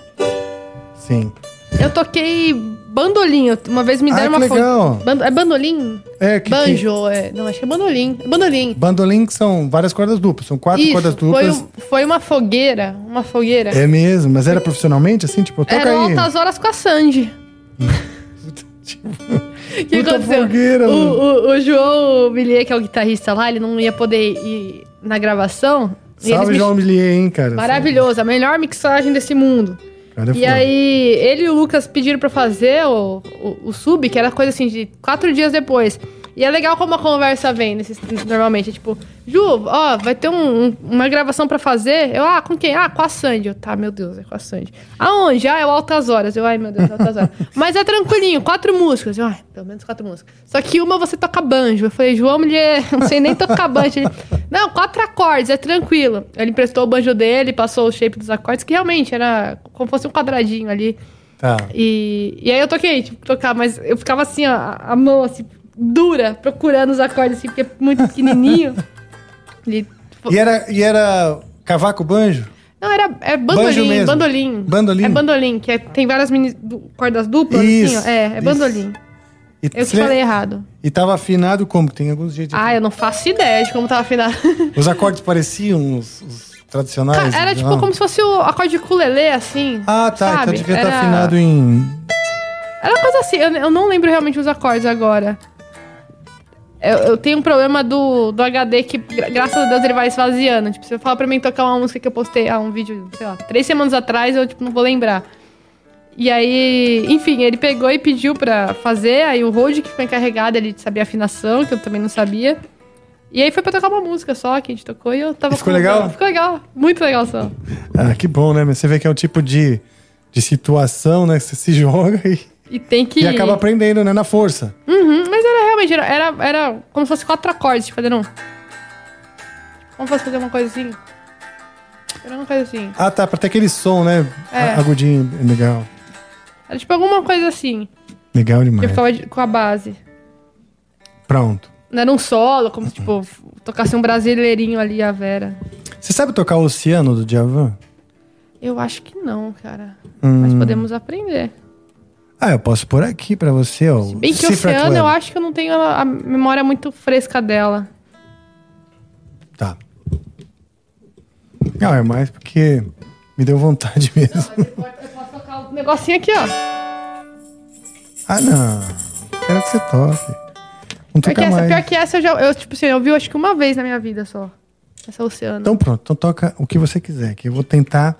Sim. Eu toquei bandolim. Uma vez me Ah, deram que uma legal. É bandolim? É, que, Banjo, é. Não, acho que é bandolim. É bandolim. Que, bandolim que são várias cordas duplas. São quatro Isso, cordas foi, duplas. um- foi uma fogueira. Uma fogueira. É mesmo, mas era profissionalmente assim? Tipo, toca Eram aí. altas horas com a Sandy. O [laughs] que Puta aconteceu? fogueira, o, o, o João Millier, que é o guitarrista lá, ele não ia poder ir na gravação. Salve, eles João me... Millier, hein, cara. Maravilhoso, a melhor mixagem desse mundo. Cara, é E foda. aí, ele e o Lucas pediram pra fazer o, o, o sub, que era coisa assim de quatro dias depois. E é legal como a conversa vem, nesses, normalmente. É tipo, Ju, ó, vai ter um- um- uma gravação pra fazer. Eu, ah, com quem? Ah, com a Sandy. Eu, tá, meu Deus, é com a Sandy. Aonde? Ah, é o Altas Horas. Eu, ai, meu Deus, é Altas Horas. [laughs] Mas é tranquilinho, quatro músicas. Eu, ai, pelo menos quatro músicas. Só que uma você toca banjo. Eu falei, João, mulher, [laughs] não sei nem tocar banjo. Ele, não, quatro acordes, é tranquilo. Ele emprestou o banjo dele, passou o shape dos acordes, que realmente era como fosse um quadradinho ali. Tá. E, e aí eu toquei, tipo, tocar, mas eu ficava assim, ó, a a mão assim, dura, procurando os acordes, assim, porque é muito pequenininho. [laughs] Ele- E era, e era cavaco banjo? Não, era é Banjo bandolim, bandolim. Bandolim? É bandolim, que é- tem várias mini du- cordas duplas, Isso, assim, ó. É, é isso. bandolim. E, Eu você- falei errado. E tava afinado como? Tem alguns jeitos. Ah, eu não faço ideia de como tava afinado. [laughs] Os acordes pareciam os, os tradicionais? Era tipo não? como se fosse o acorde de ukulele, assim. Ah, tá. sabe? Então devia Era- estar afinado em. Era uma coisa assim, eu, eu não lembro realmente os acordes agora. Eu, eu tenho um problema do, do HD que, gra- graças a Deus, ele vai esvaziando. Tipo, se eu falar pra mim tocar uma música que eu postei, ah, um vídeo, sei lá, três semanas atrás, eu, tipo, não vou lembrar. E aí, enfim, ele pegou e pediu pra fazer, aí o Rode que ficou encarregado, ele sabia afinação, que eu também não sabia. E aí foi pra tocar uma música só, que a gente tocou e eu tava E ficou legal? Ficou legal, muito legal só. Ah, que bom, né? Mas você vê que é o tipo de, de situação, né? Que você se [laughs] joga e, E tem que... e acaba aprendendo, né? Na força. Uhum, realmente, era, era, era como se fosse quatro acordes, tipo, fazendo um. Como se fosse fazer uma coisa assim. Era uma coisa assim. Ah, tá. Pra ter aquele som, né? É. Agudinho. Legal. Era tipo alguma coisa assim. Legal Que demais. eu ficava de- com a base. Pronto. Não era um solo, como se, tipo, f- tocasse um brasileirinho ali, a Vera. Você sabe tocar o Oceano do Djavan? Eu acho que não, cara. Hum. Mas podemos aprender. Ah, eu posso pôr aqui pra você, ó. Bem que Cifra Oceano, Club. eu acho que eu não tenho a, a memória muito fresca dela. Tá. Não, é mais porque me deu vontade [laughs] mesmo. Eu posso tocar um negocinho aqui, ó. Ah, não. Quero que você toque. Não Pior que, essa, mais. pior que essa, eu já, eu, tipo assim, eu vi acho que uma vez na minha vida só. Essa Oceano. Então pronto, então toca o que você quiser, que eu vou tentar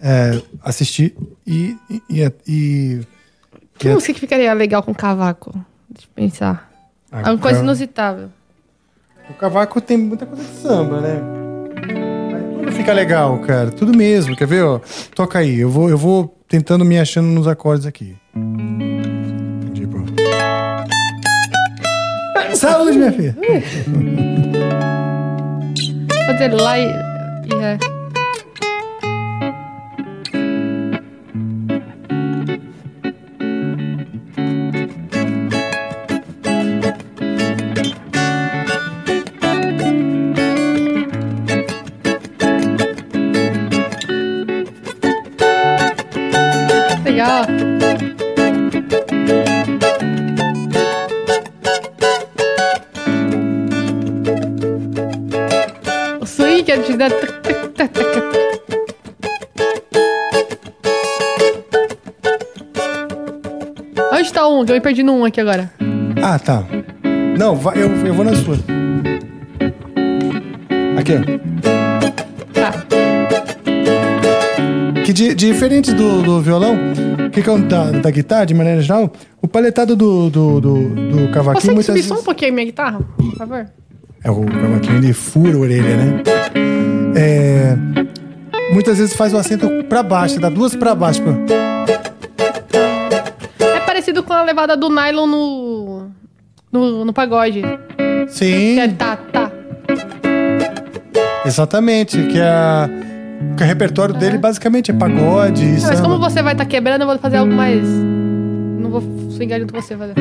é, assistir e, e, e- que música que ficaria legal com cavaco? Deixa eu pensar. Ah, Alguma coisa inusitável. O cavaco tem muita coisa de samba, né? Mas tudo fica legal, cara. Tudo mesmo. Quer ver, ó? Toca aí. Eu vou, eu vou tentando me achando nos acordes aqui. Tipo. [laughs] Saúde, minha filha. Fazer lá e, e Legal. O swing que é de. Onde tá um? Eu me perdi no um aqui agora. Ah, tá. Não, vai, eu, eu vou na sua. Aqui. Tá. Que di- diferente do, do violão, que que é o da, guitarra, de maneira geral, o paletado do, do, do, do cavaquinho Consegue muitas subir vezes... só um pouquinho a minha guitarra, por favor? É o cavaquinho, ele fura a orelha, né? É, muitas vezes faz o acento pra baixo, dá duas pra baixo. É parecido com a levada do nylon no. no, no pagode. Sim, Que é tá, tá. exatamente. Que, é a, que o repertório dele basicamente é pagode Ah, mas como você vai estar quebrando, eu vou fazer algo mais. Não vou swingar junto com você fazer.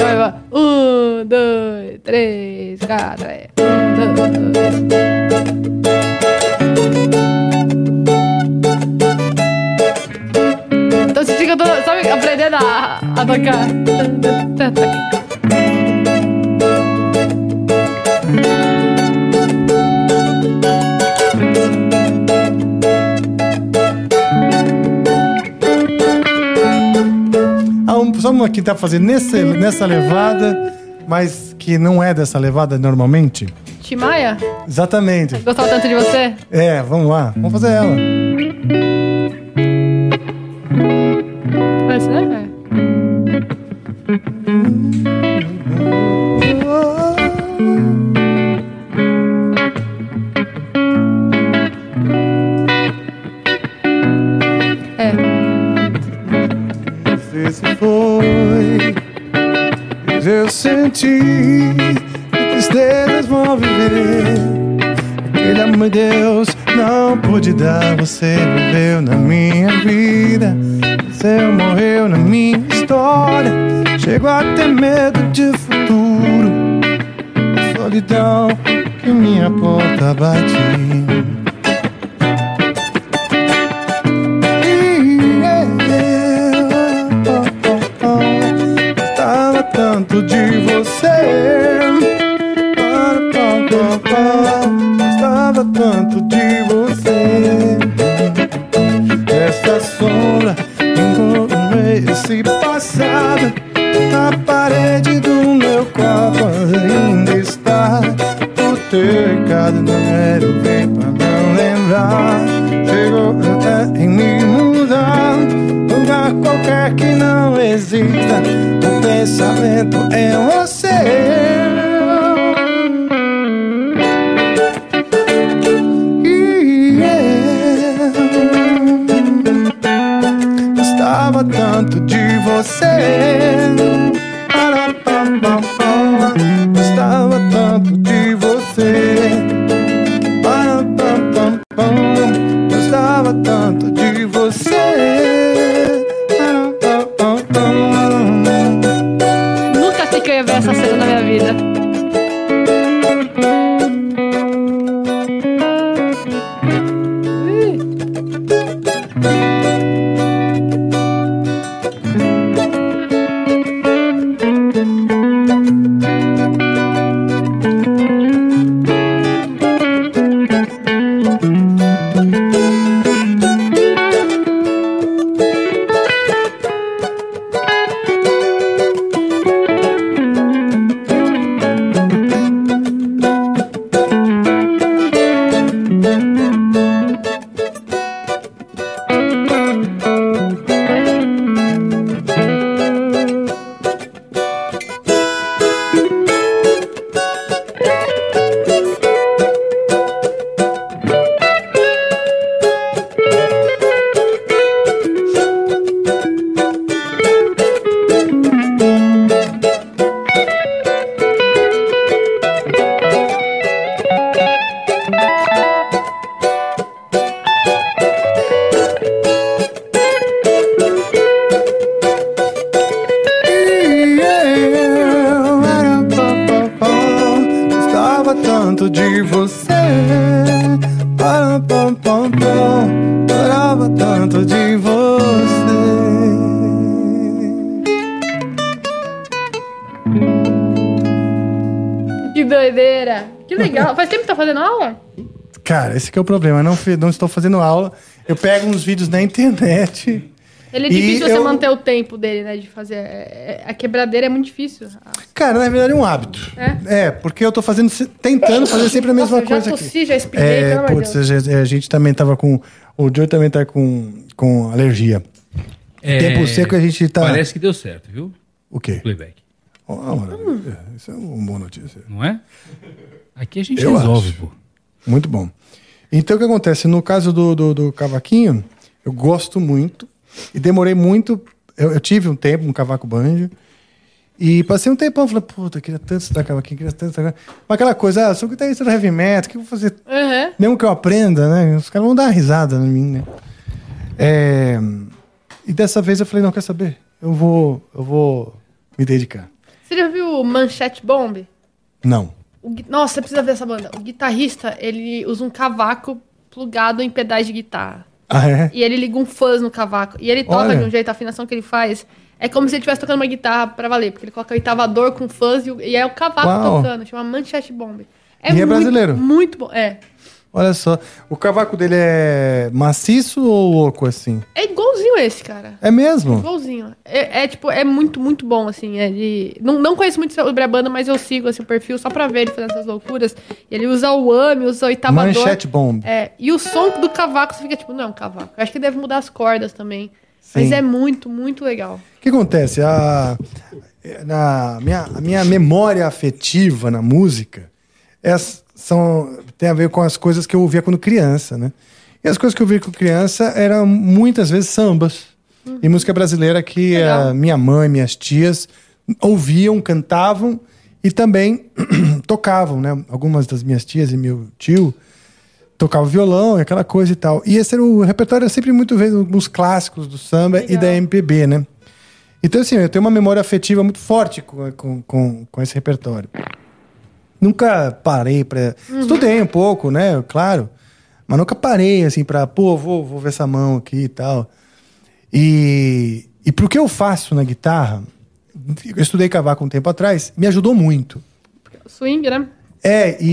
Vai, vai. Um, dois, três, quatro. é. Um, dois, três. Então você fica sabe, aprendendo a, a tocar. Que tá fazendo nessa, nessa levada, mas que não é dessa levada normalmente. Timaya? Exatamente. Gostava tanto de você? É, vamos lá, vamos fazer ela. Parece, né? Que tristezas vão viver. Aquele amor de Deus não pude dar, você viveu na minha vida. Você morreu na minha história. Chego a ter medo de futuro. A solidão que minha porta bate. Não exista. O pensamento é você. Yeah. Gostava tanto de você. Esse que é o problema. Eu não, não estou fazendo aula. Eu pego uns vídeos na internet. Ele é E difícil você eu- manter o tempo dele, né? De fazer. é- é- A quebradeira é muito difícil. Cara, na verdade é um hábito. É? porque eu tô fazendo, tentando fazer sempre a mesma Nossa, eu coisa já aqui. tossi, já espirrei, É, pelo putz, a gente, a gente também tava com. O Joe também tá com, com alergia. É, Tempo seco a gente tá. Parece que deu certo, viu? O quê? Playback. Oh, maravilha. Isso é uma boa notícia. Não é? Aqui a gente Eu resolve, acho. pô. Muito bom. Então o que acontece? No caso do, do, do cavaquinho, eu gosto muito e demorei muito. Eu, eu tive um tempo um cavaco banjo e passei um tempão falando, puta, queria tanto estudar cavaquinho, queria tanto estudar. Mas aquela coisa, ah, sou guitarrista do heavy metal, o que eu vou fazer? Uhum. Mesmo que eu aprenda, né? Os caras vão dar uma risada em mim, né? É, E dessa vez eu falei, não, quer saber? Eu vou, eu vou me dedicar. Você já viu o Manchete Bomb? Não. O Nossa, você precisa ver essa banda. O guitarrista, ele usa um cavaco plugado em pedais de guitarra. Ah, é? E ele liga um fuzz no cavaco. E ele toca Olha. de um jeito, a afinação que ele faz é como se ele estivesse tocando uma guitarra pra valer. Porque ele coloca o oitavador com fuzz e, e é o cavaco Uau. tocando. Chama Manchete Bomb. E é muito, brasileiro? Muito bom. É. Olha só. O cavaco dele é maciço ou louco assim? É igualzinho esse, cara. É mesmo? Igualzinho. É, é, tipo, é muito, muito bom, assim. É de... não, não conheço muito sobre a banda, mas eu sigo assim, o perfil só pra ver ele fazendo essas loucuras. E ele usa o AMI, usa o oitavador. Manchete bomb. É, e o som do cavaco, você fica tipo, não é um cavaco. Eu acho que deve mudar as cordas também. Mas Sim. é muito, muito legal. O que acontece? A, na minha, a minha memória afetiva na música é, são, tem a ver com as coisas que eu ouvia quando criança, né? E as coisas que eu ouvia quando criança eram muitas vezes sambas. E música brasileira que Legal. a minha mãe, minhas tias ouviam, cantavam e também [clears throat] tocavam, né? Algumas das minhas tias e meu tio tocava violão, e aquela coisa e tal. E esse era o repertório era sempre muito vezes uns clássicos do samba e Legal. da MPB, né? Então, assim, eu tenho uma memória afetiva muito forte com, com, com, com esse repertório. Nunca parei pra. Estudei um pouco, né? Claro. Mas nunca parei, assim, pra, pô, vou, vou ver essa mão aqui e tal. E, e pro que eu faço na guitarra, eu estudei cavaco um tempo atrás, me ajudou muito. Swing, né? É, e,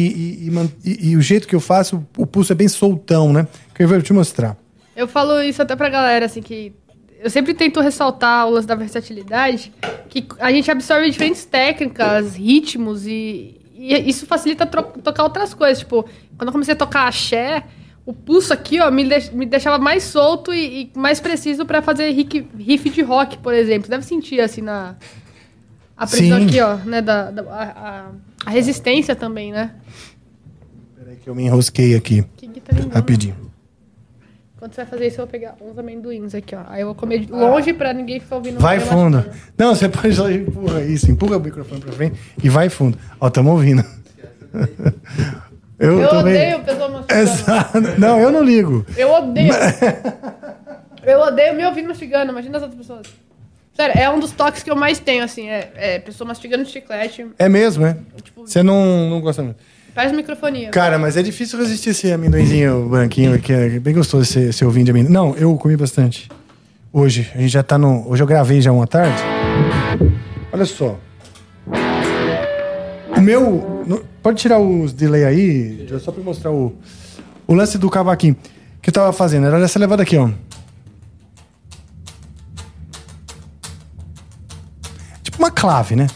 e, e e- e o jeito que eu faço, o pulso é bem soltão, né? Que eu vou te mostrar. Eu falo isso até pra galera, assim, que eu sempre tento ressaltar o lance da versatilidade, que a gente absorve diferentes técnicas, ritmos e, e isso facilita tocar outras coisas. Tipo, quando eu comecei a tocar axé, o pulso aqui, ó, me, deix- me deixava mais solto e, e mais preciso pra fazer riff, de rock, por exemplo. Deve sentir, assim, na... A pressão Sim. aqui, ó, né, da, da- a, a- resistência também, né? Peraí que eu me enrosquei aqui, Que guitarra lindona. rapidinho. Quando você vai fazer isso, eu vou pegar uns amendoins aqui, ó. Aí eu vou comer de longe pra ninguém ficar ouvindo. Vai fundo. Não, você pode só empurra isso, empurra o microfone pra frente e vai fundo. Ó, tamo ouvindo. [laughs] Eu, Eu também. odeio pessoa mastigando. Exato. Não, eu não ligo. Eu odeio. [laughs] eu odeio me ouvindo mastigando, imagina as outras pessoas. Sério, é um dos toques que eu mais tenho, assim. É, é pessoa mastigando chiclete. É mesmo, é? Tipo, Você não, não gosta muito. Faz microfonia. Cara, mas é difícil resistir esse amendoinzinho branquinho, que é bem gostoso esse, esse de amendoim. Não, eu comi bastante. Hoje. A gente já tá no. Hoje eu gravei já uma tarde. Olha só. meu. no- pode tirar os delay aí, só pra mostrar o, o lance do cavaquinho que eu tava fazendo. Era essa levada aqui, ó. Tipo uma clave, né?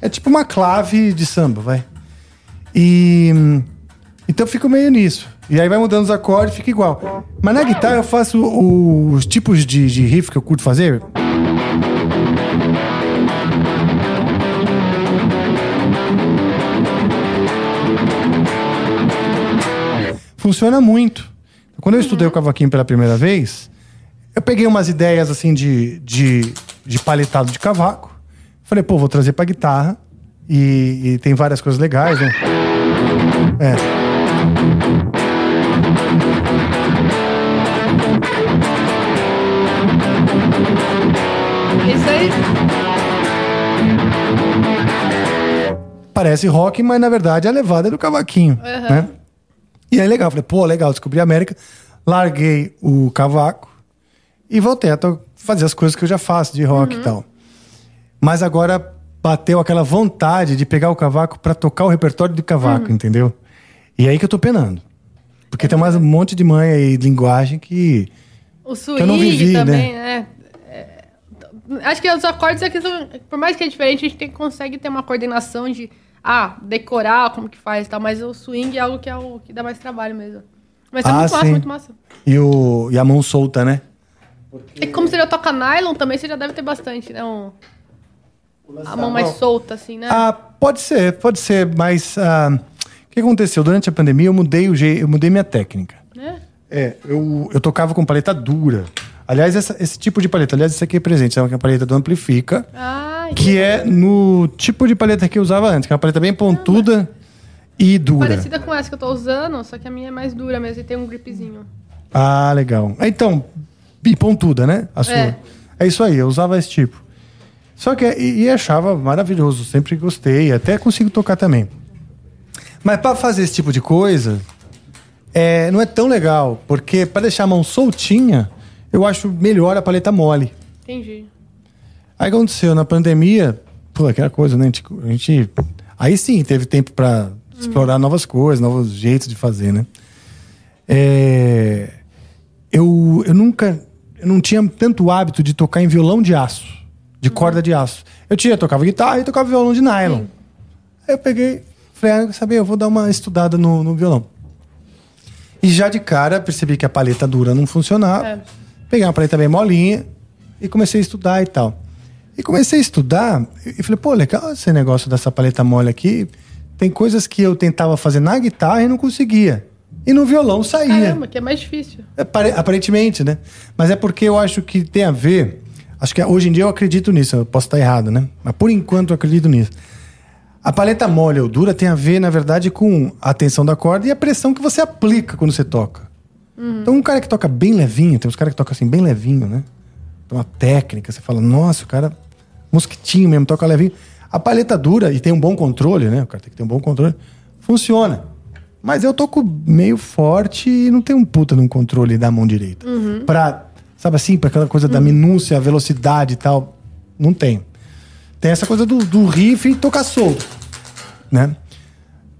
É tipo uma clave de samba, vai. E. Então eu fico meio nisso. E aí vai mudando os acordes, fica igual. Mas na guitarra eu faço os tipos de, de riff que eu curto fazer. Funciona muito. Quando eu estudei o cavaquinho pela primeira vez, eu peguei umas ideias assim de, de, de paletado de cavaco. Falei, pô, vou trazer pra guitarra. E, e tem várias coisas legais, né? É. Isso aí. parece rock, mas na verdade a levada é do cavaquinho. Né? E aí legal, falei, pô, legal, descobri a América, larguei o cavaco e voltei a to- fazer as coisas que eu já faço de rock e tal. Mas agora bateu aquela vontade de pegar o cavaco pra tocar o repertório de cavaco, entendeu? E aí que eu tô penando. Porque tem mais um monte de manha e linguagem que. O swing eu não vivi, também, né? É, acho que os acordes aqui são, por mais que é diferente, a gente tem- consegue ter uma coordenação de ah, decorar como que faz e tal, mas o swing é algo que é o que dá mais trabalho mesmo. Mas é Ah, muito massa, sim. muito massa. E, o, e a mão solta, né? E como você já toca nylon também, você já deve ter bastante, né? Um- a mão mais solta, assim, né? Ah, pode ser, pode ser, mas ah, o que aconteceu? Durante a pandemia eu mudei, o je... eu mudei minha técnica. Né? É, eu, eu tocava com paleta dura. Aliás, essa- esse tipo de paleta, aliás, isso aqui é presente, é uma paleta do Amplifica, Ah, que é no tipo de paleta que eu usava antes, que é uma paleta bem pontuda e dura. parecida com essa que eu tô usando, só que a minha é mais dura mesmo e tem um gripzinho. Ah, legal. Então, e pontuda, né? A sua. É. É. isso aí, eu usava esse tipo. Só que, e, e achava maravilhoso, sempre gostei, até consigo tocar também. Mas para fazer esse tipo de coisa, é, não é tão legal, porque para deixar a mão soltinha, eu acho melhor a paleta mole. Entendi. Aí aconteceu na pandemia, pô, aquela coisa, né? A gente, aí sim teve tempo para explorar novas coisas, novos jeitos de fazer, né? É, eu, eu nunca, eu não tinha tanto hábito de tocar em violão de aço, de corda de aço. Eu tinha, tocava guitarra e tocava violão de nylon. Aí eu peguei, falei, ah, saber, eu vou dar uma estudada no, no violão. E já de cara percebi que a paleta dura não funcionava. É. Peguei uma paleta bem molinha e comecei a estudar e tal. E comecei a estudar e falei, pô, legal esse negócio dessa paleta mole aqui. Tem coisas que eu tentava fazer na guitarra e não conseguia. E no violão saía. Caramba, que é mais difícil. Apare- Aparentemente, né? Mas é porque eu acho que tem a ver. Acho que hoje em dia eu acredito nisso, eu posso estar errado, né? Mas por enquanto eu acredito nisso. A paleta mole ou dura tem a ver, na verdade, com a tensão da corda e a pressão que você aplica quando você toca. Então, um cara que toca bem levinho, tem uns caras que tocam assim, bem levinho, né? Tem uma técnica, você fala, nossa, o cara, mosquitinho mesmo, toca levinho. A paleta dura e tem um bom controle, né? O cara tem que ter um bom controle, funciona. Mas eu toco meio forte e não tenho um puta num controle da mão direita. Pra, sabe assim, pra aquela coisa da minúcia, a velocidade e tal, não tenho. Tem essa coisa do, do riff e tocar solto, né?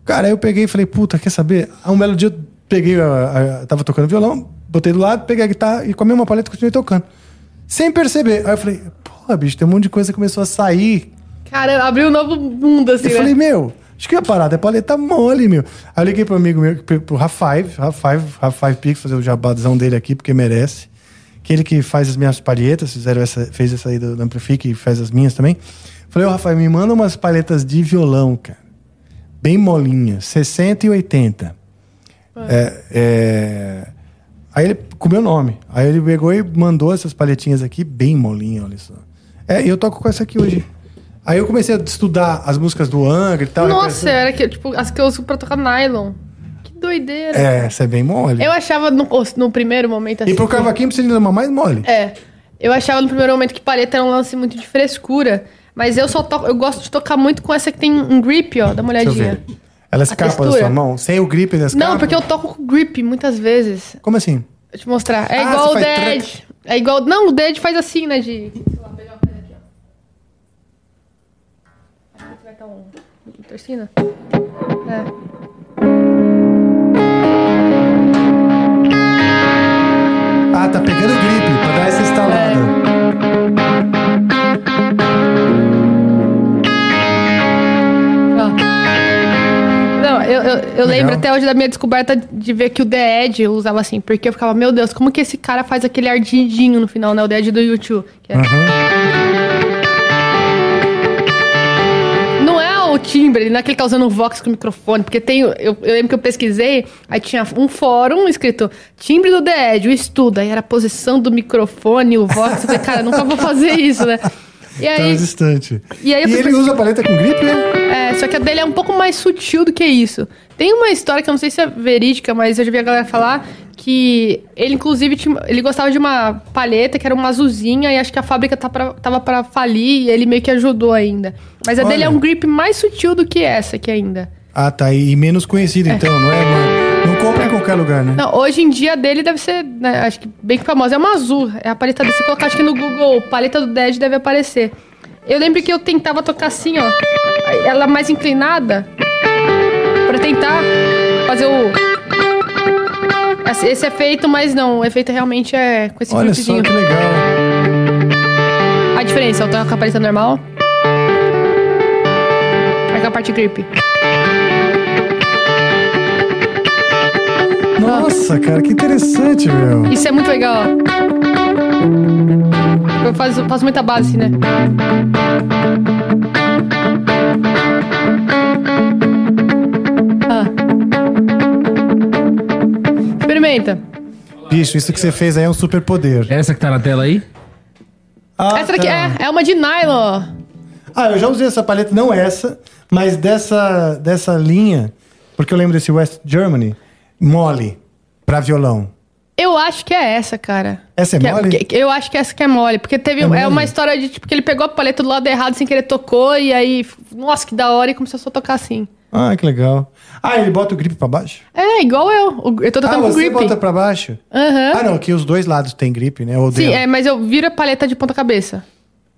Cara, aí eu peguei e falei, puta, quer saber? Aí um belo dia eu peguei, a, a- tava tocando violão, botei do lado, peguei a guitarra e com a mesma paleta continuei tocando. Sem perceber. Aí eu falei, porra, bicho, tem um monte de coisa que começou a sair. Cara, abriu um novo mundo, assim, Eu né? falei, meu, acho que a parada é paleta mole, meu. Aí eu liguei pro amigo meu, pro- Raf5, Raf5, Raf5 Pix, fazer o jabazão dele aqui, porque merece. Que ele que faz as minhas palhetas, fizeram essa, fez essa aí do do Amplifique e faz as minhas também. Falei, ô Rafael, me manda umas palhetas de violão, cara. Bem molinhas, 60 e 80. É, é... Aí ele, com meu nome. Aí ele pegou e mandou essas palhetinhas aqui, bem molinha, olha só. É, eu toco com essa aqui hoje. Aí eu comecei a estudar as músicas do Angra e tal. Nossa, era que, tipo, as que eu uso pra tocar nylon. Que doideira. É, essa é bem mole. Eu achava no, no primeiro momento assim. E pro cavaquinho precisa de uma mais mole. É. Eu achava no primeiro momento que paleta era um lance muito de frescura. Mas eu só toco. Eu gosto de tocar muito com essa que tem um grip, ó. Dá uma olhadinha. Ela escapa da sua mão? Sem o grip escapa? Não, porque eu toco com grip muitas vezes. Como assim? Deixa eu te mostrar. É Ah, igual o Dead. É igual. Não, o Dead faz assim, né? De. sei lá, um. Torcina? É. Ah, tá pegando gripe pra dar essa instalada. Ó. Não, eu, eu, eu lembro até hoje da minha descoberta de ver que o The Edge usava assim, porque eu ficava, meu Deus, como que esse cara faz aquele ardidinho no final, né? O The Edge do YouTube. que é- Não timbre, não é que ele tá usando o Vox com o microfone, porque tem. Eu, eu lembro que eu pesquisei, aí tinha um fórum escrito timbre do The Edge, o estudo, aí era a posição do microfone, o Vox. Eu falei, cara, nunca vou fazer isso, né? E aí. distante. E aí eu fui ele usa a paleta com gripe, né? É, só que a dele é um pouco mais sutil do que isso. Tem uma história que eu não sei se é verídica, mas eu já vi a galera falar que ele, inclusive, tinha- ele gostava de uma palheta que era uma azulzinha e acho que a fábrica tá pra- tava pra falir e ele meio que ajudou ainda. Mas a Olha. dele é um grip mais sutil do que essa aqui ainda. Ah, tá. E menos conhecido, então, não é? Não, não compra em qualquer lugar, né? Não, hoje em dia a dele deve ser, né, acho que bem famosa. É uma azul. É a paleta dele. Se colocar, acho que no Google, paleta do Dead deve aparecer. Eu lembro que eu tentava tocar assim, ó. Ela mais inclinada. Pra tentar fazer o. Esse- efeito, mas não. O efeito realmente é com esse Olha só que legal. A diferença, eu toco com a paleta normal. Com a parte grip. Nossa, cara, que interessante, meu. Isso é muito legal, ó. Eu faço, faço muita base, né? Ah. Experimenta. Bicho, isso que você fez aí é um superpoder. Essa que tá na tela aí? Ah, Essa daqui tá. é, é uma de nylon, ó. Ah, eu já usei essa paleta, não essa, mas dessa, dessa linha, porque eu lembro desse West Germany, mole, pra violão. Eu acho que é essa, cara. Essa é Que mole? que- eu acho que essa que é mole. Porque teve É é, uma história de tipo que ele pegou a paleta do lado errado sem querer tocou e aí, nossa, que da hora e começou a só tocar assim. Ah, que legal. Ah, ele bota o grip pra baixo? É, igual eu. O- Eu tô Ah, tocando com você grip. bota pra baixo? Aham. Ah, não, que os dois lados tem grip, né? Sim, é, mas eu viro a paleta de ponta cabeça.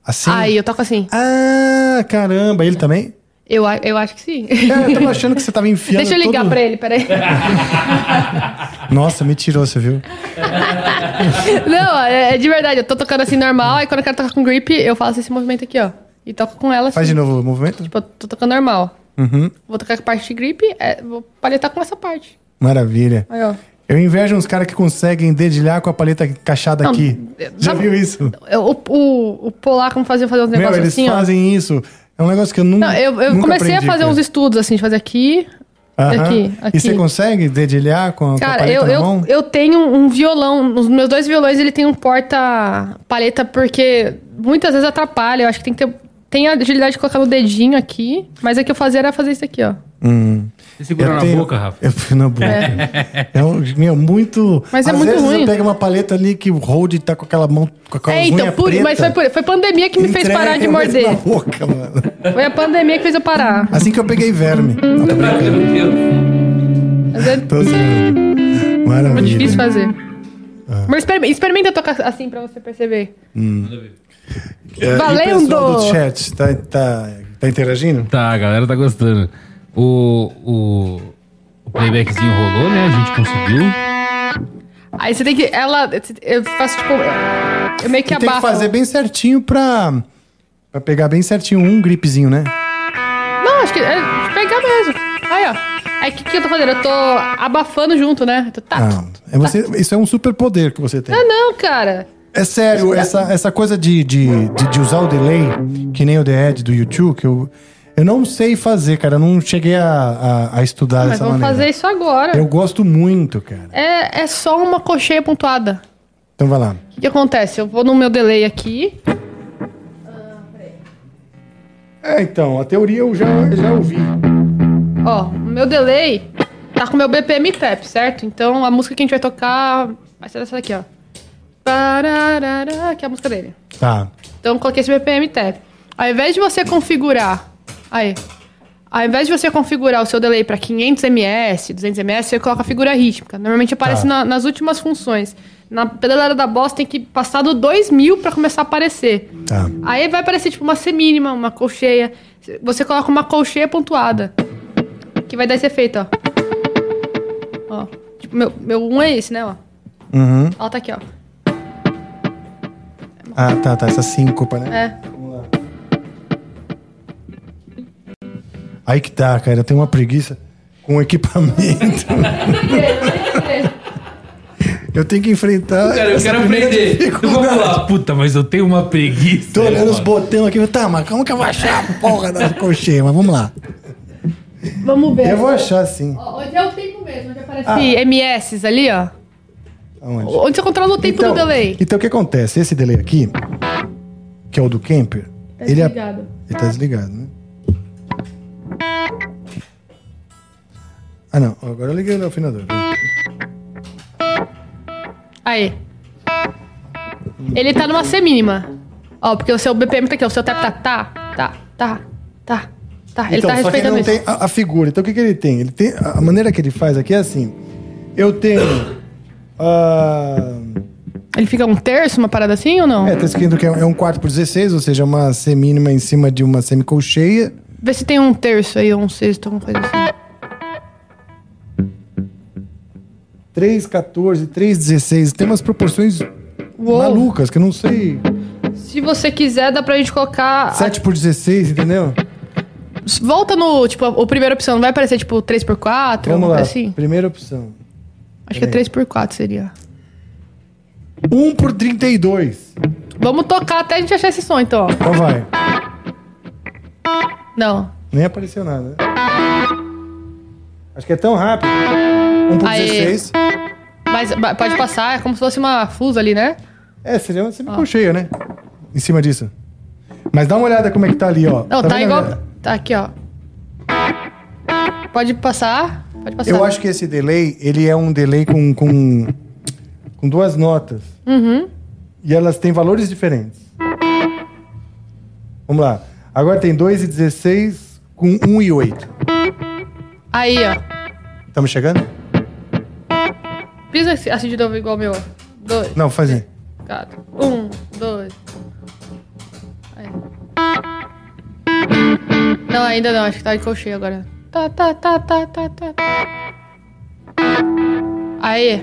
Assim? Aí eu toco assim. Ah, caramba, ele também? Eu, eu acho que sim. É, eu tava achando que você tava enfiando Deixa eu ligar todo... pra ele, peraí. [laughs] Nossa, me tirou, você viu? [laughs] Não, é, é de verdade. Eu tô tocando assim normal, aí quando eu quero tocar com grip, eu faço esse movimento aqui, ó. E toco com ela assim. Faz de novo o movimento. Tipo, eu tô tocando normal. Uhum, Vou tocar com a parte de grip, é, vou paletar com essa parte. maravilha. Aí, ó. Eu invejo uns caras que conseguem dedilhar com a paleta encaixada Não, aqui. Já sabe- viu isso? Eu- O, o, o polaco como fazia fazer uns Meu, negócios eles assim, ó. fazem isso. É um negócio que eu nunca Não, eu, eu nunca comecei a aprendi, fazer cara. uns estudos assim, de fazer aqui, aqui, aqui. E você consegue dedilhar com, a- com a Cara, paleta eu, eu, mão? eu tenho um violão. Os meus dois violões, ele tem um porta-paleta, porque muitas vezes atrapalha. Eu acho que tem que ter. Tem a agilidade de colocar no dedinho aqui, mas o que eu fazia era fazer isso aqui, ó. Hum. Você segura na tenho- boca, Rafa. Eu fui na boca. É, um, meu, muito. Mas é Às muito vezes ruim. eu pego uma paleta ali que o hold tá com aquela mão. Com aquela É, então, por, preta, mas foi, por, foi pandemia que me fez parar de [laughs] morder. Na boca, mano. Foi a pandemia que fez eu parar. Assim que eu peguei verme. Não, tô brincando. Meu Deus. Mas é Tô zoando. Maravilha. muito difícil fazer. Ah. Mas experimenta, experimenta tocar assim pra você perceber. É, e Valendo! O pessoal do chat tá, tá, tá interagindo? Tá, a galera tá gostando. O, o, o playbackzinho rolou, né? A gente conseguiu. Aí você tem que. Ela. Eu faço tipo. Eu meio que E tem que abafo. fazer bem certinho pra, pra pegar bem certinho um gripzinho, né? Não, acho que é pegar mesmo. Aí, ó. Aí o que, que eu tô fazendo? Eu tô abafando junto, né? Eu tô, tá. Não, é você, isso é um super poder que você tem. Ah, não, cara. É sério, essa, essa coisa de, de, de, de usar o delay, que nem o The do YouTube, que eu, eu não sei fazer, cara. Eu não cheguei a, a, a estudar Mas dessa vamos maneira. fazer isso agora. Eu gosto muito, cara. É, é só uma cocheia pontuada. Então vai lá. O que, que acontece? Eu vou no meu delay aqui. É, então, a teoria eu já, já ouvi. Ó, o meu delay tá com o meu BPM tap, certo? Então a música que a gente vai tocar vai ser essa daqui, ó. Que é a música dele. Tá. Então eu coloquei esse BPM tap. Ao invés de você configurar. Aí. Ao invés de você configurar o seu delay para 500 ms, 200 ms, você coloca a figura rítmica. Normalmente aparece Tá. na- nas últimas funções. Na pedaleira da boss tem que passar do 2000 para começar a aparecer. Tá. Aí vai aparecer tipo uma semínima, uma colcheia. Você coloca uma colcheia pontuada. Que vai dar esse efeito, ó. Ó. Tipo, meu, meu 1 é esse, né, ó. Uhum. Ó, tá aqui, ó. Ah, tá, tá. Essa síncopa, né? É. Vamos lá. Aí que tá, cara. Eu tenho uma preguiça com o equipamento. eu tenho que enfrentar. Cara, eu quero aprender. Eu vou falar, puta, mas eu tenho uma preguiça. Tô olhando os botões aqui. Tá, mas como que eu vou achar a porra da colcheia? Mas vamos lá. Vamos ver. Eu vou achar sim. Ó, Onde é o tempo mesmo? Onde aparece MS ali, ó. Aonde? Onde você controla o tempo do delay. Então o que acontece? Esse delay aqui, que é o do Camper, Tá ele, é, desligado. ele tá desligado, né? Ah não, agora eu liguei o afinador. Aí. Ele tá numa C mínima. Ó, porque o seu BPM tá aqui. O seu tempo tá tá, tá, tá, tá, tá. Ele então, tá só que ele respeitando não isso. tem a, a figura. Então o que, que ele tem? Ele tem a maneira que ele faz aqui é assim. Eu tenho. Ah, Ele fica um terço, uma parada assim ou não? é, tá escrito que é um 4 por 16, ou seja, uma C mínima em cima de uma semicolcheia. Vê se tem um terço aí, ou um sexto, alguma coisa assim. 3, 14, 3, 16. Tem umas proporções Uou. malucas que eu não sei. Se você quiser, dá pra gente colocar. a- 7 por 16, entendeu? Volta no, tipo, a, a primeira opção. Não vai aparecer, tipo, 3x4, Vamos alguma lá. coisa assim? Primeira opção. Acho que é 3x4 seria. 1 por 32. Vamos tocar até a gente achar esse som, então. Então vai. Não. Nem apareceu nada, né? Acho que é tão rápido. 1 por Aê. 16. Mas ba- pode passar, é como se fosse uma fusa ali, né? É, seria uma semicolcheia, né? Em cima disso. Mas dá uma olhada como é que tá ali, ó. Não, tá, vendo, igual. né? Tá aqui, ó. Pode passar. Pode passar. Eu acho que esse delay, ele é um delay com, com, com duas notas. Uhum. E elas têm valores diferentes. Vamos lá. Agora tem 2 e 16 com 1 e 8. Aí, ó. Estamos chegando? Pisa assim de novo, igual meu. Dois, Não, faz aí. quatro. Um, dois. Aí. Não, ainda não. Acho que tá em colcheia agora. Tá, tá, tá, tá, tá, tá. Aí.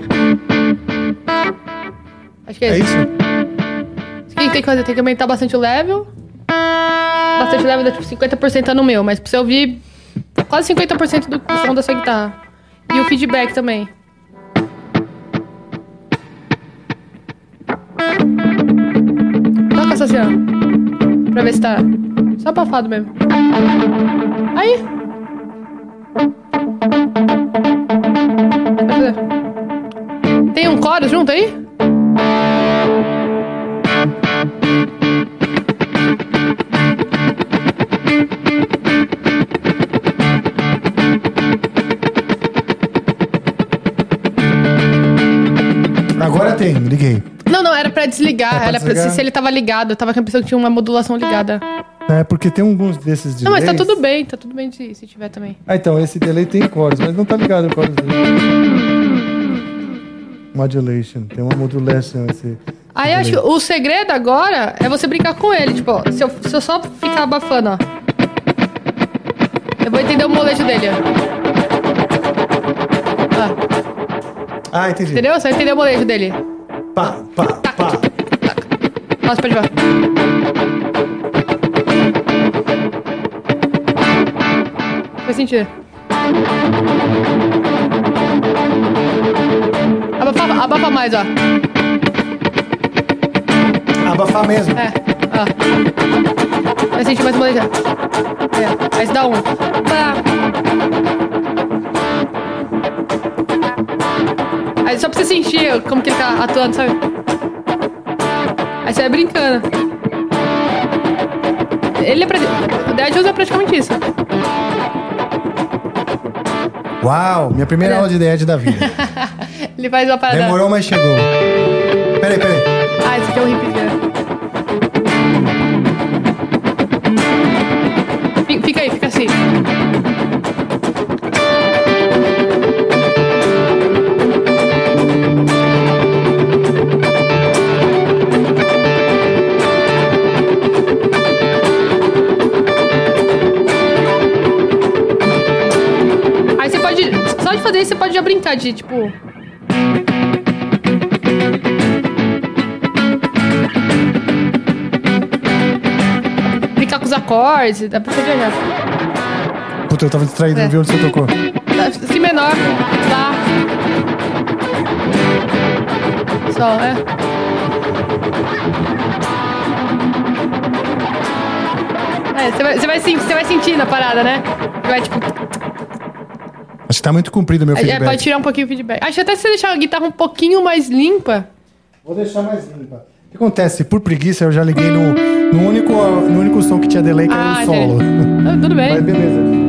Acho que é, É isso. O que tem que fazer? Tem que aumentar bastante o level. Bastante level, dá tipo 50% tá no meu, mas pra você ouvir quase 50% do som da sua guitarra. E o feedback também. Toca essa assim, ó. Pra ver se tá só abafado mesmo. Aí. Tem um chorus junto aí? Agora tem, liguei. Não, não, era pra desligar. É pra era pra- desligar? se, se ele tava ligado. Eu tava com a impressão que tinha uma modulação ligada. É, porque tem alguns desses delays. Não, mas tá tudo bem, tá tudo bem se, se tiver também. Ah, então, esse delay tem chorus, mas não tá ligado o chorus dele. Modulation. Tem uma modulation esse. Aí esse acho que o segredo agora é você brincar com ele. Tipo, ó, se eu, se eu só ficar abafando, ó. Eu vou entender o molejo dele, ó. Ó, Ah, entendi. entendeu? Você vai entender o molejo dele. Pá, pá, pá. Nossa, pode ver. Faz sentido. Abafa, abafa mais, ó. Abafar mesmo. É, ó. Vai sentir mais molejo. É, aí dá um. Pá. Aí só pra você sentir como que ele tá atuando, sabe? Aí você vai brincando. Ele é pra... O Dead usa praticamente isso. Uau, minha primeira aula de ideia da vida. [laughs] Ele faz uma parada. Demorou, mas chegou. Peraí, peraí. Ah, esse aqui é o hip Fi- Fica aí, fica assim. Fazer isso, você pode já brincar de, tipo... Brincar com os acordes, dá pra fazer já. Puta, eu tava distraído, É. não vi onde você tocou. Si menor, Lá. Só, é. É, você vai, você vai, você vai sentindo a parada, né? Vai, tipo, Acho que tá muito comprido o meu é, feedback. pode tirar um pouquinho o feedback. Acho que até se você deixar a guitarra um pouquinho mais limpa. Vou deixar mais limpa. O que acontece? Por preguiça, eu já liguei no, no, único, no único som que tinha delay, que era Ah, um solo. entendi. Ah, tudo bem. [laughs] Mas beleza.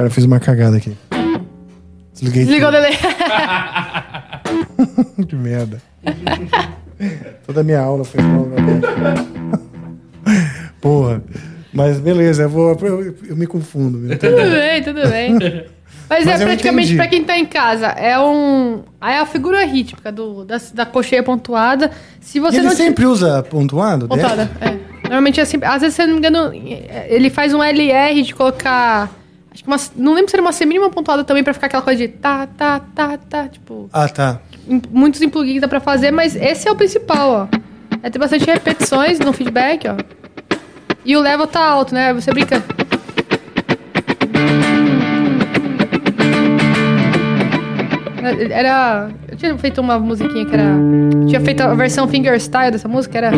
Cara, eu fiz uma cagada aqui. Desliguei. Desligou o delay. [laughs] que merda. Toda a minha aula foi mal. né? Porra. Mas beleza, eu, vou, eu, eu me confundo. meu. tudo bem, tudo bem. Mas, Mas é praticamente pra quem tá em casa. É um. É a figura rítmica do, da, da cocheia pontuada. Se E você ele não sempre usa pontuado? Pontuada, é. Normalmente é sempre. Às vezes, se eu não me engano, ele faz um LR de colocar. Acho que uma. Não lembro se era uma semínima pontuada também pra ficar aquela coisa de tá, tá, tá, tá. Tipo, Ah, tá. muitos plugins dá pra fazer, mas esse é o principal, ó. É ter bastante repetições no feedback, ó. E o level tá alto, né? Você brinca. Era. Eu tinha feito uma musiquinha que era. Tinha feito a versão fingerstyle dessa música, era.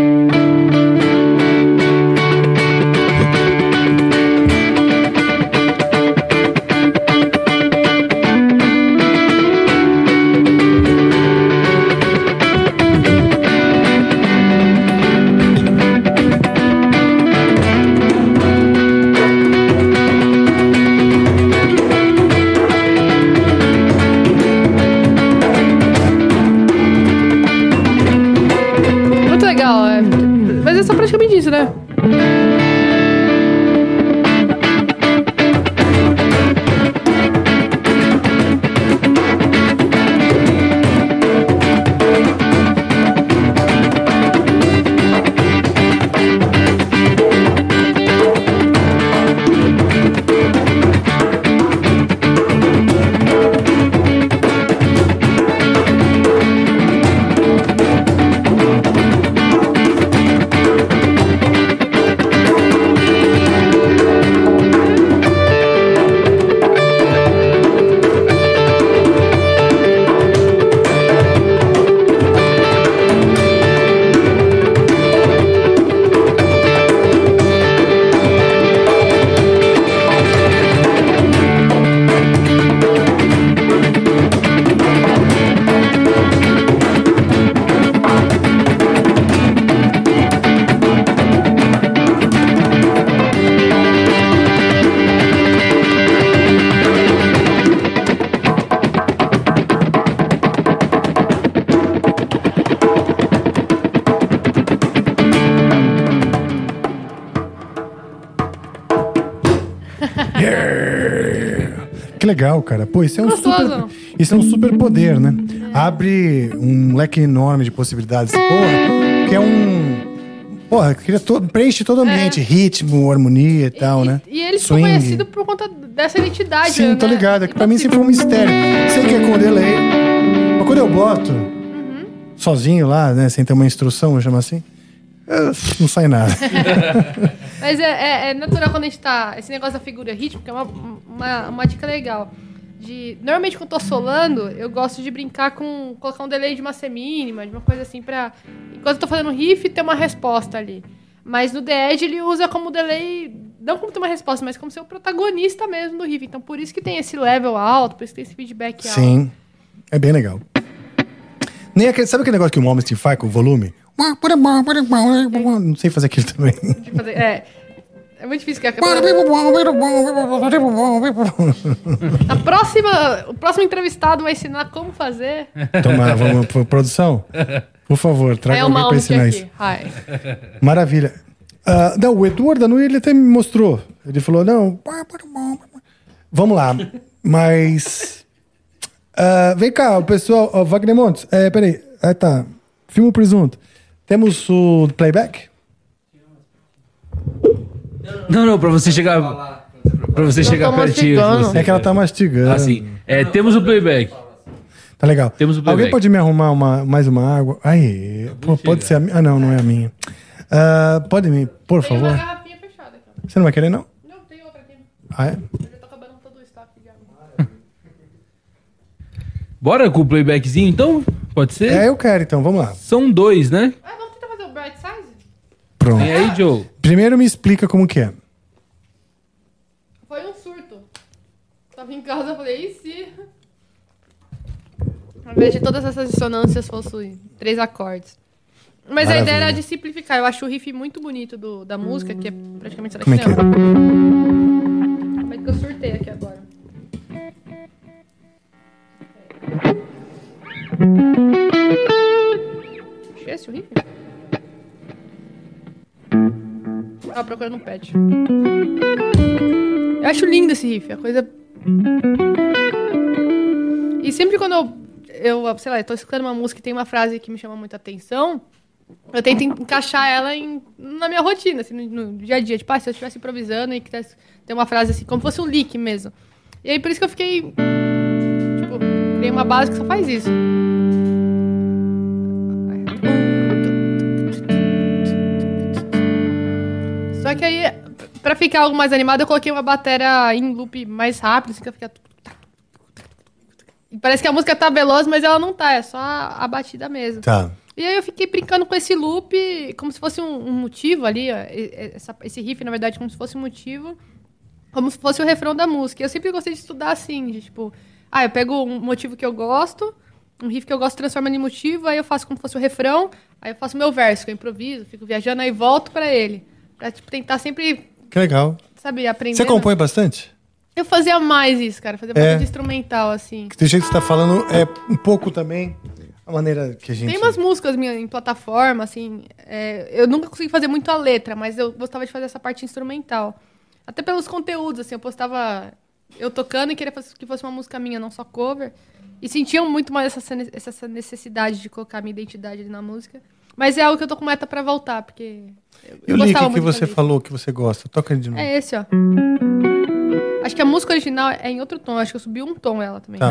Que legal, cara. Pô, isso é um Gostoso. super. Isso é um super poder, né? Abre um leque enorme de possibilidades. Porra, que é um. Porra, cria todo, preenche todo o ambiente, ritmo, harmonia e tal, e, né? E ele ficou conhecido por conta dessa identidade. Sim, né? tô ligado. É que pra mim Então, sempre foi um mistério. Sei que é com delay. Mas quando eu boto sozinho lá, né? Sem ter uma instrução, chamar assim, não sai nada. [laughs] Mas é, é- é natural quando a gente tá. Esse negócio da figura rítmica é uma, uma, uma dica legal. De, normalmente, quando eu tô solando, eu gosto de brincar com. colocar um delay de uma semínima, de uma coisa assim, pra. Enquanto eu tô fazendo riff, ter uma resposta ali. Mas no The Edge ele usa como delay, não como ter uma resposta, mas como ser o protagonista mesmo do riff. Então por isso que tem esse level alto, por isso que tem esse feedback alto. Sim. É bem legal. Nem aquele, sabe aquele negócio que o Momstin faz com o volume? Não sei fazer aquilo também. É. Muito difícil. Que a, [laughs] a próxima, o próximo entrevistado vai ensinar como fazer. Toma, vamos pro produção? Por favor, traga é alguém alma ensinar isso. Maravilha. Ah, não, o Eduardo Danu, ele até me mostrou. Ele falou, não... Vamos lá. Mas... ah, vem cá, o pessoal... ó, Wagner Montes. É, peraí. Ah, tá. Filma o presunto. Temos o playback? Não, não, pra você chegar. Pra você chegar tô pertinho. você. É que ela tá mastigando. Assim, é, temos o playback. Tá legal. Temos o Alguém playback. pode me arrumar uma, mais uma água? Aí, pô, pode ser a minha. Ah, não, não é a minha. Ah, pode me, por Tem uma favor. garrafinha fechada aqui. Você não vai querer, não? Não, tem outra aqui. Ah, é? Eu já tô acabando todo o estoque de água. Bora com o playbackzinho então? Pode ser? É, eu quero, então, vamos lá. São dois, né? Ah, vamos tentar fazer o bright size? Pronto. Tem aí, Joe? Primeiro me explica como que é. Foi um surto. Tava em casa, eu falei, e se... Ao invés de todas essas dissonâncias fossem três acordes. Mas a Maravilha. ideia era de simplificar. Eu acho o riff muito bonito do, da música, que é praticamente Como é que é? Mas que eu surtei aqui agora. Achei esse o riff? Tava procurando um pad. Eu acho lindo esse riff, a coisa. E sempre quando eu, eu sei lá, tô escutando uma música e tem uma frase que me chama muita atenção, eu tento encaixar ela em, na minha rotina, assim, no, no dia a dia. Tipo, ah, se eu estivesse improvisando e quisesse ter uma frase assim, como se fosse um lick mesmo. E aí por isso que eu fiquei. Tipo, criei uma base que só faz isso. Só que aí, pra ficar algo mais animado, eu coloquei uma bateria em loop mais rápido, assim, que fica. Parece que a música tá veloz, mas ela não tá, é só a, a batida mesmo. Tá. E aí eu fiquei brincando com esse loop, como se fosse um, um motivo ali, ó, essa- esse riff, na verdade, como se fosse um motivo, como se fosse o refrão da música. Eu sempre gostei de estudar assim, de tipo, ah, eu pego um motivo que eu gosto, um riff que eu gosto, transformo em motivo, aí eu faço como se fosse o refrão, aí eu faço meu verso, que eu improviso, fico viajando, aí volto pra ele. Pra, tipo, tentar sempre, Que legal. sabe, aprender. Você compõe bastante? Eu fazia mais isso, cara, fazia É. bastante instrumental, assim. Do jeito que você tá falando, é um pouco também a maneira que a gente. Tem umas músicas minhas em plataforma, assim. é, eu nunca consegui fazer muito a letra, mas eu gostava de fazer essa parte instrumental. Até pelos conteúdos, assim, eu postava eu tocando e queria que fosse uma música minha, não só cover. E sentiam muito mais essa, essa necessidade de colocar minha identidade ali na música. Mas é algo que eu tô com meta pra voltar, porque. Eu, E o link gostava que de você falou que você gosta? Toca ele de novo. É esse, ó. Acho que a música original é em outro tom. Acho que eu subi um tom ela também. Tá.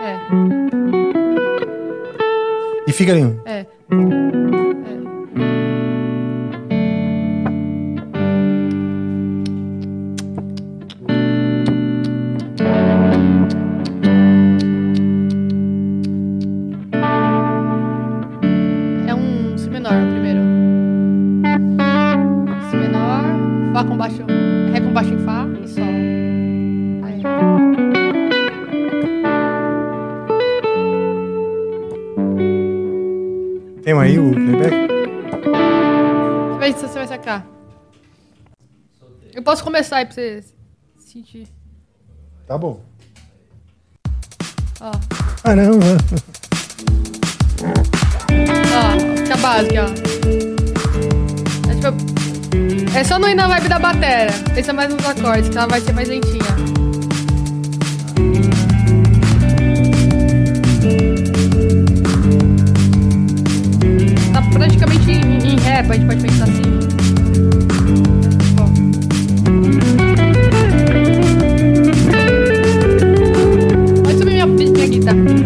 É, E Figueirinho. é. É Fá com baixo, Ré com baixo em Fá e Sol. Aí. Tem aí o playback? Deixa eu ver se você vai sacar. Eu posso começar aí pra você sentir. Tá bom. Ó, Ah, não. ó, fica básica, ó. É, tipo, é só não ir na vibe da bateria. Pensa mais nos acordes, que ela vai ser mais lentinha. Tá praticamente em, em rap, a gente pode pensar assim. Pode subir minha, minha guitarra.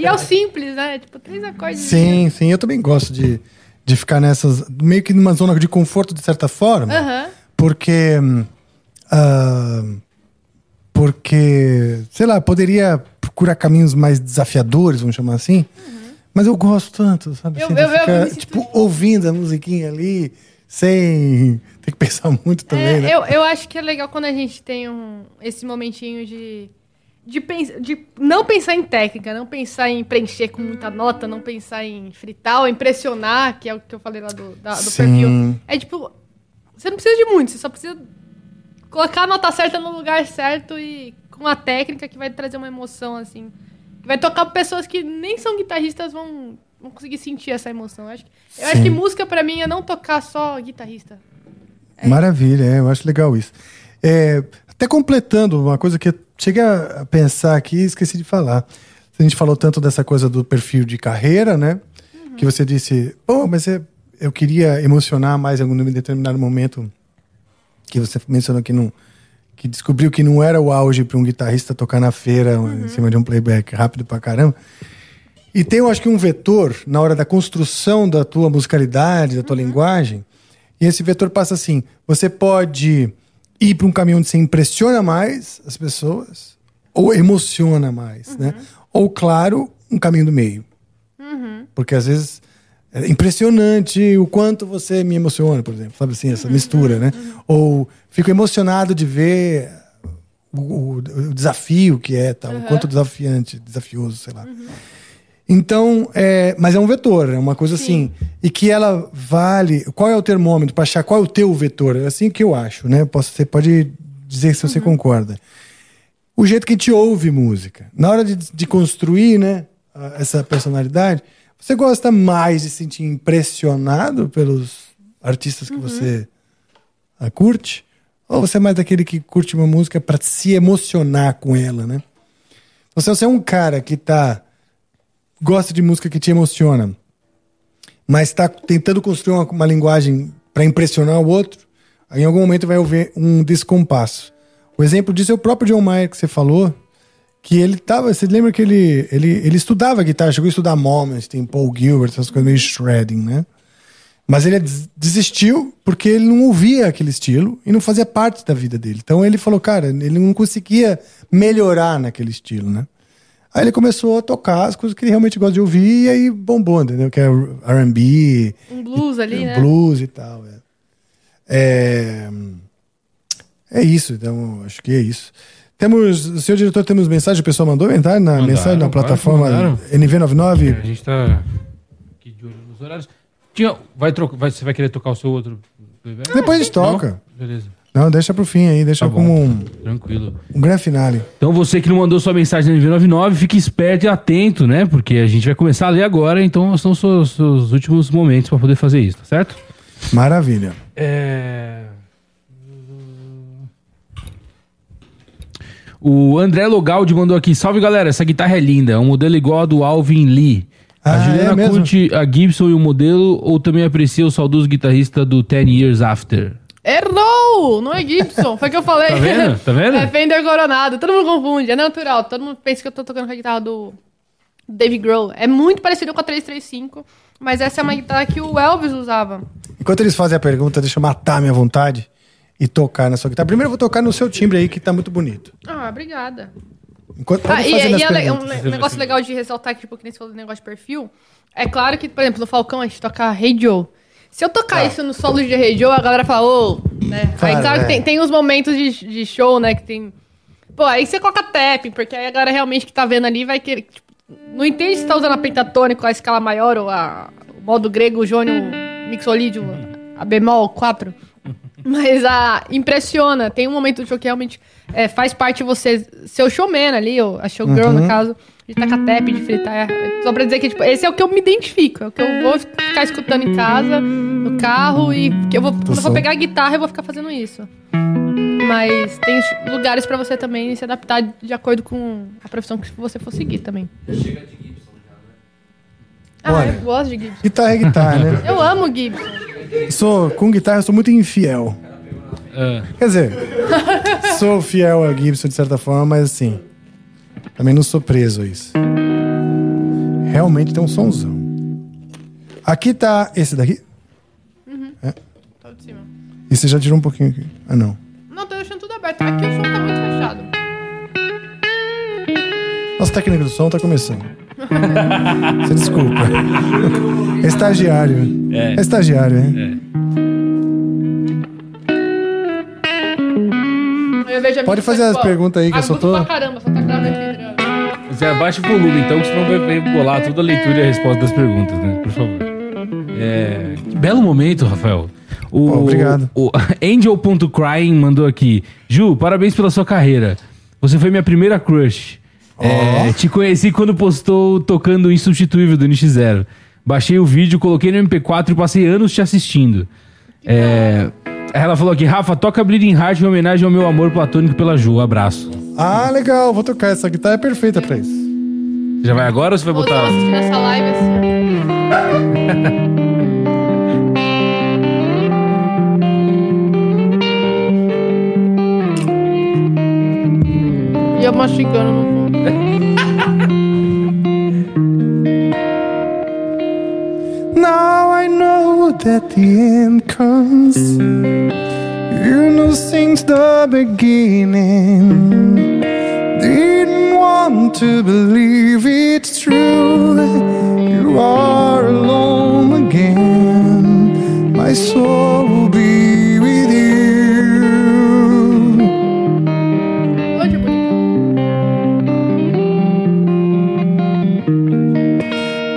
E é o simples, né? Tipo, três acordes. Sim, sim. Eu também gosto de, de ficar nessas. meio que numa zona de conforto, de certa forma. Aham. Porque. hum, ah, porque, sei lá, poderia procurar caminhos mais desafiadores, vamos chamar assim. Mas eu gosto tanto, sabe? Eu- assim, de eu- eu ficar, sinto- tipo, ouvindo a musiquinha ali, sem ter que [laughs] pensar muito também, É, né? eu, eu acho que é legal quando a gente tem um, esse momentinho de, de, de não pensar em técnica, não pensar em preencher com muita nota, não pensar em fritar ou impressionar, que é o que eu falei lá do, da- do perfil. É tipo, você não precisa de muito, você só precisa colocar a nota certa no lugar certo e com a técnica que vai trazer uma emoção, assim. Que vai tocar pessoas que nem são guitarristas vão, vão conseguir sentir essa emoção. Eu acho que, eu acho que música pra mim é não tocar só guitarrista. Maravilha, é, eu acho legal isso. É, até completando uma coisa que eu cheguei a pensar aqui e esqueci de falar. A gente falou tanto dessa coisa do perfil de carreira, né? Que você disse, pô, mas é- eu queria emocionar mais em algum determinado momento que você mencionou que não que descobriu que não era o auge para um guitarrista tocar na feira em cima de um playback rápido pra caramba. E tem, eu acho que, um vetor na hora da construção da tua musicalidade, da tua linguagem. E esse vetor passa assim: você pode ir para um caminho onde você impressiona mais as pessoas, ou emociona mais, né? Ou, claro, um caminho do meio. Porque às vezes é impressionante o quanto você me emociona, por exemplo, sabe assim, essa mistura, né? Ou fico emocionado de ver o, o- o desafio que é, tal, o quanto desafiante, desafioso, sei lá. Então, é, mas é um vetor, é uma coisa assim. E que ela vale. Qual é o termômetro para achar qual é o teu vetor? É assim que eu acho, né? Posso, você pode dizer se você concorda. O jeito que te ouve música. Na hora de, de construir, né? Essa personalidade, você gosta mais de se sentir impressionado pelos artistas que você ah, curte? Ou você é mais daquele que curte uma música para se emocionar com ela, né? Então, se você é um cara que tá gosta de música que te emociona, mas está tentando construir uma, uma linguagem para impressionar o outro, em algum momento vai haver um descompasso. O exemplo disso é o próprio John Mayer que você falou, que ele tava, você lembra que ele, ele, ele estudava guitarra, chegou a estudar Moments, tem Paul Gilbert, essas coisas meio shredding, né? Mas ele des- desistiu porque ele não ouvia aquele estilo e não fazia parte da vida dele. Então ele falou, cara, ele não conseguia melhorar naquele estilo, né? Aí ele começou a tocar as coisas que ele realmente gosta de ouvir e aí bombou, entendeu? Que é R&B, Um blues ali, né? blues e tal. É. É, é isso, então acho que é isso. Temos, senhor diretor, temos mensagem, o pessoal mandou mensagem na, Mandaram, mensagem na plataforma mandaram. NV99? A gente tá aqui de olho nos horários. Tinha, vai trocar, vai, você vai querer tocar o seu outro? playback? Depois a gente Não? toca. Beleza, Não, deixa pro fim aí, deixa Tá bom. como um, tranquilo. um grande finale. Então você que não mandou sua mensagem no NV99, fique esperto e atento, né? Porque a gente vai começar a ler agora, então são os seus, seus últimos momentos para poder fazer isso, tá certo? Maravilha. É... O André Logaldi mandou aqui. Salve galera, essa guitarra é linda. É um modelo igual ao do Alvin Lee. Ah, a é Juliana mesmo? curte a Gibson e o modelo ou também aprecia o saudoso guitarrista do Ten Years After? Errou! Não é Gibson, foi o que eu falei. Tá vendo? Tá vendo? É Fender Coronado. Todo mundo confunde, é natural. Todo mundo pensa que eu tô tocando com a guitarra do Dave Grohl. É muito parecido com a 335, mas essa é uma guitarra que o Elvis usava. Enquanto eles fazem a pergunta, deixa eu matar a minha vontade e tocar na sua guitarra. Primeiro eu vou tocar no seu timbre aí, que tá muito bonito. Ah, obrigada. Enquanto, Ah, e, e é le- um negócio legal de ressaltar que, tipo, que nem você falou do negócio de perfil. É claro que, por exemplo, no Falcão a gente toca Hey Joe. Se eu tocar isso no solo de Joe, a galera fala, ô, né? Tá. Claro, aí, claro é. que tem, tem os momentos de, de show, né? Que tem. Pô, aí você coloca tapping, porque aí a galera realmente que tá vendo ali vai querer. Tipo, não entende se tá usando a pentatônico, a escala maior ou a, o modo grego, o jônio mixolídio, a bemol 4. [laughs] Mas a impressiona. Tem um momento do show que realmente é, faz parte de você, seu showman ali, ou a showgirl, Uhum. no caso, de tacar tap, de fritar. Só pra dizer que, tipo, esse é o que eu me identifico. É o que eu vou ficar escutando em casa, no carro, e que eu vou, quando eu som. vou pegar a guitarra, eu vou ficar fazendo isso. Mas tem lugares pra você também se adaptar de acordo com a profissão que você for seguir também. Ah, Olha. eu gosto de Gibson. Guitarra é guitarra, né? [laughs] Eu amo Gibson. Sou, com guitarra eu sou muito infiel. É. Quer dizer, sou fiel a Gibson de certa forma, mas assim. Também não sou preso a isso. Realmente tem um sonzão. Aqui tá esse daqui. Tá de cima. E você já tirou um pouquinho aqui. Ah, não. Não, tô deixando tudo aberto. Aqui o som tá muito fechado. Nossa técnica do som tá começando. Você desculpa. É estagiário. É. É estagiário, é. Eu vejo a Pode fazer as perguntas aí que eu só tô- pra caramba, só tá gravando aqui. Você abaixa o volume, então, que senão vai vai bolar toda a leitura e a resposta das perguntas, né? Por favor. É, que belo momento, Rafael. O, Pô, obrigado. O Angel.crying mandou aqui. Ju, parabéns pela sua carreira. Você foi minha primeira crush. É, te conheci quando postou tocando o Insubstituível do NX0. Baixei o vídeo, coloquei no MP4 e passei anos te assistindo. É, ela falou aqui, Rafa, toca Bleeding Heart em homenagem ao meu amor platônico pela Ju. Abraço. Ah, legal. Vou tocar. Essa guitarra é perfeita pra isso. Você já vai agora ou você vai Ou botar? tava assistindo essa live assim. E eu mastigando no fundo. [laughs] Now I know that the end comes. Know since the beginning. Didn't want to believe it's true. You are alone again. My soul will be with you.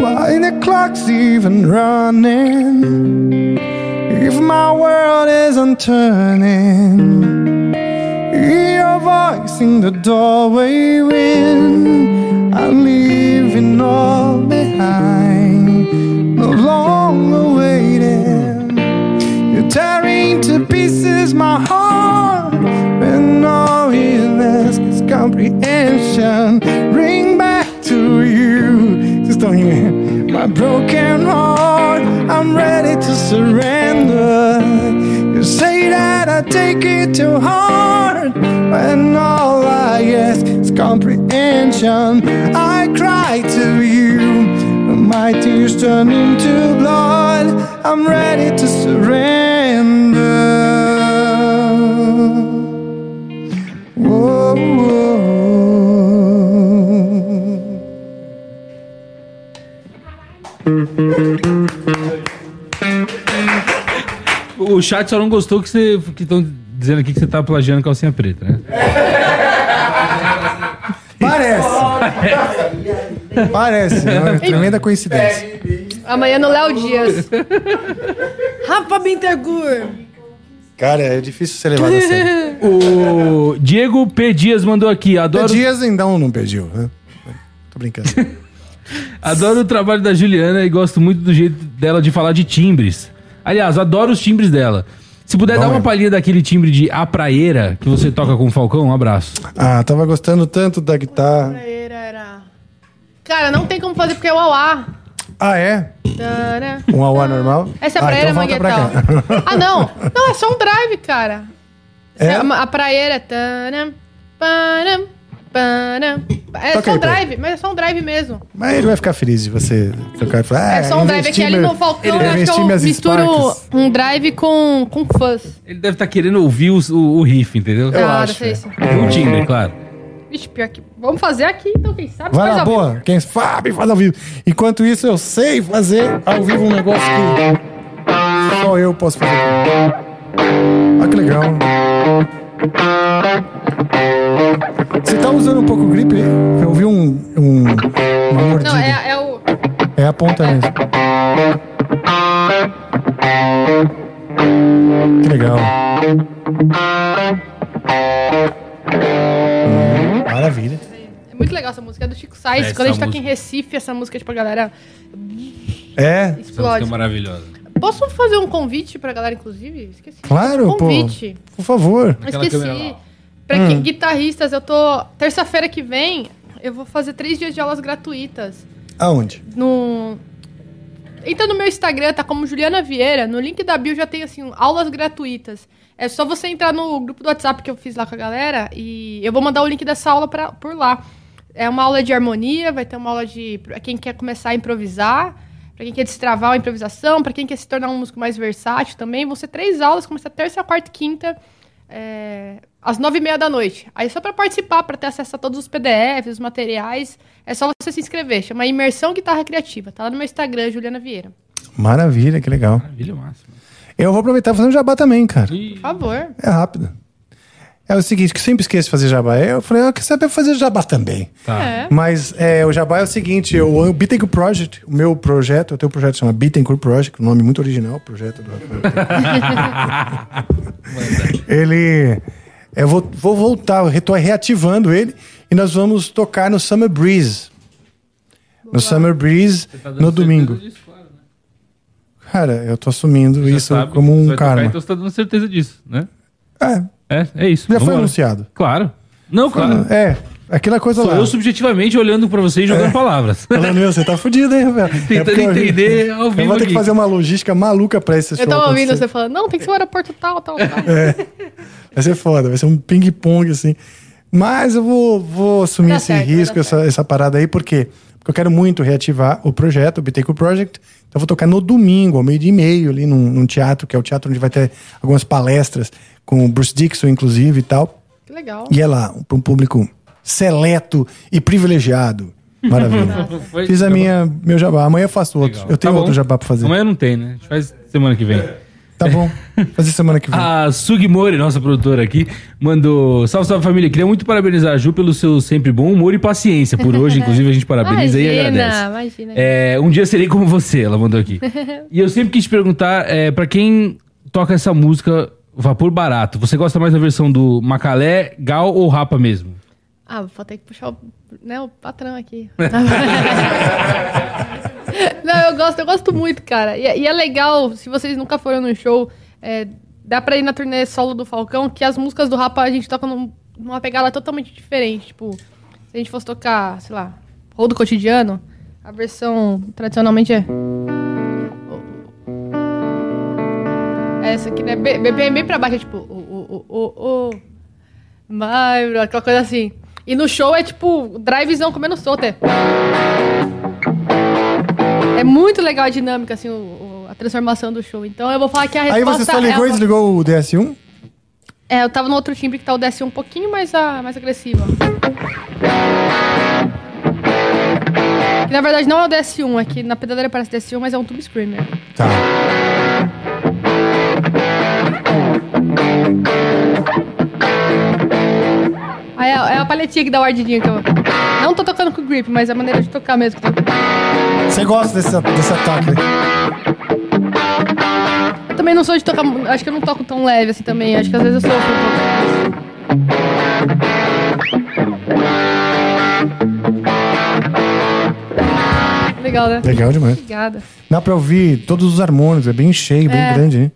Why the clock's even running? My world isn't turning, hear your voice in the doorway when I'm leaving all behind, no longer waiting. You're tearing to pieces my heart when all ask is comprehension. Bring back to you. Just don't hear my broken heart. I'm ready to surrender. You say that I take it too hard when all I ask is comprehension. I cry to you. My tears turn into blood. I'm ready to surrender. O chat só não gostou que você que estão dizendo aqui que você tá plagiando calcinha preta, né? Parece. Parece. É uma [laughs] tremenda coincidência. Amanhã no Léo Dias. Rafa Bintergur. Cara, é difícil ser levado a sério. [laughs] O Diego P. Dias mandou aqui. Adoro, Dias ainda não pediu, né? Tô brincando. [laughs] adoro o trabalho da Juliana e gosto muito do jeito dela de falar de timbres. Aliás, adoro os timbres dela. Se puder Bom dar uma palhinha daquele timbre de A Praeira que você toca com o Falcão, um abraço. Ah, tava gostando tanto da guitarra. Cara, não tem como fazer porque é o auá. Ah, é? Tara. Um AUA normal? Essa é a ah, praeira então volta pra manguetal. [laughs] Ah, não. Não, é só um drive, cara. É? A, a praeira é. param, param. É Toca só aí, um drive, mas é só um drive mesmo. Mas ele vai ficar feliz de você tocar e falar. É, Ah, só um drive aqui ali meu- no Falcão. ele Eu acho que eu misturo Sparks. um drive com, com fuzz. Ele deve estar querendo ouvir os- o, o riff, entendeu? Eu ah, acho, é. se. O Tinder, claro. Vixe, pior que. Vamos fazer aqui, então, quem sabe Vai faz lá, ao vivo. boa. Quem sabe faz ao vivo. Enquanto isso, eu sei fazer ao vivo um negócio que só eu posso fazer. Olha que legal. Você tá usando um pouco o grip? Eu ouvi um, um, uma mordida. Não, é, é o. É a ponta mesmo. Que legal. Hum, maravilha. É muito legal essa música. É do Chico Sainz. É, Quando a gente essa toca em música. Recife, essa música, tipo, a galera É, Essa música explode. é maravilhosa. Posso fazer um convite pra galera, inclusive? Esqueci. claro, pô. Convite. Por favor. Esqueci. Pra Hum. que, guitarristas, eu tô. Terça-feira que vem, eu vou fazer três dias de aulas gratuitas. Aonde? No. Entra no meu Instagram, tá como Juliana Vieira. No link da bio já tem, assim, aulas gratuitas. É só você entrar no grupo do WhatsApp que eu fiz lá com a galera e eu vou mandar o link dessa aula pra, por lá. É uma aula de harmonia, vai ter uma aula de. pra quem quer começar a improvisar, pra quem quer destravar a improvisação, pra quem quer se tornar um músico mais versátil também. Vão ser três aulas, começa terça, quarta e quinta, é, às nove e meia da noite. Aí só pra participar, pra ter acesso a todos os PDFs, os materiais, é só você se inscrever. Chama Imersão Guitarra Criativa. Tá lá no meu Instagram, Juliana Vieira. Maravilha, que legal. Maravilha, máximo. Eu vou aproveitar e fazer um jabá também, cara. Por favor. É rápido. É o seguinte, que eu sempre esqueço de fazer jabá. Eu falei, eu quero saber fazer jabá também. Tá. É. Mas é, o jabá é o seguinte, eu- o Bittencourt Project, o meu projeto, eu tenho um projeto que chama Bittencourt Project, um nome muito original, projeto do [laughs] ele, eu vou, vou voltar, eu tô reativando ele e nós vamos tocar no Summer Breeze. No Summer Breeze, Tá no domingo. disso, claro, né? Cara, eu tô assumindo Já isso sabe como um vai tocar, karma. Então você tá dando certeza disso, né? É, É, é isso. já foi anunciado. Claro. Não, claro. É, aquela coisa Sou lá. eu subjetivamente olhando pra você e jogando palavras. [laughs] Falando, meu, você tá fudido, hein, Rafael? Tentando porque eu- entender [laughs] ao Eu vivo vou ter que aqui. fazer uma logística maluca pra esse show. Eu tava ouvindo você falando, não, tem que ser o aeroporto tal, tal, tal. Vai ser foda, vai ser um ping-pong, assim. Mas eu vou, vou assumir esse certo, risco, essa, essa parada aí, por quê? Porque eu quero muito reativar o projeto, o Biteco Project. Então eu vou tocar no domingo, ao meio de e meio, ali num, num teatro, que é o teatro onde vai ter algumas palestras, com o Bruce Dixon, inclusive, e tal. Que legal. E é lá, para um público seleto e privilegiado. Maravilha. [laughs] Foi- Fiz a minha, meu jabá. Amanhã eu faço outro. Legal. Eu tenho Tá outro jabá pra fazer. Amanhã não tem, né? A gente faz semana que vem. Tá bom. [laughs] Fazer semana que vem. A Sugimori, nossa produtora aqui, mandou. Salve, salve família. Queria muito parabenizar a Ju pelo seu sempre bom humor e paciência por hoje. [laughs] Inclusive, a gente parabeniza e agradece. imagina. É, um dia serei como você, ela mandou aqui. e eu sempre quis te perguntar, é, para quem toca essa música Vapor Barato, você gosta mais da versão do Macalé, Gal ou Rapa mesmo? Ah, vou ter que puxar o, né, o patrão aqui. [laughs] Não, eu gosto, eu gosto muito, cara. E, é- e é legal, se vocês nunca foram no show, é, dá pra ir na turnê solo do Falcão, que as músicas do Rapa a gente toca num- numa pegada totalmente diferente. Tipo, se a gente fosse tocar, sei lá, Rol do Cotidiano, a versão tradicionalmente é. Essa aqui, né? Bem, bem, bem pra baixo, é tipo. O, o, o, o, o. Vai, bro, aquela coisa assim. E no show é tipo, drivezão comendo solto. É, é muito legal a dinâmica, assim, o- o- a transformação do show. Então eu vou falar que a Aí resposta você só ligou é, e desligou o DS1? é, eu tava no outro timbre que tá o DS1 um pouquinho mais, a, mais agressivo. Que na verdade não é o DS1, é que na pedaleira parece DS1, mas é um Tube Screamer. Tá. Aí é, é a paletinha que dá o ardidinho que eu. Não tô tocando com grip, mas é a maneira de tocar mesmo. Você gosta desse, desse ataque? né? Eu também não sou de tocar. Acho que eu não toco tão leve assim também. Acho que às vezes eu sofro um pouco. Legal, né? Legal demais. Obrigada. Dá pra ouvir todos os harmônicos, é bem cheio, bem É. grande, hein?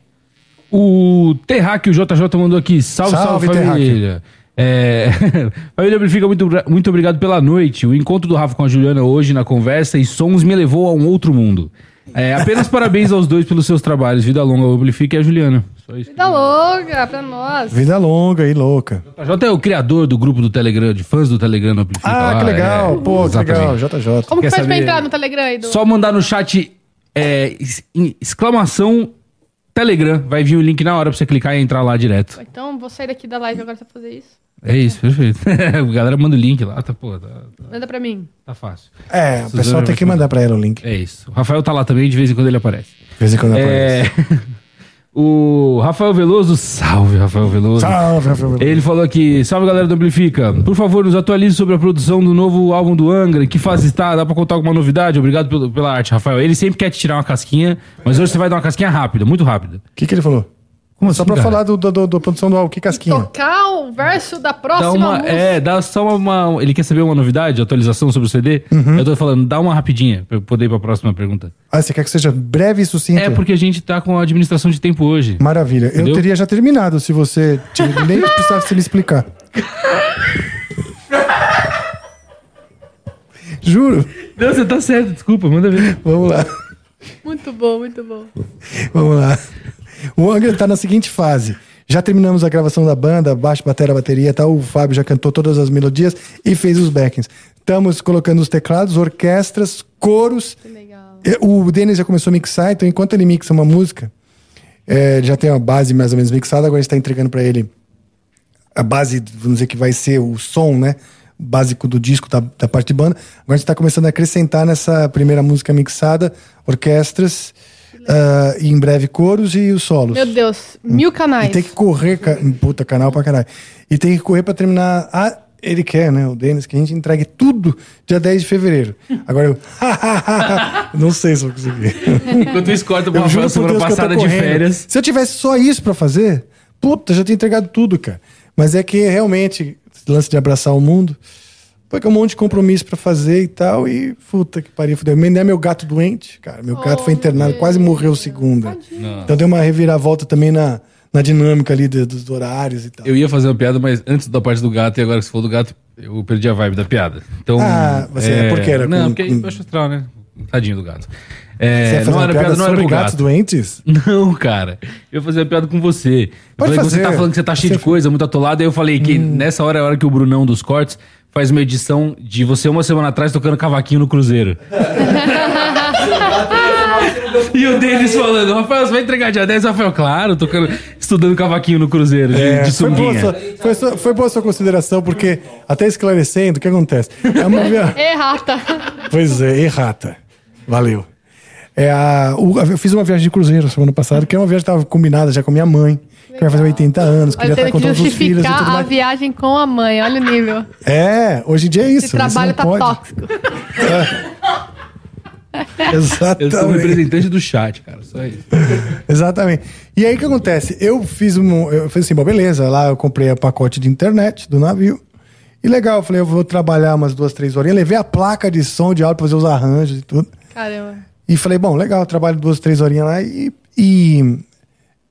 O Terráqueo JJ mandou aqui. Salve, salve, Salve, família. É... [laughs] família Amplifica, muito, muito obrigado pela noite. O encontro do Rafa com a Juliana hoje na conversa e sons me levou a um outro mundo. É, apenas parabéns aos dois pelos seus trabalhos. Vida longa, o Amplifica e a Juliana. Só isso. Vida louca pra nós. Vida longa e louca. O JJ é o criador do grupo do Telegram, de fãs do Telegram Amplifica. Ah, lá, que legal. é, Pô, que legal. JJ. Como que Quer faz pra saber- entrar no Telegram aí? Do... Só mandar no chat é, exclamação Telegram. Vai vir o link na hora pra você clicar e entrar lá direto. Então vou sair daqui da live agora pra fazer isso. É isso, perfeito. [laughs] a galera manda o link lá, tá, pô, tá, tá- Manda pra mim. tá fácil. É, o pessoal tem que mandar. mandar pra ela o link. É isso. O Rafael tá lá também, de vez em quando ele aparece. De vez em quando aparece. [laughs] O Rafael Veloso, salve Rafael Veloso. Salve, Rafael. Ele falou aqui, salve galera do Amplifica. Por favor, nos atualize sobre a produção do novo álbum do Angra. Em que fase está? Dá pra contar alguma novidade? Obrigado pelo- pela arte, Rafael. Ele sempre quer te tirar uma casquinha, mas hoje você vai dar uma casquinha rápida, muito rápida. O que, que ele falou? Como Só assim, pra cara? falar do, do, do- da produção do álbum, que casquinha? Tocar o verso da Dá próxima uma, música. é, dá só uma, uma- Ele quer saber uma novidade, atualização sobre o CD? Uhum. Eu tô falando, dá uma rapidinha pra eu poder ir pra próxima pergunta. Ah, você quer que seja breve e sucinto? É porque a gente tá com a administração de tempo hoje. Maravilha. Eu Entendeu? teria já terminado se você te- nem precisasse me explicar. [laughs] Juro. Não, você tá certo, desculpa, manda ver. Vamos lá. Muito bom, muito bom. Vamos lá. O Angra tá na seguinte fase. Já terminamos a gravação da banda, baixo, bateria, bateria e tal. O Fábio já cantou todas as melodias e fez os backings. Estamos colocando os teclados, orquestras, coros. Que legal. O Denis já começou a mixar, então enquanto ele mixa uma música, é, já tem uma base mais ou menos mixada, agora a gente está entregando para ele a base, vamos dizer que vai ser o som, né? Básico do disco, da, da parte de banda. Agora a gente está começando a acrescentar nessa primeira música mixada orquestras ah, e em breve coros e os solos. Meu Deus, mil E canais. tem que correr, ca- puta, canal pra caralho. E tem que correr pra terminar. Ah, ele quer, né? O Denis, que a gente entregue tudo dia 10 de fevereiro. Agora eu. [laughs] não sei se vou conseguir. Enquanto isso, corta Rafael por semana Deus passada de férias. Se eu tivesse só isso pra fazer, puta, já tinha entregado tudo, cara. Mas é que realmente, lance de abraçar o mundo, foi com um monte de compromisso pra fazer e tal, e puta que pariu, fudeu. Nem é meu gato doente, cara. Meu gato foi Oh, internado, meu quase morreu segunda. Então deu uma reviravolta também na, na dinâmica ali de- dos horários e tal. Eu ia fazer uma piada, mas antes da parte do gato, e agora que você falou do gato, eu perdi a vibe da piada. Então. Ah, você- é porque era Não, com- porque é com- baixo astral, né? Tadinho do gato. Você É, ia fazer não uma era piada piada, não era com o gatos gato. doentes? [laughs] Não, cara. Eu ia fazer uma piada com você. Eu Pode falei que você fazer. tá falando que você tá cheio de Você- coisa, muito atolado. Aí eu falei que nessa hora é a hora que o Brunão dos Cortes faz uma edição de você uma semana atrás tocando cavaquinho no Cruzeiro. e o Denis falando, Rafael, você vai entregar dia 10? Rafael, claro, tocando, estudando cavaquinho no Cruzeiro, de, É, de foi, boa sua, foi, sua- foi boa sua consideração, porque, até esclarecendo, o que acontece? É uma via... [laughs] Errata. Pois é, errata. Valeu. É a, o- eu fiz uma viagem de cruzeiro semana passada, que é uma viagem que estava combinada já com a minha mãe, que vai fazer 80 anos, queria Vai estar ter com que todos os filhos e tudo justificar a mais. viagem com a mãe. Olha o nível. É, hoje em dia é isso. Esse trabalho você tá pode. tóxico. Eu sou o Exatamente. representante do chat, cara, só isso. [laughs] Exatamente. E aí o que acontece? Eu fiz um. Eu fiz assim, bom, beleza, lá eu comprei o pacote de internet do navio. E legal, eu falei, eu vou trabalhar umas duas, três horinhas. Levei a placa de som de áudio pra fazer os arranjos e tudo. Caramba. E falei, bom, legal, trabalho duas, três horinhas lá e. E,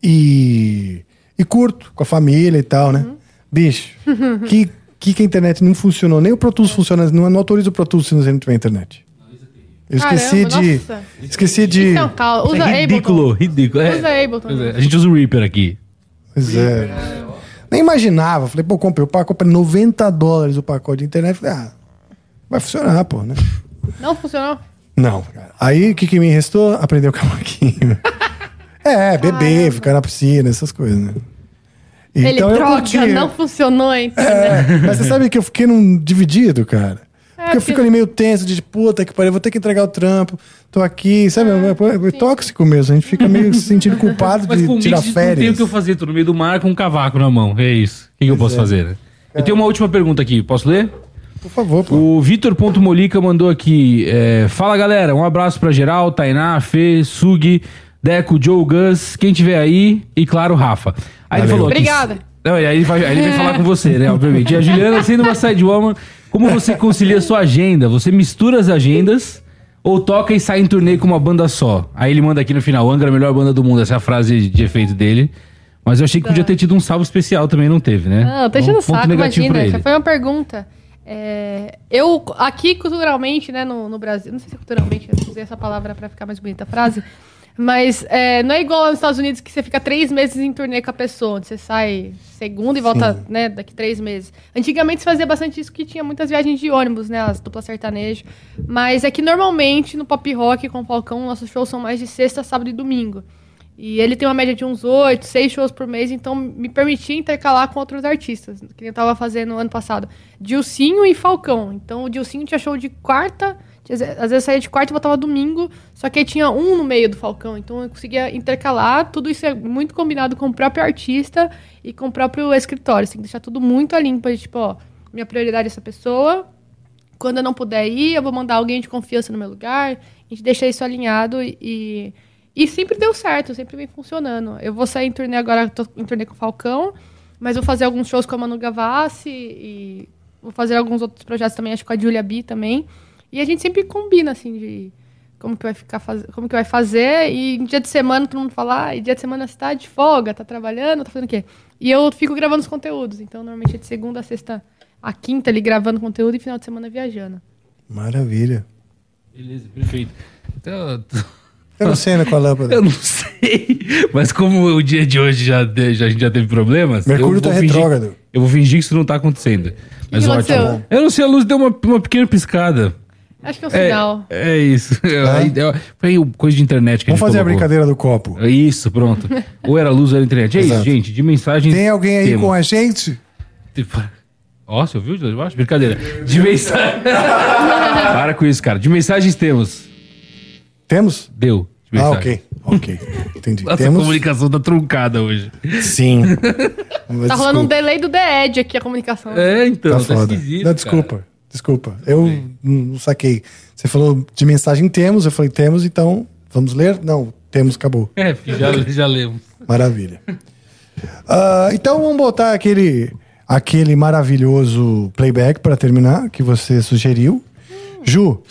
e, e curto com a família e tal, né? Bicho, [laughs] que, que que a internet não funcionou? Nem o Pro Tools funciona, não, não autoriza o Pro Tools se não tiver internet. Eu esqueci Caramba, de. nossa. Esqueci de. Então, calma. Usa é ridículo, Ableton. ridículo. É, Usa Ableton. é, a gente usa o Reaper aqui. Pois é. Nem imaginava. Falei, pô, comprei o pacote, comprei 90 dólares o pacote de internet. Falei, ah, vai funcionar, pô, né? Não funcionou? Não, cara. Aí o que, que me restou? Aprender o cavaquinho. [laughs] é, beber, ficar na piscina, essas coisas, né? Ele, Então eu curti. não funcionou, então. É, mas você sabe que eu fiquei num dividido, cara. É, porque eu fico ali meio tenso de puta que pariu, vou ter que entregar o trampo, tô aqui, sabe? É, é tóxico mesmo, a gente fica meio se sentindo culpado [laughs] Mas de comigo tirar não tem o férias. que eu fazer, tô no meio do mar com um cavaco na mão. É isso. O que, que eu posso fazer? né? Eu tenho uma última pergunta aqui, posso ler? Por favor, pô. O Vitor.molica mandou aqui. é, Fala galera, um abraço pra geral, Tainá, Fê, Sugi, Deco, Joe, Gus, quem tiver aí e claro, Rafa. Aí ele Valeu. falou aqui- Obrigada. Não, e aí ele vai, aí ele vai falar com você, né? Obviamente. E a Juliana, sendo uma sidewoman, como você concilia sua agenda? Você mistura as agendas ou toca e sai em turnê com uma banda só? Aí ele manda aqui no final, Angra, a melhor banda do mundo. Essa é a frase de efeito dele. Mas eu achei que podia ter tido um salve especial também, não teve, né? Não, tá Um enchendo o ponto saco, imagina. ele. Já foi uma pergunta. É, eu, aqui, culturalmente, né, no, no Brasil, não sei se é culturalmente, eu usei essa palavra pra ficar mais bonita a frase, mas é, não é igual nos Estados Unidos que você fica três meses em turnê com a pessoa, onde você sai segunda e volta, né, daqui três meses. Antigamente se fazia bastante isso, que tinha muitas viagens de ônibus, né, as duplas sertanejo, mas é que normalmente no pop rock com o Falcão, nossos shows são mais de sexta, sábado e domingo. E ele tem uma média de uns oito, seis shows por mês, então me permitia intercalar com outros artistas, que eu tava fazendo ano passado. Dilcinho e Falcão. Então o Dilcinho tinha show de quarta, às vezes vezes saía de quarta e voltava domingo, só que aí tinha um no meio do Falcão. Então eu conseguia intercalar, tudo isso é muito combinado com o próprio artista e com o próprio escritório. Você tem que deixar tudo muito a limpo, tipo, ó, minha prioridade é essa pessoa, quando eu não puder ir, eu vou mandar alguém de confiança no meu lugar. A gente deixa isso alinhado e, e sempre deu certo, sempre vem funcionando. Eu vou sair em turnê agora, tô em turnê com o Falcão, mas vou fazer alguns shows com a Manu Gavassi e vou fazer alguns outros projetos também, acho que com a Julia B também. E a gente sempre combina, assim, de como que vai ficar faz... como que vai fazer e em dia de semana todo mundo fala, ah, e dia de semana você tá de folga, tá trabalhando, tá fazendo o quê? E eu fico gravando os conteúdos, então normalmente é de segunda a sexta, a quinta ali gravando conteúdo e final de semana viajando. Maravilha. Beleza, perfeito. Então, Eu não sei, né, com a lâmpada. [laughs] Eu não sei. Mas como o dia de hoje já, já- a gente já teve problemas. Mercúrio tá fingir- retrógrado. Eu vou fingir que isso não tá acontecendo. Mas que ótimo. aconteceu? Eu não sei, a luz deu uma, uma pequena piscada. Acho que é um É, sinal. é isso. [laughs] Aí deu- Foi coisa de internet que Vamos a gente fazer a colocou. brincadeira do copo. Isso, pronto. [laughs] ou era luz ou era internet. É isso, gente. De mensagens. Tem alguém aí temos. com a gente? Tipo, Ó, você ouviu de lá de baixo? Brincadeira. De mensagem. [laughs] Para com isso, cara. De mensagens temos. Temos? Deu. De Ah, mensagem. ok. Ok. Entendi. Nossa, a Temos? comunicação tá truncada hoje. Sim. Mas Tá rolando um desculpa. delay do The Edge aqui, a comunicação. É, então. Tá Tá, foda. esquisito. Não, cara. Desculpa. Eu não saquei. Você falou de mensagem temos, eu falei temos, então vamos ler? Não, temos, acabou. É, já, já lemos. Maravilha. Ah, então vamos botar aquele, aquele maravilhoso playback para terminar que você sugeriu. Ju,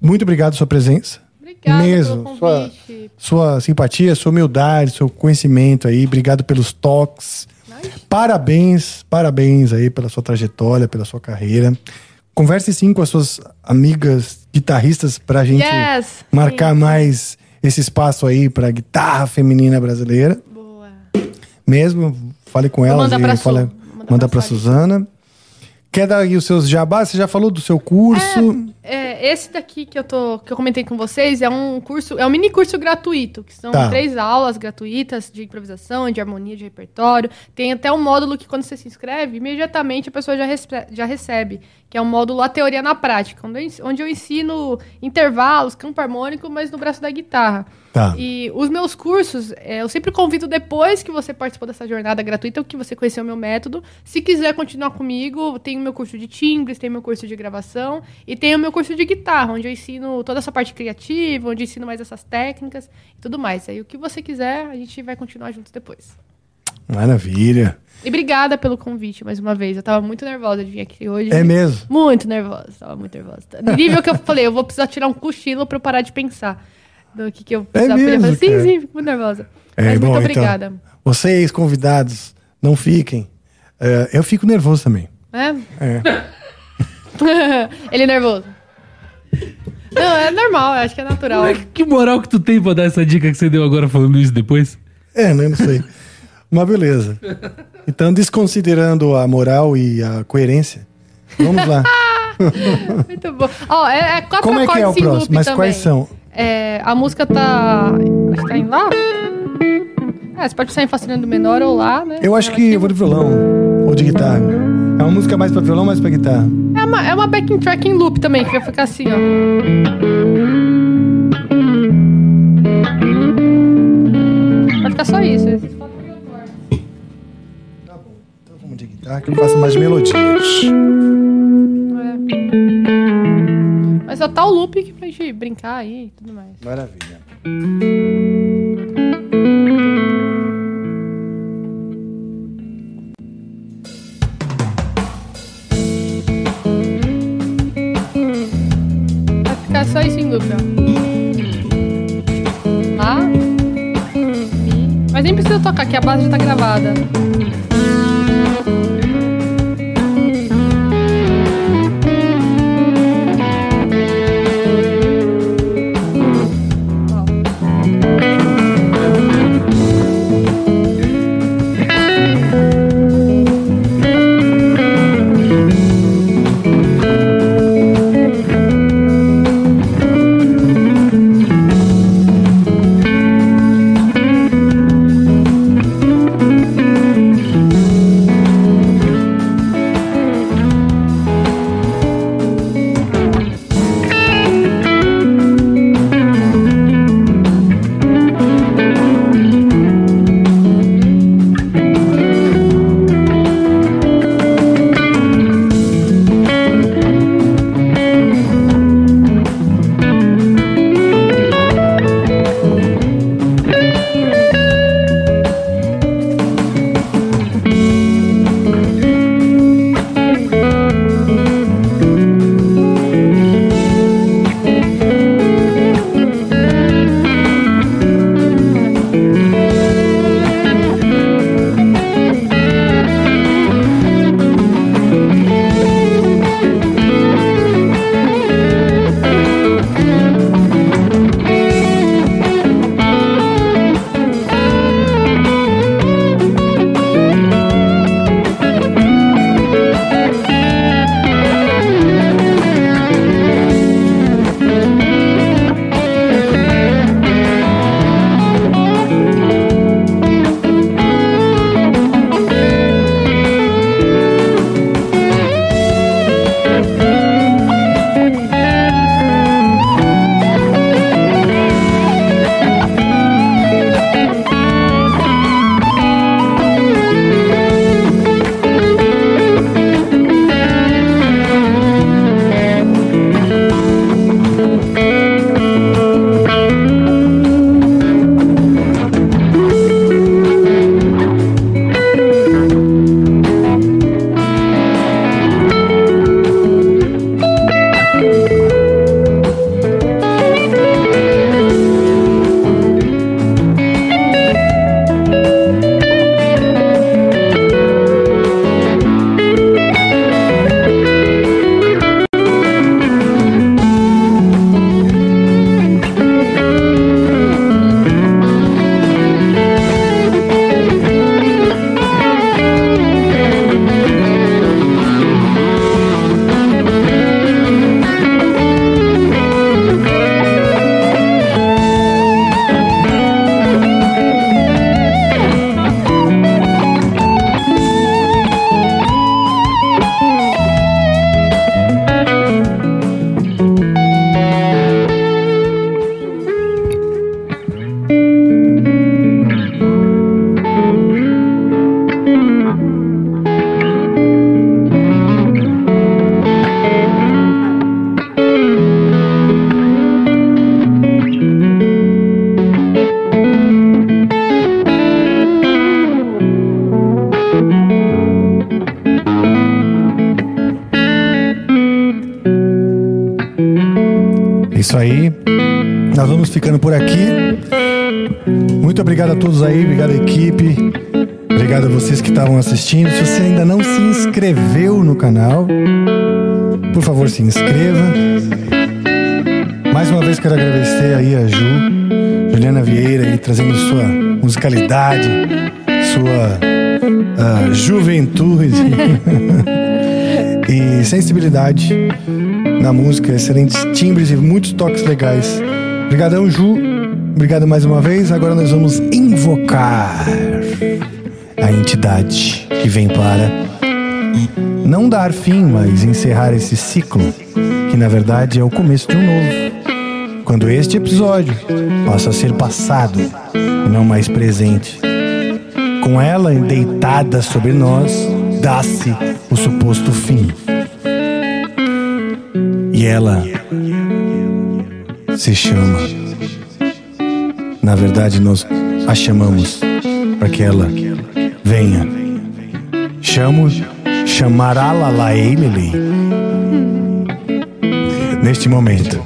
muito obrigado pela sua presença. Obrigada Mesmo. pelo Sua, sua simpatia, sua humildade, seu conhecimento aí. Obrigado pelos toques. Parabéns, parabéns aí pela sua trajetória, pela sua carreira. Converse sim com as suas amigas guitarristas pra gente Yes! marcar Sim. mais esse espaço aí pra guitarra feminina brasileira. Boa. Mesmo, fale com elas mandar e pra Su. mandar manda pra pra Su. Suzana. Quer dar aí os seus jabás? Você já falou do seu curso? É, esse daqui que eu, tô, que eu comentei com vocês é um curso, é um mini curso gratuito, que são Tá. três aulas gratuitas de improvisação, de harmonia, de repertório. Tem até um módulo que quando você se inscreve, imediatamente a pessoa já, respe- já recebe, que é o módulo A Teoria na Prática, onde eu, ensino intervalos, campo harmônico, mas no braço da guitarra. Tá. E os meus cursos, é, eu sempre convido depois que você participou dessa jornada gratuita, que você conheceu o meu método. Se quiser continuar comigo, tem o meu curso de timbres, tem o meu curso de gravação e tem o meu curso de guitarra, onde eu ensino toda essa parte criativa, onde eu ensino mais essas técnicas e tudo mais. Aí o que você quiser, a gente vai continuar juntos depois. Maravilha. E obrigada pelo convite mais uma vez. Eu tava muito nervosa de vir aqui hoje. É mesmo? Muito nervosa, tava muito nervosa. No nível que eu falei, eu vou precisar tirar um cochilo pra eu parar de pensar do que, que eu precisava. mesmo, Eu falei, sim, sim, fico muito nervosa. É, Mas bom, muito então, obrigada. Vocês, convidados, não fiquem. É, eu fico nervoso também. É? É. [laughs] Ele é nervoso. [laughs] Não, é normal, eu acho que é natural. Moleque, que moral que tu tem pra dar essa dica que você deu agora falando isso depois? É, né? Não sei. Mas beleza. Então, desconsiderando a moral e a coerência, vamos lá. [laughs] Muito bom. Ó, é, é quatro Como é que é o próximo? Mas também. quais são? É, a música tá. Acho que tá em Lá? É, você pode sair em sustenido menor ou Lá, né? Eu acho que eu vou de violão ou de guitarra. É uma música mais pra violão, mais pra guitarra. É uma, é uma backing track em loop também, que vai ficar assim, ó. Vai ficar só isso. Tá bom. Então vamos de guitarra que eu faço mais melodias. É. Mas só tá o loop aqui pra gente brincar aí e tudo mais. Maravilha. Ficar só isso em loop, ó. Lá. Mas nem precisa tocar, que a base já tá gravada. Todos aí, obrigado à equipe. Obrigado a vocês que estavam assistindo. Se você ainda não se inscreveu no canal, por favor, se inscreva. Mais uma vez quero agradecer aí a Ju, Juliana Vieira, aí, trazendo sua musicalidade, sua ah, juventude [laughs] e sensibilidade na música, excelentes timbres e muitos toques legais. Obrigadão, Ju. Obrigado mais uma vez. Agora nós vamos invocar a entidade que vem para não dar fim, mas encerrar esse ciclo, que na verdade é o começo de um novo. Quando este episódio passa a ser passado e não mais presente. Com ela deitada sobre nós, dá-se o suposto fim. E ela se chama. Na verdade, nós a chamamos para que ela venha. Chamo chamará Lalaelele. Neste momento,